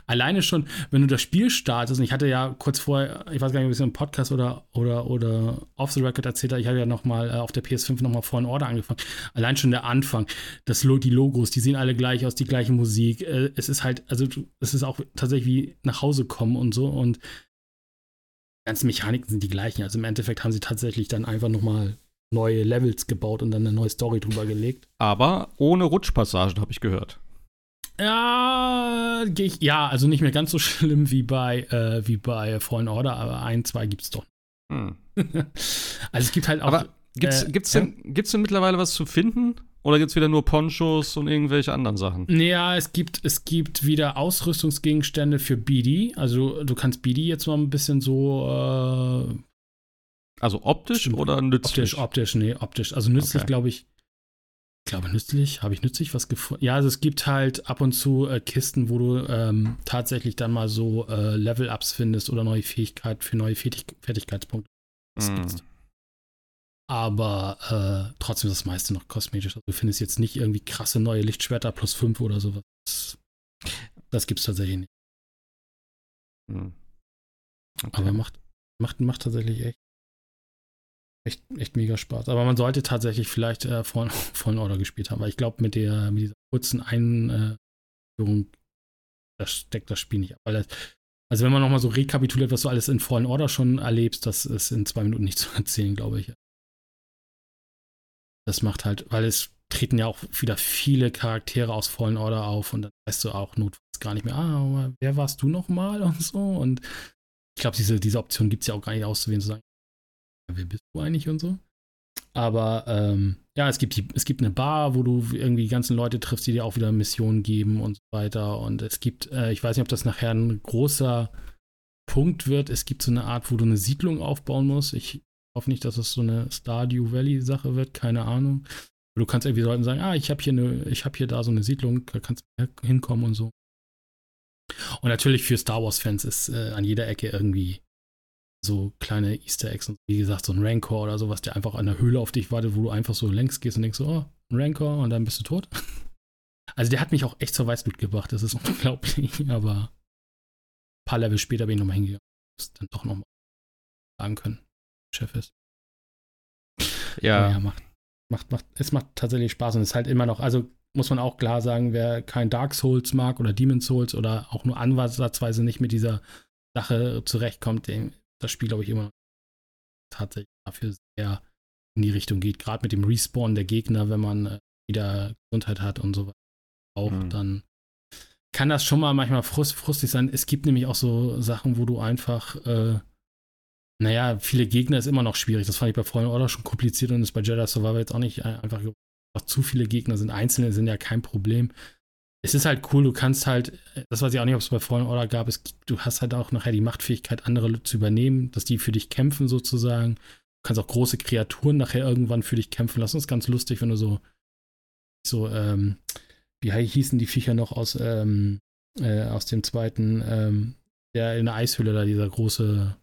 alleine schon, wenn du das Spiel startest, und ich hatte ja kurz vorher, ich weiß gar nicht, ob ich es im Podcast oder, oder, oder off the record erzählt habe, ich habe ja nochmal äh, auf der PS5 nochmal vor Order angefangen. Allein schon der Anfang, das, die Logos, die sehen alle gleich aus, die gleiche Musik. Äh, es ist halt, also es ist auch tatsächlich wie nach Hause kommen und so und die ganzen Mechaniken sind die gleichen. Also im Endeffekt haben sie tatsächlich dann einfach nochmal neue Levels gebaut und dann eine neue Story drüber gelegt. Aber ohne Rutschpassagen, habe ich gehört. Ja, ich, ja, also nicht mehr ganz so schlimm wie bei, äh, wie bei Fallen Order, aber ein, zwei gibt's doch. Hm. also es gibt halt auch. Aber gibt's, äh, gibt's, denn, ja? gibt's denn mittlerweile was zu finden? Oder gibt's wieder nur Ponchos und irgendwelche anderen Sachen? Ja, es gibt, es gibt wieder Ausrüstungsgegenstände für BD. Also du kannst BD jetzt mal ein bisschen so. Äh, also optisch oder nützlich? Optisch, optisch, nee, optisch. Also nützlich, okay. glaube ich, ich glaube, nützlich. Habe ich nützlich was gefunden? Ja, also es gibt halt ab und zu äh, Kisten, wo du ähm, tatsächlich dann mal so äh, Level-Ups findest oder neue Fähigkeiten für neue Fertig Fertigkeitspunkte. Mm. Aber äh, trotzdem ist das meiste noch kosmetisch. Also du findest jetzt nicht irgendwie krasse neue Lichtschwerter plus 5 oder sowas. Das gibt es tatsächlich nicht. Mm. Okay. Aber macht, macht, macht tatsächlich echt echt, echt mega Spaß. Aber man sollte tatsächlich vielleicht äh, Fallen, Fallen Order gespielt haben, weil ich glaube, mit, mit dieser kurzen Einführung, das steckt das Spiel nicht ab. Also wenn man nochmal so rekapituliert, was du alles in Fallen Order schon erlebst, das ist in zwei Minuten nicht zu erzählen, glaube ich. Das macht halt, weil es treten ja auch wieder viele Charaktere aus Fallen Order auf und dann weißt du auch notfalls gar nicht mehr, ah, wer warst du nochmal und so. Und ich glaube, diese, diese Option gibt es ja auch gar nicht auszuwählen, zu sagen, wer bist du eigentlich und so. Aber ähm, ja, es gibt, die, es gibt eine Bar, wo du irgendwie die ganzen Leute triffst, die dir auch wieder Missionen geben und so weiter. Und es gibt, äh, ich weiß nicht, ob das nachher ein großer Punkt wird. Es gibt so eine Art, wo du eine Siedlung aufbauen musst. Ich hoffe nicht, dass es so eine Stardew Valley-Sache wird, keine Ahnung. Du kannst irgendwie Leuten sagen, ah, ich habe hier eine, ich habe hier da so eine Siedlung, da kannst du hinkommen und so. Und natürlich für Star Wars-Fans ist äh, an jeder Ecke irgendwie so kleine Easter Eggs und wie gesagt, so ein Rancor oder sowas, der einfach an der Höhle auf dich wartet, wo du einfach so längs gehst und denkst, oh, ein Rancor und dann bist du tot. Also der hat mich auch echt zur Weißblut gebracht, das ist unglaublich, aber ein paar Level später bin ich nochmal hingegangen. Das dann doch nochmal sagen können, Chef ist. Ja. ja, macht, macht, macht, es macht tatsächlich Spaß und es ist halt immer noch, also muss man auch klar sagen, wer kein Dark Souls mag oder Demon Souls oder auch nur ansatzweise nicht mit dieser Sache zurechtkommt, dem das Spiel, glaube ich, immer tatsächlich dafür sehr in die Richtung geht. Gerade mit dem Respawn der Gegner, wenn man äh, wieder Gesundheit hat und so weiter. Auch mhm. dann kann das schon mal manchmal frust, frustig sein. Es gibt nämlich auch so Sachen, wo du einfach, äh, naja, viele Gegner ist immer noch schwierig. Das fand ich bei Fallen Order schon kompliziert und ist bei Jedi Survivor jetzt auch nicht einfach zu viele Gegner sind. Einzelne sind ja kein Problem es ist halt cool, du kannst halt, das weiß ich auch nicht, ob es bei Fallen Order gab, es, du hast halt auch nachher die Machtfähigkeit, andere zu übernehmen, dass die für dich kämpfen sozusagen. Du kannst auch große Kreaturen nachher irgendwann für dich kämpfen lassen. Das ist ganz lustig, wenn du so, so, ähm, wie hießen die Viecher noch aus, ähm, äh, aus dem zweiten, ähm, der in der Eishöhle da, dieser große,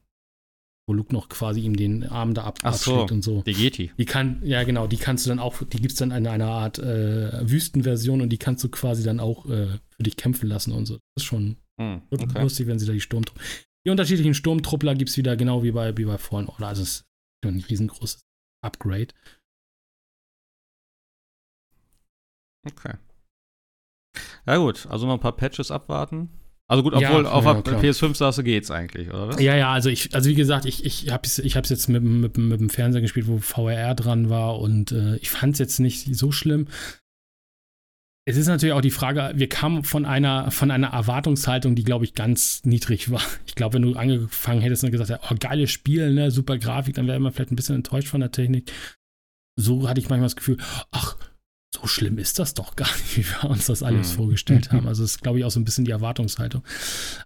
wo Luke noch quasi ihm den Arm da ab Ach so, und so. Der Yeti. Die kann, ja genau, die kannst du dann auch, die gibt es dann in einer Art äh, Wüstenversion und die kannst du quasi dann auch äh, für dich kämpfen lassen und so. Das ist schon hm, okay. lustig, wenn sie da die Sturmtruppler. Die unterschiedlichen Sturmtruppler gibt es wieder genau wie bei, wie bei Fallen Order. Also es ist schon ein riesengroßes Upgrade. Okay. Ja gut, also noch ein paar Patches abwarten. Also gut, obwohl ja, auf ja, PS5 saß geht's eigentlich, oder was? Ja, ja, also ich, also wie gesagt, ich, ich habe es ich hab's jetzt mit, mit, mit dem Fernseher gespielt, wo VRR dran war und äh, ich fand es jetzt nicht so schlimm. Es ist natürlich auch die Frage, wir kamen von einer, von einer Erwartungshaltung, die, glaube ich, ganz niedrig war. Ich glaube, wenn du angefangen hättest und gesagt, oh, geiles Spiel, ne, super Grafik, dann wäre man vielleicht ein bisschen enttäuscht von der Technik. So hatte ich manchmal das Gefühl, ach, so schlimm ist das doch gar nicht, wie wir uns das alles mhm. vorgestellt haben. Also es ist, glaube ich, auch so ein bisschen die Erwartungshaltung.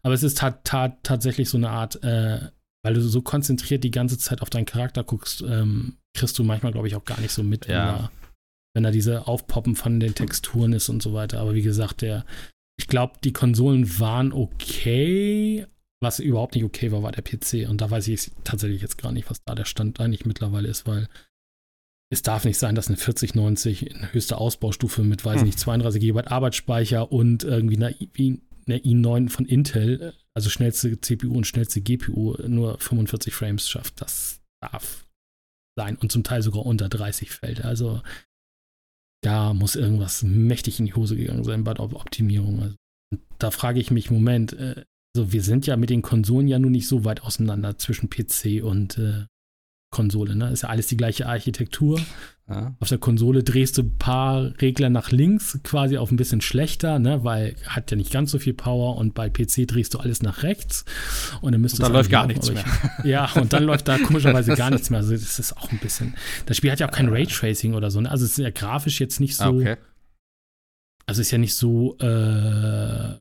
Aber es ist ta ta tatsächlich so eine Art, äh, weil du so konzentriert die ganze Zeit auf deinen Charakter guckst, ähm, kriegst du manchmal, glaube ich, auch gar nicht so mit, ja. wenn, da, wenn da diese Aufpoppen von den Texturen ist und so weiter. Aber wie gesagt, der, ich glaube, die Konsolen waren okay. Was überhaupt nicht okay war, war der PC. Und da weiß ich tatsächlich jetzt gar nicht, was da der Stand eigentlich mittlerweile ist, weil es darf nicht sein, dass eine 4090 in höchster Ausbaustufe mit, weiß hm. nicht, 32 GB Arbeitsspeicher und irgendwie eine, eine i9 von Intel, also schnellste CPU und schnellste GPU, nur 45 Frames schafft. Das darf sein und zum Teil sogar unter 30 fällt. Also da muss irgendwas mächtig in die Hose gegangen sein bei der Optimierung. Also, da frage ich mich, Moment, also wir sind ja mit den Konsolen ja nun nicht so weit auseinander zwischen PC und äh, Konsole. Ne? Ist ja alles die gleiche Architektur. Ja. Auf der Konsole drehst du ein paar Regler nach links, quasi auf ein bisschen schlechter, ne? weil hat ja nicht ganz so viel Power und bei PC drehst du alles nach rechts und dann müsste dann läuft gar nichts mehr. ja, und dann läuft da komischerweise gar nichts mehr. Also das ist auch ein bisschen. Das Spiel hat ja auch kein Raytracing oder so. Ne? Also es ist ja grafisch jetzt nicht so. Ah, okay. Also ist ja nicht so äh,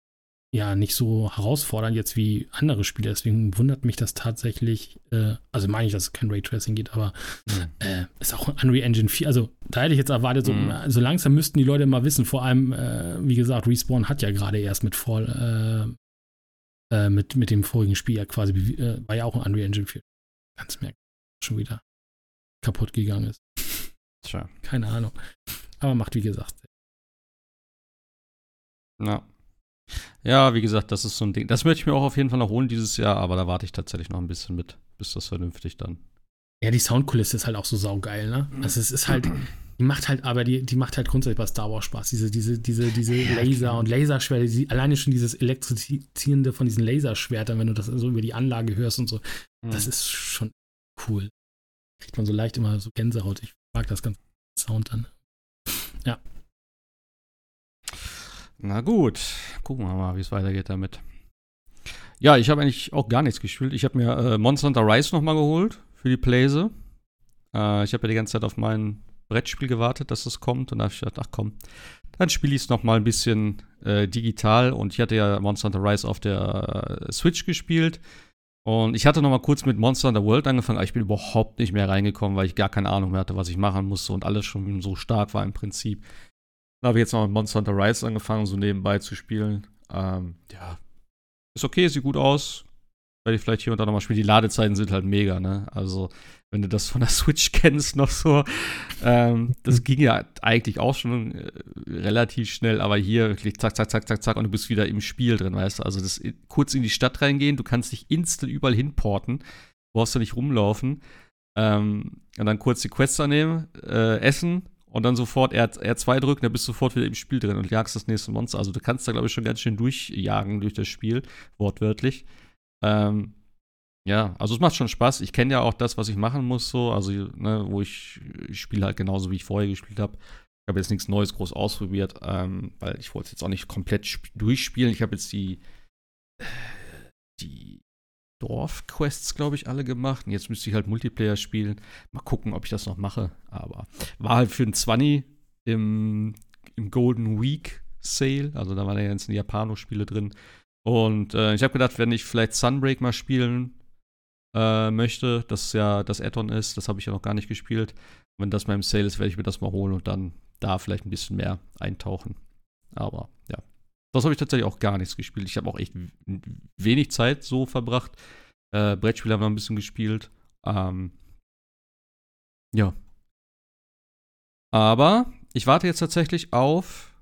ja nicht so herausfordernd jetzt wie andere Spiele. Deswegen wundert mich das tatsächlich. Äh, also meine ich, dass es kein Raytracing geht, aber mhm. äh, ist auch ein Unreal Engine 4. Also da hätte ich jetzt erwartet, so, mhm. so langsam müssten die Leute mal wissen. Vor allem, äh, wie gesagt, Respawn hat ja gerade erst mit Fall, äh, äh, mit, mit dem vorigen Spiel ja quasi, äh, war ja auch ein Unreal Engine 4. Ganz merkwürdig, schon wieder kaputt gegangen ist. Tja. Keine Ahnung. Aber macht, wie gesagt. Ja. Ja, wie gesagt, das ist so ein Ding. Das möchte ich mir auch auf jeden Fall noch holen dieses Jahr, aber da warte ich tatsächlich noch ein bisschen mit, bis das vernünftig dann. Ja, die Soundkulisse ist halt auch so saugeil, ne? Also es ist halt, die macht halt, aber die, die macht halt grundsätzlich bei Star Wars Spaß. Diese, diese, diese, diese ja, Laser klar. und Laserschwerter, die, alleine schon dieses Elektrizierende von diesen Laserschwertern, wenn du das so über die Anlage hörst und so, mhm. das ist schon cool. Kriegt man so leicht immer so Gänsehaut. Ich mag das ganze Sound dann. Ja. Na gut, gucken wir mal, wie es weitergeht damit. Ja, ich habe eigentlich auch gar nichts gespielt. Ich habe mir äh, Monster Hunter Rise nochmal geholt für die Playse. Äh, ich habe ja die ganze Zeit auf mein Brettspiel gewartet, dass es kommt. Und da habe ich gedacht, ach komm, dann spiele ich es nochmal ein bisschen äh, digital. Und ich hatte ja Monster Hunter Rise auf der äh, Switch gespielt. Und ich hatte nochmal kurz mit Monster Hunter World angefangen, aber ich bin überhaupt nicht mehr reingekommen, weil ich gar keine Ahnung mehr hatte, was ich machen musste und alles schon so stark war im Prinzip. Da habe ich jetzt noch mit Monster Hunter Rise angefangen, so nebenbei zu spielen. Ähm, ja, ist okay, sieht gut aus. Werde ich vielleicht hier und da nochmal spielen. Die Ladezeiten sind halt mega, ne? Also, wenn du das von der Switch kennst, noch so. Ähm, das ging ja eigentlich auch schon äh, relativ schnell, aber hier wirklich zack, zack, zack, zack, zack und du bist wieder im Spiel drin, weißt du? Also, das kurz in die Stadt reingehen, du kannst dich instant überall hinporten. Brauchst du nicht rumlaufen. Ähm, und dann kurz die Quests annehmen, äh, essen und dann sofort R, R2 drücken, dann bist du sofort wieder im Spiel drin und jagst das nächste Monster. Also du kannst da, glaube ich, schon ganz schön durchjagen durch das Spiel, wortwörtlich. Ähm, ja, also es macht schon Spaß. Ich kenne ja auch das, was ich machen muss, so, also, ne, wo ich, ich spiele halt genauso, wie ich vorher gespielt habe. Ich habe jetzt nichts Neues groß ausprobiert, ähm, weil ich wollte es jetzt auch nicht komplett durchspielen. Ich habe jetzt die, die Dorfquests, glaube ich, alle gemacht. Und jetzt müsste ich halt Multiplayer spielen. Mal gucken, ob ich das noch mache. Aber war halt für ein 20 im, im Golden Week Sale. Also da waren ja ganzen Japano-Spiele drin. Und äh, ich habe gedacht, wenn ich vielleicht Sunbreak mal spielen äh, möchte, das ja das Add-on ist, das habe ich ja noch gar nicht gespielt. Wenn das mal im Sale ist, werde ich mir das mal holen und dann da vielleicht ein bisschen mehr eintauchen. Aber ja, Das habe ich tatsächlich auch gar nichts gespielt. Ich habe auch echt wenig Zeit so verbracht. Äh, Brettspiele haben wir ein bisschen gespielt. Ähm, ja. Aber ich warte jetzt tatsächlich auf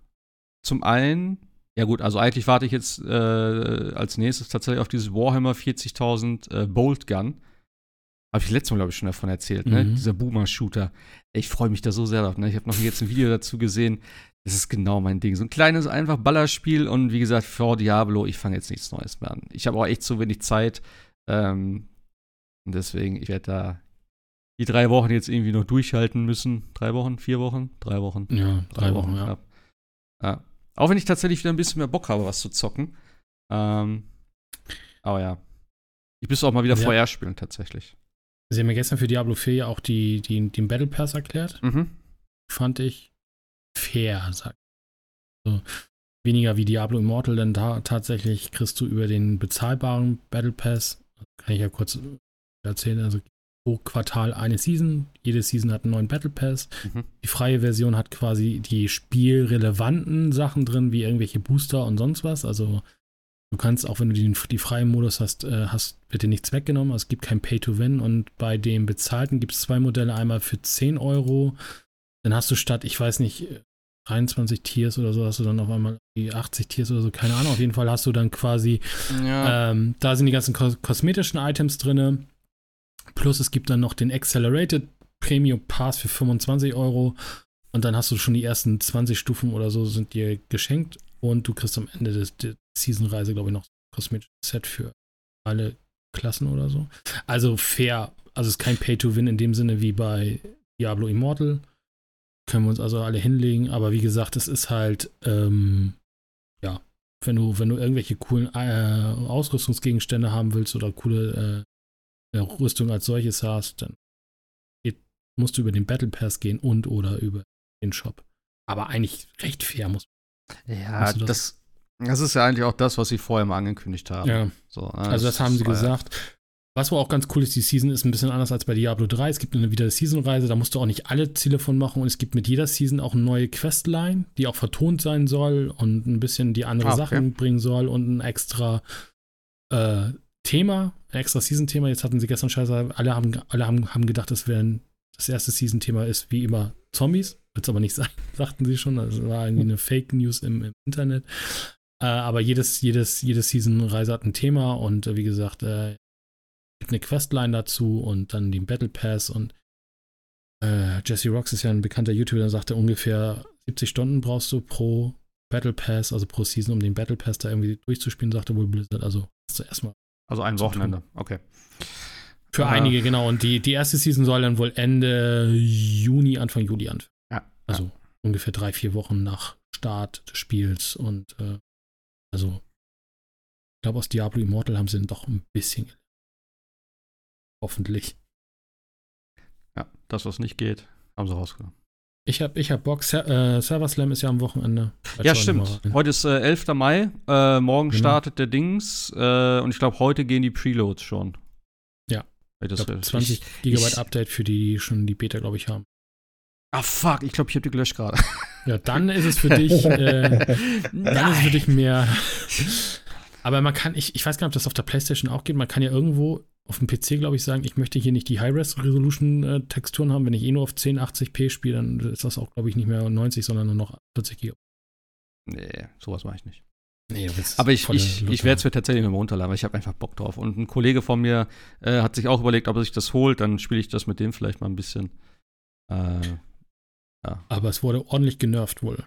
zum einen, ja gut, also eigentlich warte ich jetzt äh, als nächstes tatsächlich auf dieses Warhammer 40.000 äh, Bolt Gun. Habe ich letztes Mal, glaube ich, schon davon erzählt, ne? Mhm. Dieser Boomer-Shooter. Ich freue mich da so sehr drauf. Ne? Ich habe noch jetzt ein Video dazu gesehen. Das ist genau mein Ding. So ein kleines, einfach Ballerspiel und wie gesagt, vor Diablo, ich fange jetzt nichts Neues mehr an. Ich habe auch echt zu wenig Zeit. Ähm, und deswegen, ich werde da die drei Wochen jetzt irgendwie noch durchhalten müssen. Drei Wochen, vier Wochen? Drei Wochen. Ja, drei, drei Wochen, Wochen, ja. ja. Auch wenn ich tatsächlich wieder ein bisschen mehr Bock habe, was zu zocken. Ähm, aber ja. Ich müsste auch mal wieder ja. VR spielen, tatsächlich. Sie haben ja gestern für Diablo 4 ja auch die, die, den Battle Pass erklärt. Mhm. Fand ich fair, sagt. Also, weniger wie Diablo Immortal, denn da tatsächlich kriegst du über den bezahlbaren Battle Pass, kann ich ja kurz erzählen, also pro Quartal eine Season. Jede Season hat einen neuen Battle Pass. Mhm. Die freie Version hat quasi die spielrelevanten Sachen drin, wie irgendwelche Booster und sonst was. Also du kannst, auch wenn du den, die freien Modus hast, äh, hast, wird dir nichts weggenommen. Also es gibt kein Pay-to-Win. Und bei dem bezahlten gibt es zwei Modelle. Einmal für 10 Euro. Dann hast du statt, ich weiß nicht, 23 Tiers oder so, hast du dann auf einmal die 80 Tiers oder so, keine Ahnung. Auf jeden Fall hast du dann quasi, ja. ähm, da sind die ganzen kosmetischen Items drin Plus es gibt dann noch den Accelerated Premium Pass für 25 Euro. Und dann hast du schon die ersten 20 Stufen oder so sind dir geschenkt. Und du kriegst am Ende der Season-Reise, glaube ich, noch kosmetisches Set für alle Klassen oder so. Also fair. Also es ist kein Pay-to-Win in dem Sinne wie bei Diablo Immortal. Können wir uns also alle hinlegen. Aber wie gesagt, es ist halt, ähm, ja, wenn du, wenn du irgendwelche coolen äh, Ausrüstungsgegenstände haben willst oder coole äh, Rüstung als solches hast, dann musst du über den Battle Pass gehen und oder über den Shop. Aber eigentlich recht fair muss man. Ja, das? das? Das, ist ja eigentlich auch das, was sie vorher mal angekündigt haben. Ja. So, ne? Also das, das haben sie gesagt. Was wohl auch ganz cool ist, die Season ist ein bisschen anders als bei Diablo 3. Es gibt eine wieder Season-Reise, da musst du auch nicht alle Ziele von machen und es gibt mit jeder Season auch eine neue Questline, die auch vertont sein soll und ein bisschen die andere ah, okay. Sachen bringen soll und ein extra äh, Thema, ein extra Season-Thema. Jetzt hatten sie gestern scheiße, alle haben, alle haben, haben gedacht, das wäre das erste Season-Thema ist wie immer Zombies. Wird es aber nicht sein, sagten sie schon. Also war irgendwie eine Fake News im, im Internet. Äh, aber jedes, jedes, jedes Season-Reise hat ein Thema und äh, wie gesagt, äh, gibt eine Questline dazu und dann den Battle Pass und äh, Jesse Rocks ist ja ein bekannter YouTuber, der sagte ungefähr 70 Stunden brauchst du pro Battle Pass, also pro Season, um den Battle Pass da irgendwie durchzuspielen, sagte wohl Blizzard. Also hast du erstmal also ein Wochenende, okay. Für äh, einige, genau. Und die, die erste Season soll dann wohl Ende Juni, Anfang Juli anfangen. Also ja. ungefähr drei, vier Wochen nach Start des Spiels. Und äh, also, ich glaube, aus Diablo Immortal haben sie dann doch ein bisschen. Hoffentlich. Ja, das, was nicht geht, haben sie rausgenommen. Ich habe ich hab Bock. Ser äh, Server Slam ist ja am Wochenende. Ja, stimmt. Heute ist äh, 11. Mai. Äh, morgen genau. startet der Dings. Äh, und ich glaube, heute gehen die Preloads schon. Ja. Ich glaub, 20 ich, Gigabyte ich, Update für die, die schon die Beta, glaube ich, haben. Ah, fuck. Ich glaube, ich habe die gelöscht gerade. Ja, dann ist es für dich. Äh, dann ist es für dich mehr. Aber man kann, ich, ich weiß gar nicht, ob das auf der PlayStation auch geht. Man kann ja irgendwo auf dem PC, glaube ich, sagen, ich möchte hier nicht die High-Res-Resolution-Texturen haben. Wenn ich eh nur auf 1080p spiele, dann ist das auch, glaube ich, nicht mehr 90, sondern nur noch 40 GB. Nee, sowas mache ich nicht. Nee, aber ich, ich, ich werde es mir tatsächlich nochmal runterladen, weil ich habe einfach Bock drauf. Und ein Kollege von mir äh, hat sich auch überlegt, ob er sich das holt, dann spiele ich das mit dem vielleicht mal ein bisschen. Äh, ja. Aber es wurde ordentlich genervt wohl.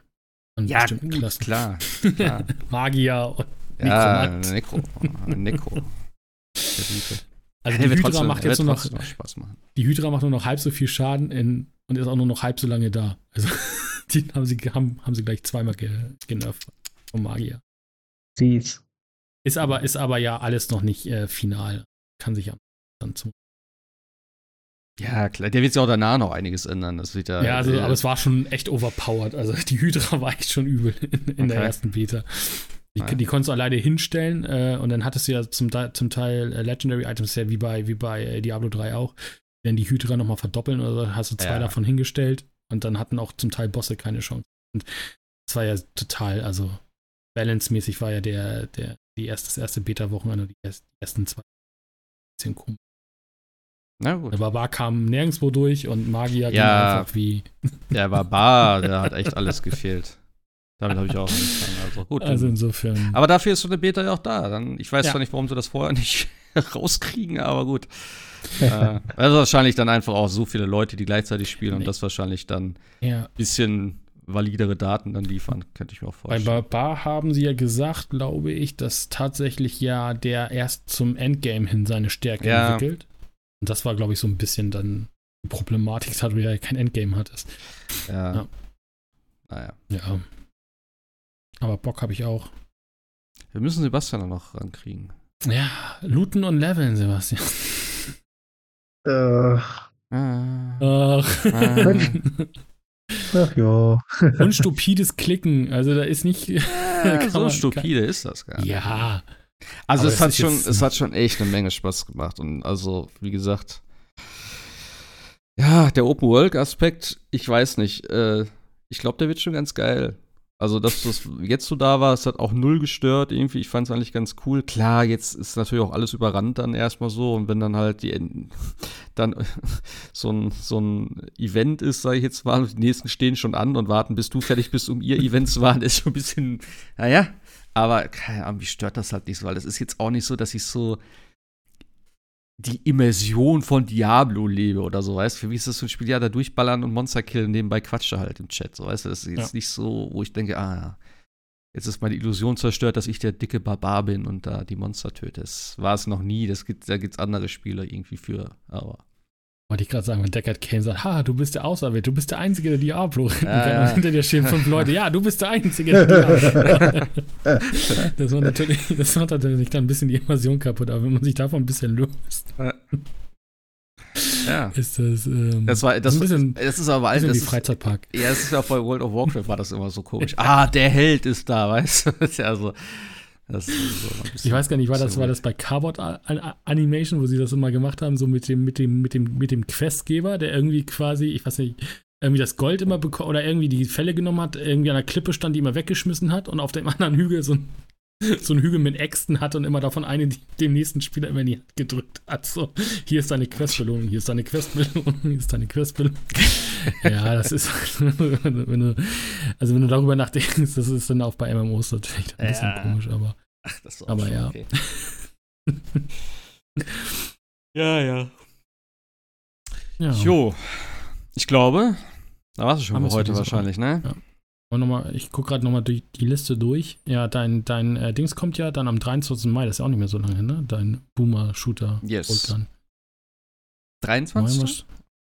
An ja, bestimmten Klassen. klar. klar. Magier und ja, Nekro. Nekro. Also die Hydra macht jetzt nur noch, Spaß machen. Die Hydra macht nur noch halb so viel Schaden in, und ist auch nur noch halb so lange da. Also die haben sie, haben, haben sie gleich zweimal ge, genervt vom Magier. Süß. Ist aber, ist aber ja alles noch nicht äh, final. Kann sich ja dann zum. Ja, klar, der wird sich auch danach noch einiges ändern. Das wird ja, ja also, äh, aber es war schon echt overpowered. Also die Hydra war echt schon übel in, in okay. der ersten Beta. Die, ja. die konntest du alleine hinstellen äh, und dann hattest du ja zum, zum Teil äh, Legendary Items, ja wie bei, wie bei äh, Diablo 3 auch, wenn die Hydra nochmal verdoppeln oder so, hast du zwei ja. davon hingestellt und dann hatten auch zum Teil Bosse keine Chance. Und das war ja total, also balance-mäßig war ja der, der, die erste, das erste Beta-Wochenende, die, ersten zwei. Bisschen komisch. Na gut. Der Barbar kam nirgendwo durch und Magier ja, einfach wie. Der Barbar, der hat echt alles gefehlt. Damit habe ich auch angefangen. Also gut. Also insofern. Aber dafür ist so eine Beta ja auch da. Dann, ich weiß ja. zwar nicht, warum sie das vorher nicht rauskriegen, aber gut. äh, also wahrscheinlich dann einfach auch so viele Leute, die gleichzeitig spielen nee. und das wahrscheinlich dann ein ja. bisschen validere Daten dann liefern, könnte ich mir auch vorstellen. Bei Barbar haben sie ja gesagt, glaube ich, dass tatsächlich ja der erst zum Endgame hin seine Stärke ja. entwickelt. Und das war, glaube ich, so ein bisschen dann die Problematik, dass du ja kein Endgame hattest. Ja. ja. Naja. Ja. Aber Bock habe ich auch. Wir müssen Sebastian noch rankriegen. Ja, looten und leveln, Sebastian. Äh. Ach. Ach. Ach ja. Und stupides Klicken. Also da ist nicht. Ja, so man, stupide kann, ist das gar nicht. Ja. Also es hat schon, es hat schon echt eine Menge Spaß gemacht. Und also, wie gesagt, ja, der Open World Aspekt, ich weiß nicht. Äh, ich glaube, der wird schon ganz geil. Also, dass das jetzt so da war, es hat auch null gestört irgendwie. Ich fand es eigentlich ganz cool. Klar, jetzt ist natürlich auch alles überrannt dann erstmal so. Und wenn dann halt die dann so ein, so ein Event ist, sage ich jetzt mal, die nächsten stehen schon an und warten, bis du fertig bist, um ihr Event zu machen, ist schon ein bisschen, naja. Aber keine Ahnung, wie stört das halt nicht so, weil es ist jetzt auch nicht so, dass ich so die Immersion von Diablo lebe oder so, weißt du? Für mich ist das so ein Spiel, ja, da durchballern und Monster killen, nebenbei quatsche halt im Chat, so, weißt du? Das ist jetzt ja. nicht so, wo ich denke, ah, jetzt ist meine Illusion zerstört, dass ich der dicke Barbar bin und da die Monster töte. Das war es noch nie, das gibt, da gibt es andere Spiele irgendwie für, aber wollte ich gerade sagen, wenn Deckard Kane sagt, ha, du bist der Auserwählte, du bist der Einzige, der Diablo retten ja, kann. Und hinter dir stehen fünf Leute, ja, du bist der Einzige, der Diablo Das war natürlich, das macht natürlich dann ein bisschen die Immersion kaputt, aber wenn man sich davon ein bisschen löst. Ja. Ist das, ähm, das war das, ein bisschen, das ist aber ein das wie Freizeitpark. ja, es ist ja bei World of Warcraft war das immer so komisch. ah, der Held ist da, weißt du? Das ist ja so. Ich weiß gar nicht, war das, war das bei Carbot Animation, wo sie das immer gemacht haben, so mit dem, mit dem, mit dem, mit dem Questgeber, der irgendwie quasi, ich weiß nicht, irgendwie das Gold immer bekommen oder irgendwie die Fälle genommen hat, irgendwie an der Klippe stand, die immer weggeschmissen hat und auf dem anderen Hügel so ein, so ein Hügel mit Äxten hat und immer davon eine die, dem nächsten Spieler immer in die Hand gedrückt hat. So, hier ist deine Questbelohnung, hier ist deine Questbelohnung, hier ist deine Questbelohnung. ja, das ist, wenn du, also wenn du darüber nachdenkst, das ist dann auch bei MMOs natürlich ein bisschen ja. komisch, aber. Ach, das ist aber ja. Okay. ja, ja. Ja. Jo, ich glaube, da warst du schon für heute wahrscheinlich, ne? Ja. Und nochmal, ich gucke gerade nochmal durch die Liste durch. Ja, dein, dein äh, Dings kommt ja dann am 23. Mai, das ist ja auch nicht mehr so lange hin, ne? Dein Boomer-Shooter. Yes. 23.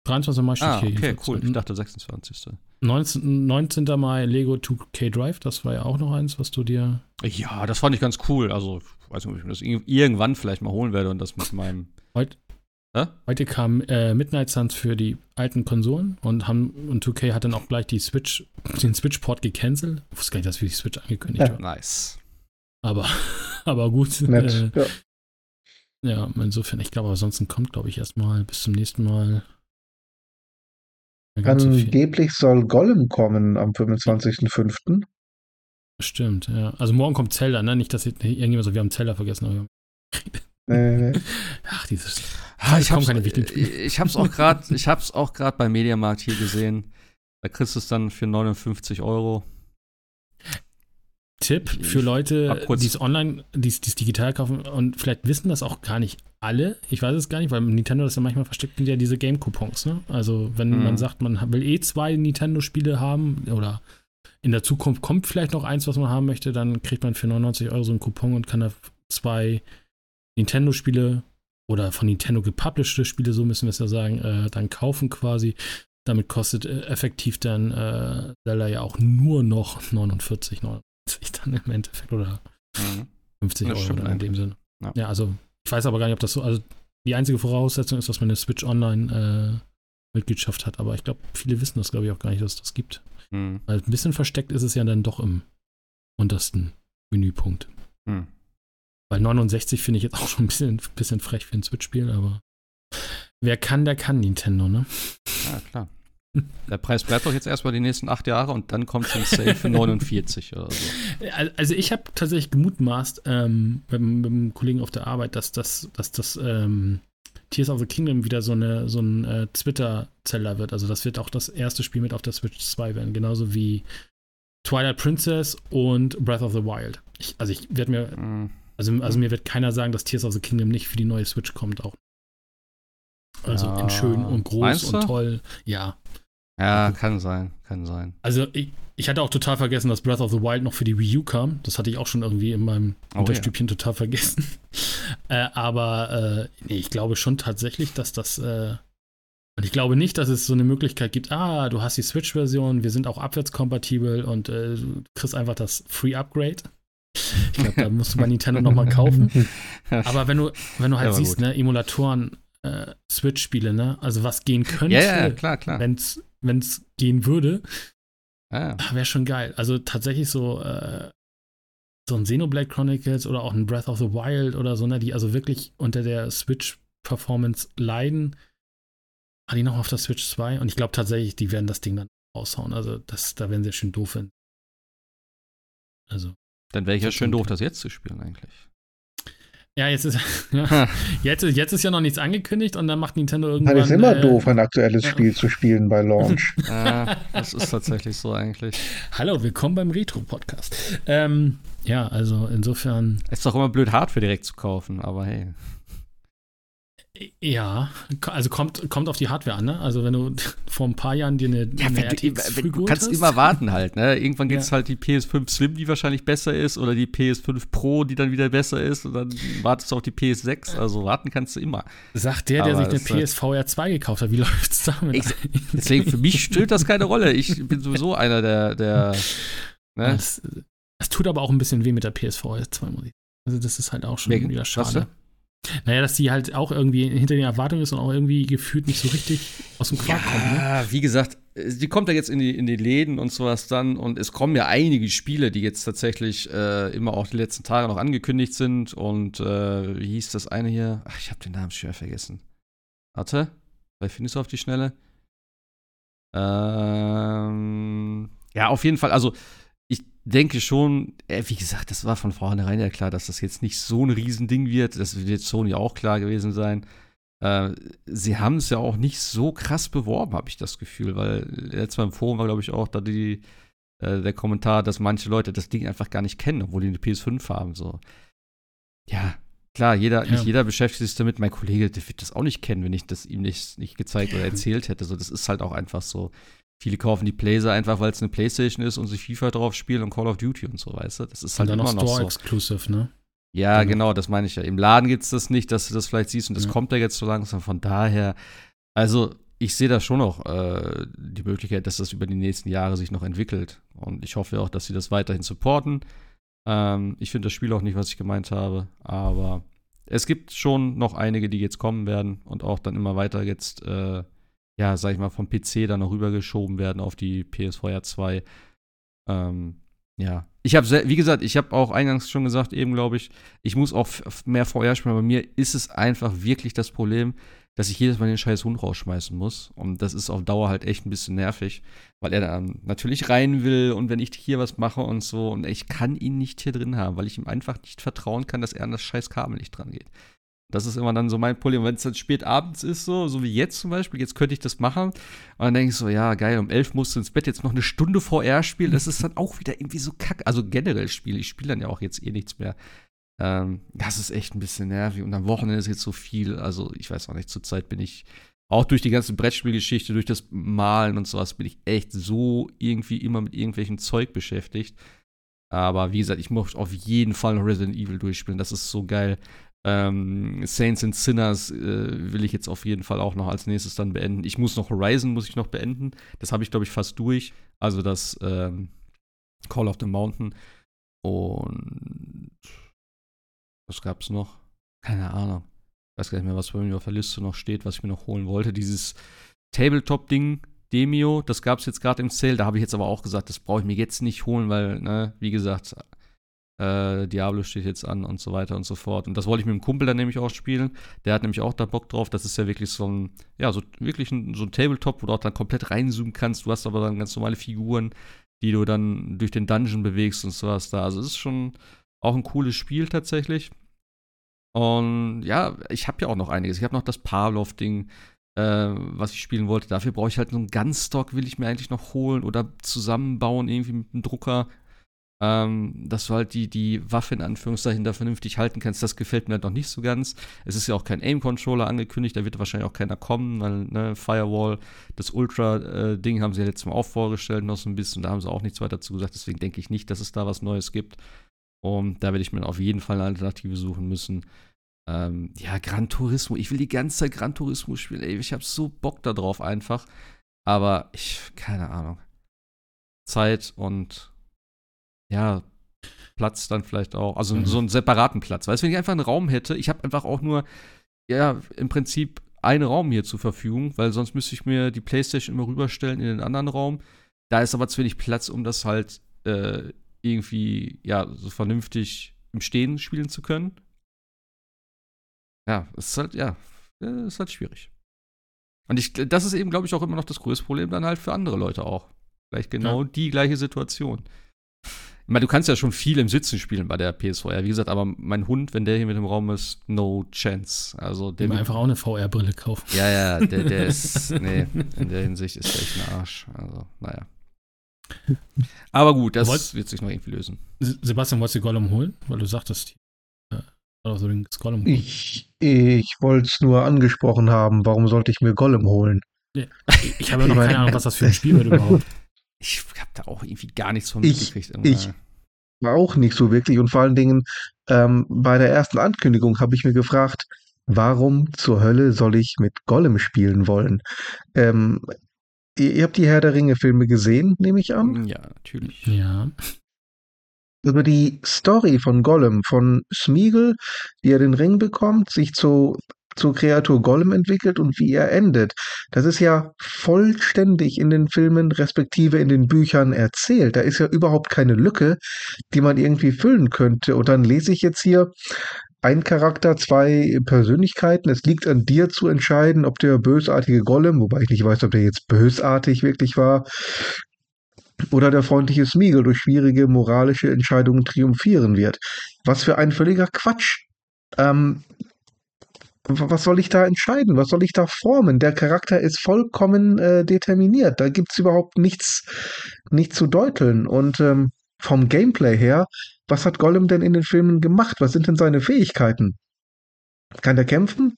23. Mai steht ah, hier. Okay, cool. Ich dachte 26. 19, 19. Mai Lego 2K Drive, das war ja auch noch eins, was du dir. Ja, das fand ich ganz cool. Also, ich weiß nicht, ob ich mir das irgendwann vielleicht mal holen werde und das mit meinem. Heute, Hä? heute kam äh, Midnight Suns für die alten Konsolen und haben und 2K hat dann auch gleich die Switch, den Switch-Port gecancelt. Ich wusste gar nicht, dass für die Switch angekündigt ja. war. Nice. Aber, aber gut. Nett, äh, ja. ja, insofern, ich glaube, ansonsten kommt, glaube ich, erstmal bis zum nächsten Mal Angeblich soll Gollum kommen am 25.05. Stimmt, ja. Also morgen kommt Zelda, ne? Nicht, dass irgendjemand so, wir haben Zelda vergessen. äh. Ach, dieses. Ah, ich, keine ich hab's auch gerade, ich hab's auch gerade beim Mediamarkt hier gesehen. Da kriegst du es dann für 59 Euro. Tipp für Leute, die es online, die es digital kaufen und vielleicht wissen das auch gar nicht alle. Ich weiß es gar nicht, weil Nintendo das ja manchmal versteckt sind ja diese Game-Coupons. Ne? Also wenn mhm. man sagt, man will eh zwei Nintendo-Spiele haben oder in der Zukunft kommt vielleicht noch eins, was man haben möchte, dann kriegt man für 99 Euro so einen Coupon und kann da zwei Nintendo-Spiele oder von Nintendo gepublished Spiele, so müssen wir es ja sagen, äh, dann kaufen quasi. Damit kostet äh, effektiv dann äh, Zelda ja auch nur noch 49, 49 dann im Endeffekt oder mhm. 50 Euro dann in dem Sinne. Ja. ja. also ich weiß aber gar nicht, ob das so, also die einzige Voraussetzung ist, dass man eine Switch Online äh, Mitgliedschaft hat, aber ich glaube, viele wissen das, glaube ich, auch gar nicht, dass es das gibt. Mhm. Weil ein bisschen versteckt ist es ja dann doch im untersten Menüpunkt. Mhm. Weil 69 finde ich jetzt auch schon ein bisschen, bisschen frech für ein Switch-Spiel, aber wer kann, der kann Nintendo, ne? Ja, klar. Der Preis bleibt doch jetzt erstmal die nächsten acht Jahre und dann kommt im Sale für 49 oder so. Also ich habe tatsächlich gemutmaßt ähm, mit, mit einem Kollegen auf der Arbeit, dass das, dass das ähm, Tears of the Kingdom wieder so, eine, so ein äh, Twitter-Zeller wird. Also das wird auch das erste Spiel mit auf der Switch 2 werden, genauso wie Twilight Princess und Breath of the Wild. Ich, also ich werde mir, mhm. Also, also mir wird keiner sagen, dass Tears of the Kingdom nicht für die neue Switch kommt auch. Also ja. in schön und groß und toll. Ja. Ja, kann sein, kann sein. Also ich, ich hatte auch total vergessen, dass Breath of the Wild noch für die Wii U kam. Das hatte ich auch schon irgendwie in meinem oh, Unterstübchen ja. total vergessen. äh, aber äh, nee, ich glaube schon tatsächlich, dass das äh, und ich glaube nicht, dass es so eine Möglichkeit gibt, ah, du hast die Switch-Version, wir sind auch abwärtskompatibel und äh, du kriegst einfach das Free Upgrade. Ich glaube, da musst du bei Nintendo nochmal kaufen. Aber wenn du, wenn du halt ja, siehst, gut. ne, Emulatoren, äh, Switch-Spiele, ne? Also was gehen könnte, ja, ja, klar, klar. wenn es gehen würde, ah. wäre schon geil. Also tatsächlich so, äh, so ein Xenoblade Chronicles oder auch ein Breath of the Wild oder so, ne, die also wirklich unter der Switch-Performance leiden, hat die noch auf der Switch 2 und ich glaube tatsächlich, die werden das Ding dann raushauen. Also das, da werden sie schön doof finden. Also. Dann wäre ich ja schön doof, das jetzt zu spielen eigentlich. Ja, jetzt ist, ja, jetzt, jetzt ist ja noch nichts angekündigt und dann macht Nintendo irgendwann. Das ist immer äh, doof, ein aktuelles ja. Spiel zu spielen bei Launch. ja, das ist tatsächlich so eigentlich. Hallo, willkommen beim Retro-Podcast. Ähm, ja, also insofern. Es ist doch immer blöd, Hardware direkt zu kaufen, aber hey. Ja, also kommt, kommt auf die Hardware an, ne? Also wenn du vor ein paar Jahren dir eine, ja, eine RTX du, du kannst hast. immer warten halt, ne? Irgendwann gibt es ja. halt die PS5 Slim, die wahrscheinlich besser ist, oder die PS5 Pro, die dann wieder besser ist, und dann wartest du auf die PS6. Also warten kannst du immer. Sagt der, der Aber sich eine PSVR 2 gekauft hat, wie läuft's damit? Ich, deswegen, für mich spielt das keine Rolle. Ich bin sowieso einer der, der ne? das, das, tut aber auch ein bisschen weh mit der PSVR 2, muss ich Also das ist halt auch schon Wegen, wieder schade. Naja, dass die halt auch irgendwie hinter den Erwartungen ist und auch irgendwie gefühlt nicht so richtig aus dem Quark ja, kommt. Ja, ne? wie gesagt, die kommt ja jetzt in die, in die Läden und sowas dann und es kommen ja einige Spiele, die jetzt tatsächlich äh, immer auch die letzten Tage noch angekündigt sind und äh, wie hieß das eine hier? Ach, ich habe den Namen schwer vergessen. Warte, vielleicht findest du auf die Schnelle. Ähm, ja, auf jeden Fall, also denke schon, äh, wie gesagt, das war von vornherein ja klar, dass das jetzt nicht so ein Riesending wird. Das wird Sony auch klar gewesen sein. Äh, sie haben es ja auch nicht so krass beworben, habe ich das Gefühl, weil letztes Mal im Forum war, glaube ich, auch da die, äh, der Kommentar, dass manche Leute das Ding einfach gar nicht kennen, obwohl die eine PS5 haben. So. Ja, klar, jeder, ja. nicht jeder beschäftigt sich damit. Mein Kollege, der wird das auch nicht kennen, wenn ich das ihm nicht, nicht gezeigt oder erzählt hätte. So, das ist halt auch einfach so. Viele kaufen die Blazer einfach, weil es eine Playstation ist und sich FIFA drauf spielen und Call of Duty und so, weißt du? Das ist halt und dann immer noch Store so. Exclusive, ne? Ja, genau. genau, das meine ich ja. Im Laden gibt es das nicht, dass du das vielleicht siehst und das ja. kommt ja jetzt so langsam. Von daher, also ich sehe da schon noch äh, die Möglichkeit, dass das über die nächsten Jahre sich noch entwickelt. Und ich hoffe auch, dass sie das weiterhin supporten. Ähm, ich finde das Spiel auch nicht, was ich gemeint habe, aber es gibt schon noch einige, die jetzt kommen werden und auch dann immer weiter jetzt äh, ja, sag ich mal, vom PC dann noch rübergeschoben werden auf die PS4 2. Ähm, ja. Ich habe, wie gesagt, ich habe auch eingangs schon gesagt, eben glaube ich, ich muss auch mehr VR spielen. Bei mir ist es einfach wirklich das Problem, dass ich jedes Mal den scheiß Hund rausschmeißen muss. Und das ist auf Dauer halt echt ein bisschen nervig, weil er dann natürlich rein will und wenn ich hier was mache und so. Und ich kann ihn nicht hier drin haben, weil ich ihm einfach nicht vertrauen kann, dass er an das scheiß Kabel nicht dran geht. Das ist immer dann so mein Problem. Wenn es dann spät abends ist, so, so wie jetzt zum Beispiel, jetzt könnte ich das machen. Und dann denke ich so, ja, geil, um elf musst du ins Bett, jetzt noch eine Stunde VR spielen. Das ist dann auch wieder irgendwie so kack. Also generell spiele ich spiele dann ja auch jetzt eh nichts mehr. Ähm, das ist echt ein bisschen nervig. Und am Wochenende ist jetzt so viel. Also, ich weiß auch nicht, zurzeit bin ich auch durch die ganze Brettspielgeschichte, durch das Malen und sowas, bin ich echt so irgendwie immer mit irgendwelchem Zeug beschäftigt. Aber wie gesagt, ich muss auf jeden Fall noch Resident Evil durchspielen. Das ist so geil. Ähm, Saints and Sinners äh, will ich jetzt auf jeden Fall auch noch als nächstes dann beenden. Ich muss noch Horizon muss ich noch beenden. Das habe ich glaube ich fast durch. Also das ähm, Call of the Mountain und was gab es noch? Keine Ahnung. Ich weiß gar nicht mehr, was bei mir auf der Liste noch steht, was ich mir noch holen wollte. Dieses Tabletop-Ding, Demio, das gab es jetzt gerade im Sale. Da habe ich jetzt aber auch gesagt, das brauche ich mir jetzt nicht holen, weil, ne, wie gesagt, Äh, Diablo steht jetzt an und so weiter und so fort. Und das wollte ich mit dem Kumpel dann nämlich auch spielen. Der hat nämlich auch da Bock drauf. Das ist ja wirklich so ein, ja, so wirklich ein, so ein Tabletop, wo du auch dann komplett reinzoomen kannst. Du hast aber dann ganz normale Figuren, die du dann durch den Dungeon bewegst und sowas da. Also es ist schon auch ein cooles Spiel tatsächlich. Und ja, ich habe ja auch noch einiges. Ich habe noch das Pavlov-Ding, äh, was ich spielen wollte. Dafür brauche ich halt so einen Gunstock, will ich mir eigentlich noch holen oder zusammenbauen, irgendwie mit einem Drucker ähm, dass du halt die, die Waffe in Anführungszeichen da vernünftig halten kannst. Das gefällt mir halt noch nicht so ganz. Es ist ja auch kein Aim-Controller angekündigt, da wird wahrscheinlich auch keiner kommen, weil ne, Firewall, das Ultra-Ding haben sie ja letztes Mal auch vorgestellt, noch so ein bisschen, da haben sie auch nichts weiter dazu gesagt, deswegen denke ich nicht, dass es da was Neues gibt. Und da werde ich mir auf jeden Fall eine Alternative suchen müssen. Ähm, ja, Gran Turismo. Ich will die ganze Zeit Gran Turismo spielen. Ey, ich habe so Bock darauf einfach. Aber ich, keine Ahnung. Zeit und ja, Platz dann vielleicht auch. Also mhm. so einen separaten Platz. Weißt du, wenn ich einfach einen Raum hätte, ich habe einfach auch nur, ja, im Prinzip einen Raum hier zur Verfügung, weil sonst müsste ich mir die Playstation immer rüberstellen in den anderen Raum. Da ist aber zu wenig Platz, um das halt äh, irgendwie, ja, so vernünftig im Stehen spielen zu können. Ja, es ist halt, ja, ist halt schwierig. Und ich, das ist eben, glaube ich, auch immer noch das größte Problem dann halt für andere Leute auch. Vielleicht genau ja. die gleiche Situation. Ich meine, du kannst ja schon viel im Sitzen spielen bei der PSVR. Wie gesagt, aber mein Hund, wenn der hier mit dem Raum ist, no chance. Also der einfach auch eine VR-Brille kaufen. Ja, ja, der, der ist, nee, in der Hinsicht ist der echt ein Arsch. Also, naja. Aber gut, das Wollt, wird sich noch irgendwie lösen. Sebastian, wolltest du Gollum holen? Weil du sagtest, also Gollum holen. Ich, ich wollte es nur angesprochen haben. Warum sollte ich mir Gollum holen? Ich habe ja noch keine Ahnung, was das für ein Spiel wird überhaupt. Ich habe da auch irgendwie gar nichts von mitgekriegt. Ich, ich auch nicht so wirklich. Und vor allen Dingen ähm, bei der ersten Ankündigung habe ich mir gefragt, warum zur Hölle soll ich mit Gollum spielen wollen? Ähm, ihr, ihr, habt die Herr der Ringe-Filme gesehen, nehme ich an? Ja, natürlich. Ja. Über die Story von Gollum, von Smeagol, wie er den Ring bekommt, sich zu zur Kreatur Gollum entwickelt und wie er endet. Das ist ja vollständig in den Filmen respektive in den Büchern erzählt. Da ist ja überhaupt keine Lücke, die man irgendwie füllen könnte. Und dann lese ich jetzt hier ein Charakter, zwei Persönlichkeiten. Es liegt an dir zu entscheiden, ob der bösartige Gollum, wobei ich nicht weiß, ob der jetzt bösartig wirklich war, oder der freundliche Smeagol durch schwierige moralische Entscheidungen triumphieren wird. Was für ein völliger Quatsch. Ähm, was soll ich da entscheiden? Was soll ich da formen? Der Charakter ist vollkommen äh, determiniert. Da gibt es überhaupt nichts, nichts zu deuteln. Und ähm, vom Gameplay her, was hat Gollum denn in den Filmen gemacht? Was sind denn seine Fähigkeiten? Kann er kämpfen?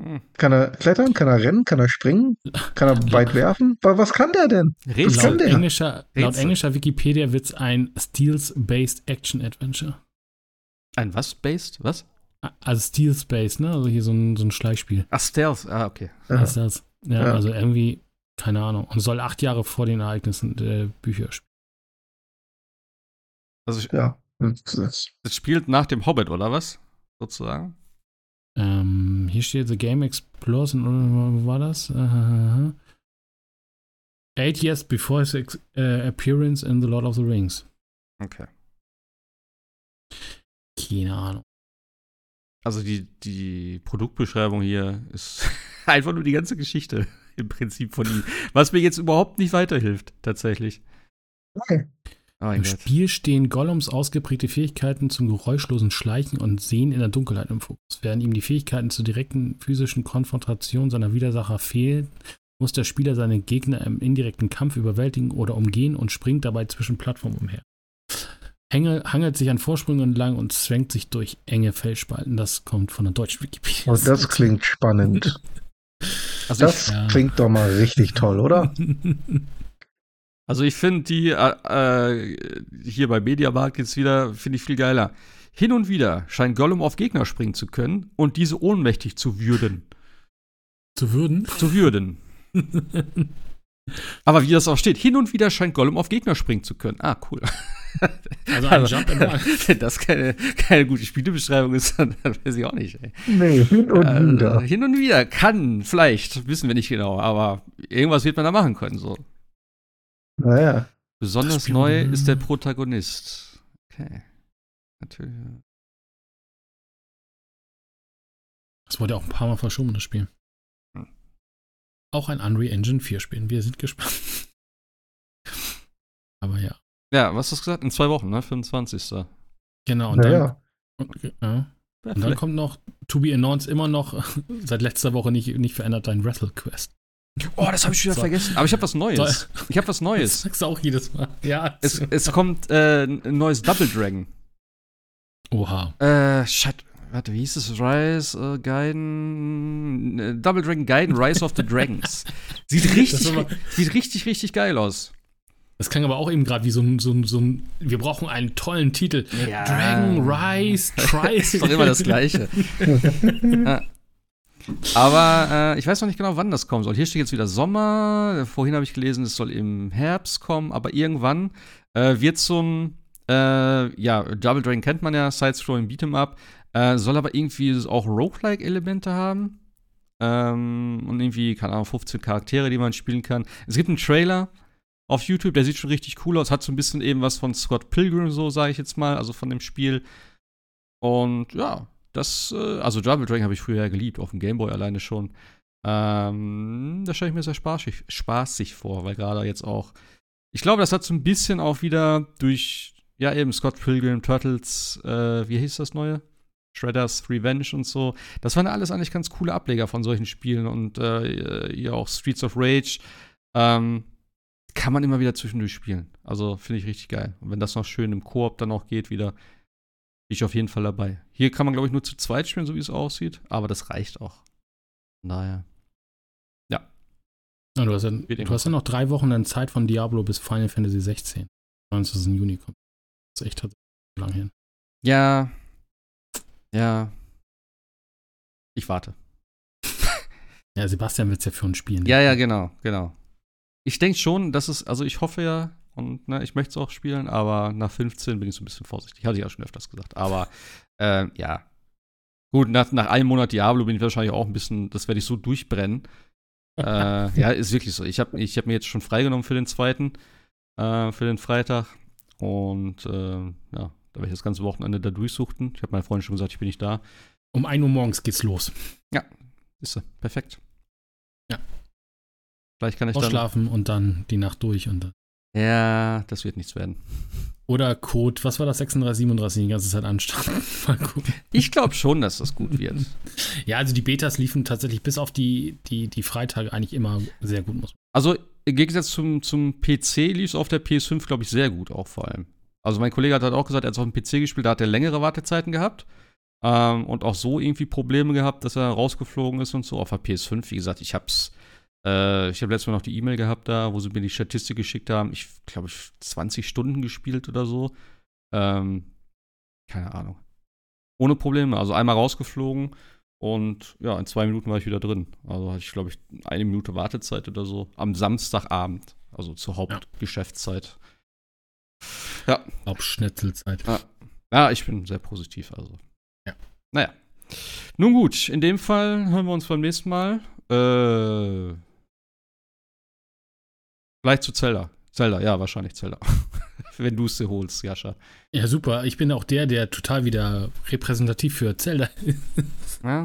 Hm. Kann er klettern? Kann er rennen? Kann er springen? Kann er weit werfen? Was kann der denn? Was kann der? Englischer, laut englischer Wikipedia wird es ein Steels-Based Action Adventure. Ein was? Based? Was? Also Steel Space, ne? Also hier so ein, so ein Schleichspiel. Ach, Stealth, ah, okay. Ja, Stealth. Ja, ja, also irgendwie, keine Ahnung. Und soll acht Jahre vor den Ereignissen der Bücher spielen. Also, ja. Das spielt nach dem Hobbit, oder was? Sozusagen? Ähm, hier steht The Game Explores, wo war das? Uh, eight years before his uh, appearance in The Lord of the Rings. Okay. Keine Ahnung. Also die, die Produktbeschreibung hier ist einfach nur die ganze Geschichte im Prinzip von ihm. Was mir jetzt überhaupt nicht weiterhilft, tatsächlich. Okay. Oh Im Gott. Spiel stehen Gollums ausgeprägte Fähigkeiten zum geräuschlosen Schleichen und Sehen in der Dunkelheit im Fokus. Während ihm die Fähigkeiten zur direkten physischen Konfrontation seiner Widersacher fehlen, muss der Spieler seine Gegner im indirekten Kampf überwältigen oder umgehen und springt dabei zwischen Plattformen umher. Hengel, hangelt sich an Vorsprüngen entlang und zwängt sich durch enge Felsspalten. Das kommt von der deutschen Wikipedia. Oh, das klingt spannend. Also das ich, ja. klingt doch mal richtig toll, oder? Also ich finde die äh, äh, hier bei Mediamarkt jetzt wieder, finde ich viel geiler. Hin und wieder scheint Gollum auf Gegner springen zu können und diese ohnmächtig zu würden. Zu würden? Zu würden. Aber wie das auch steht, hin und wieder scheint Gollum auf Gegner springen zu können. Ah, cool. Also ein also, Jump and Run. Wenn das keine, keine gute Spielebeschreibung ist, dann, weiß ich auch nicht. Ey. Nee, hin und äh, wieder. Hin und wieder. Kann, vielleicht, wissen wir nicht genau, aber irgendwas wird man da machen können. So. Naja. Besonders neu ist der Protagonist. Okay. Natürlich. Das wurde auch ein paar Mal verschoben, das Spiel. Auch ein Unreal Engine 4 spielen. Wir sind gespannt. Aber ja. Ja, was hast du gesagt? In zwei Wochen, ne? 25. Genau, und ja, dann. Ja. Und, ja. und dann kommt noch To Be Announced immer noch seit letzter Woche nicht, nicht verändert dein Wrestle Quest. Oh, das habe ich wieder so. vergessen. Aber ich habe was Neues. Ich habe was Neues. Das sagst du auch jedes Mal. Ja. Es, es kommt äh, ein neues Double Dragon. Oha. Äh, shit. Warte, wie hieß es? Rise, äh, Gaiden. Äh, Double Dragon Gaiden, Rise of the Dragons. Sieht richtig, sieht richtig, richtig geil aus. Das klang aber auch eben gerade wie so ein, so, ein, so ein, wir brauchen einen tollen Titel. Ja. Dragon, Rise, Try. ist doch immer das Gleiche. ja. Aber äh, ich weiß noch nicht genau, wann das kommen soll. Hier steht jetzt wieder Sommer. Vorhin habe ich gelesen, es soll im Herbst kommen. Aber irgendwann äh, wird so ein, äh, ja, Double Dragon kennt man ja, Side-Scrolling Beat'em Up. Äh, soll aber irgendwie auch Roguelike-Elemente haben. Ähm, und irgendwie, keine Ahnung, 15 Charaktere, die man spielen kann. Es gibt einen Trailer auf YouTube, der sieht schon richtig cool aus. Hat so ein bisschen eben was von Scott Pilgrim, so sage ich jetzt mal, also von dem Spiel. Und ja, das, äh, also Double Dragon habe ich früher ja geliebt, auf dem Gameboy alleine schon. Ähm, das stelle ich mir sehr spaßig, spaßig vor, weil gerade jetzt auch, ich glaube, das hat so ein bisschen auch wieder durch, ja, eben Scott Pilgrim, Turtles, äh, wie hieß das neue? Shredder's Revenge und so. Das waren alles eigentlich ganz coole Ableger von solchen Spielen und äh, ja auch Streets of Rage. Ähm, kann man immer wieder zwischendurch spielen. Also finde ich richtig geil. Und wenn das noch schön im Koop dann auch geht wieder, ich auf jeden Fall dabei. Hier kann man, glaube ich, nur zu zweit spielen, so wie es aussieht, aber das reicht auch. Naja. Ja. ja du hast ja, du hast ja noch drei Wochen dann Zeit von Diablo bis Final Fantasy 16. 19. Juni kommt. Das ist echt lang hin. Ja. Ja. Ich warte. ja, Sebastian wird es ja für uns spielen. Ja, ja, genau, genau. Ich denke schon, dass es, also ich hoffe ja, und ne, ich möchte es auch spielen, aber nach 15 bin ich so ein bisschen vorsichtig. Hatte ich auch schon öfters gesagt. Aber äh, ja. Gut, nach, nach einem Monat Diablo bin ich wahrscheinlich auch ein bisschen, das werde ich so durchbrennen. äh, ja, ist wirklich so. Ich habe ich hab mir jetzt schon freigenommen für den zweiten, äh, für den Freitag. Und äh, ja, werde ich das ganze Wochenende da durchsuchten. Ich habe meiner Freundin schon gesagt, ich bin nicht da. Um 1 Uhr morgens geht's los. Ja, ist so. Perfekt. Ja. Vielleicht kann ich dann und dann die Nacht durch und dann. Ja, das wird nichts werden. Oder Code, was war das, 36, 37 die ganze Zeit anstarren? ich glaube schon, dass das gut wird. ja, also die Betas liefen tatsächlich bis auf die, die, die Freitage eigentlich immer sehr gut. Muss. Also im Gegensatz zum, zum PC lief es auf der PS5, glaube ich, sehr gut auch vor allem. Also mein Kollege hat halt auch gesagt, er hat es auf dem PC gespielt, da hat er längere Wartezeiten gehabt. Ähm, und auch so irgendwie Probleme gehabt, dass er rausgeflogen ist und so. Auf der PS5, wie gesagt, ich habe es äh, ich habe letztes Mal noch die E-Mail gehabt da, wo sie mir die Statistik geschickt haben. Ich glaube, ich 20 Stunden gespielt oder so. Ähm, keine Ahnung. Ohne Probleme. Also einmal rausgeflogen und ja, in zwei Minuten war ich wieder drin. Also hatte ich, glaube ich, eine Minute Wartezeit oder so. Am Samstagabend. Also zur Hauptgeschäftszeit. Ja. Hauptschnitzelzeit. Ja. ja, ich bin sehr positiv. Also. Ja. Naja. Nun gut, in dem Fall hören wir uns beim nächsten Mal. Äh. Vielleicht zu Zelda. Zelda, ja, wahrscheinlich Zelda. Wenn du es dir holst, Jascha. Ja, super. Ich bin auch der, der total wieder repräsentativ für Zelda ist. Ja.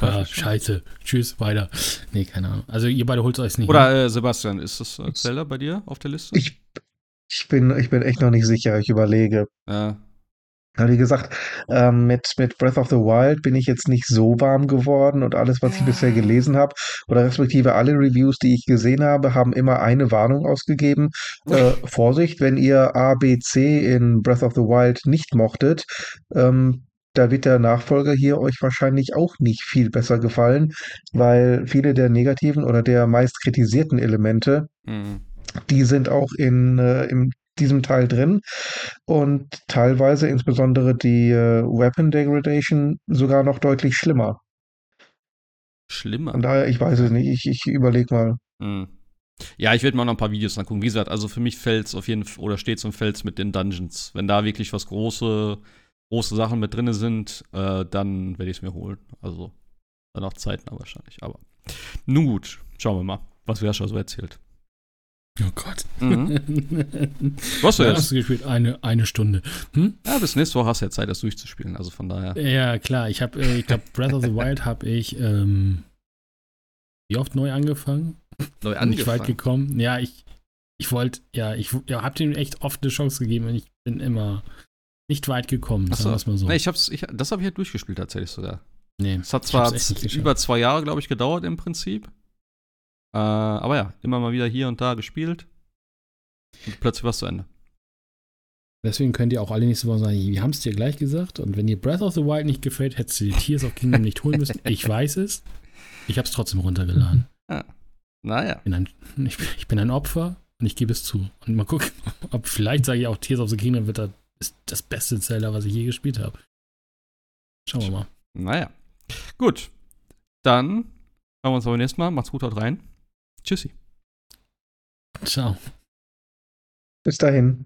ah, scheiße. Tschüss, weiter. Nee, keine Ahnung. Also ihr beide holt euch nicht. Oder äh, Sebastian, ist das äh, Zelda bei dir auf der Liste? Ich, ich, bin, ich bin echt noch nicht sicher. Ich überlege. Ja. Wie gesagt, ähm, mit, mit Breath of the Wild bin ich jetzt nicht so warm geworden und alles, was ich bisher gelesen habe, oder respektive alle Reviews, die ich gesehen habe, haben immer eine Warnung ausgegeben. Äh, Vorsicht, wenn ihr A, B, C in Breath of the Wild nicht mochtet, ähm, da wird der Nachfolger hier euch wahrscheinlich auch nicht viel besser gefallen, weil viele der negativen oder der meist kritisierten Elemente, mhm. Die sind auch in, äh, im diesem Teil drin und teilweise insbesondere die äh, Weapon Degradation sogar noch deutlich schlimmer. Schlimmer? Von daher, ich weiß es nicht, ich, ich überlege mal. Hm. Ja, ich werde mal noch ein paar Videos angucken. Wie gesagt, also für mich fällt es auf jeden Fall, oder steht es und fällt mit den Dungeons. Wenn da wirklich was große, große Sachen mit drin sind, äh, dann werde ich es mir holen. Also dann auch zeitnah wahrscheinlich. Aber nun gut, schauen wir mal, was schon so erzählt. Oh Gott. Mhm. Was du jetzt? hast du gespielt? Eine, eine Stunde. Hm? Ja, bis nächste Woche hast du ja Zeit, das durchzuspielen. Also von daher. Ja, klar. Ich habe, äh, ich glaube, Breath of the Wild habe ich ähm, wie oft neu angefangen? Neu angefangen. Nicht weit gekommen. Ja, ich, ich wollte, ja, ich ja, habe dem echt oft eine Chance gegeben und ich bin immer nicht weit gekommen. Achso. Sagen mal so. Nee, ich hab's, ich, das habe ich ja halt durchgespielt tatsächlich sogar. Nee. Es hat zwar über zwei Jahre, glaube ich, gedauert im Prinzip. Äh, aber ja, immer mal wieder hier und da gespielt. Und plötzlich war es zu Ende. Deswegen könnt ihr auch alle nächste Woche sagen, wir haben es dir gleich gesagt. Und wenn dir Breath of the Wild nicht gefällt, hättest du die Tears of Kingdom nicht holen müssen. Ich weiß es. Ich habe es trotzdem runtergeladen. Ah, naja. Ich, ich, bin ein Opfer und ich gebe es zu. Und mal gucken, ob vielleicht sage ich auch Tears of the Kingdom wird das, ist das beste Zelda, was ich je gespielt habe. Schauen wir mal. Naja. Gut. Dann hören wir uns beim nächsten Mal. Macht's gut, haut rein. Tschüssi. Ciao. Bis dahin.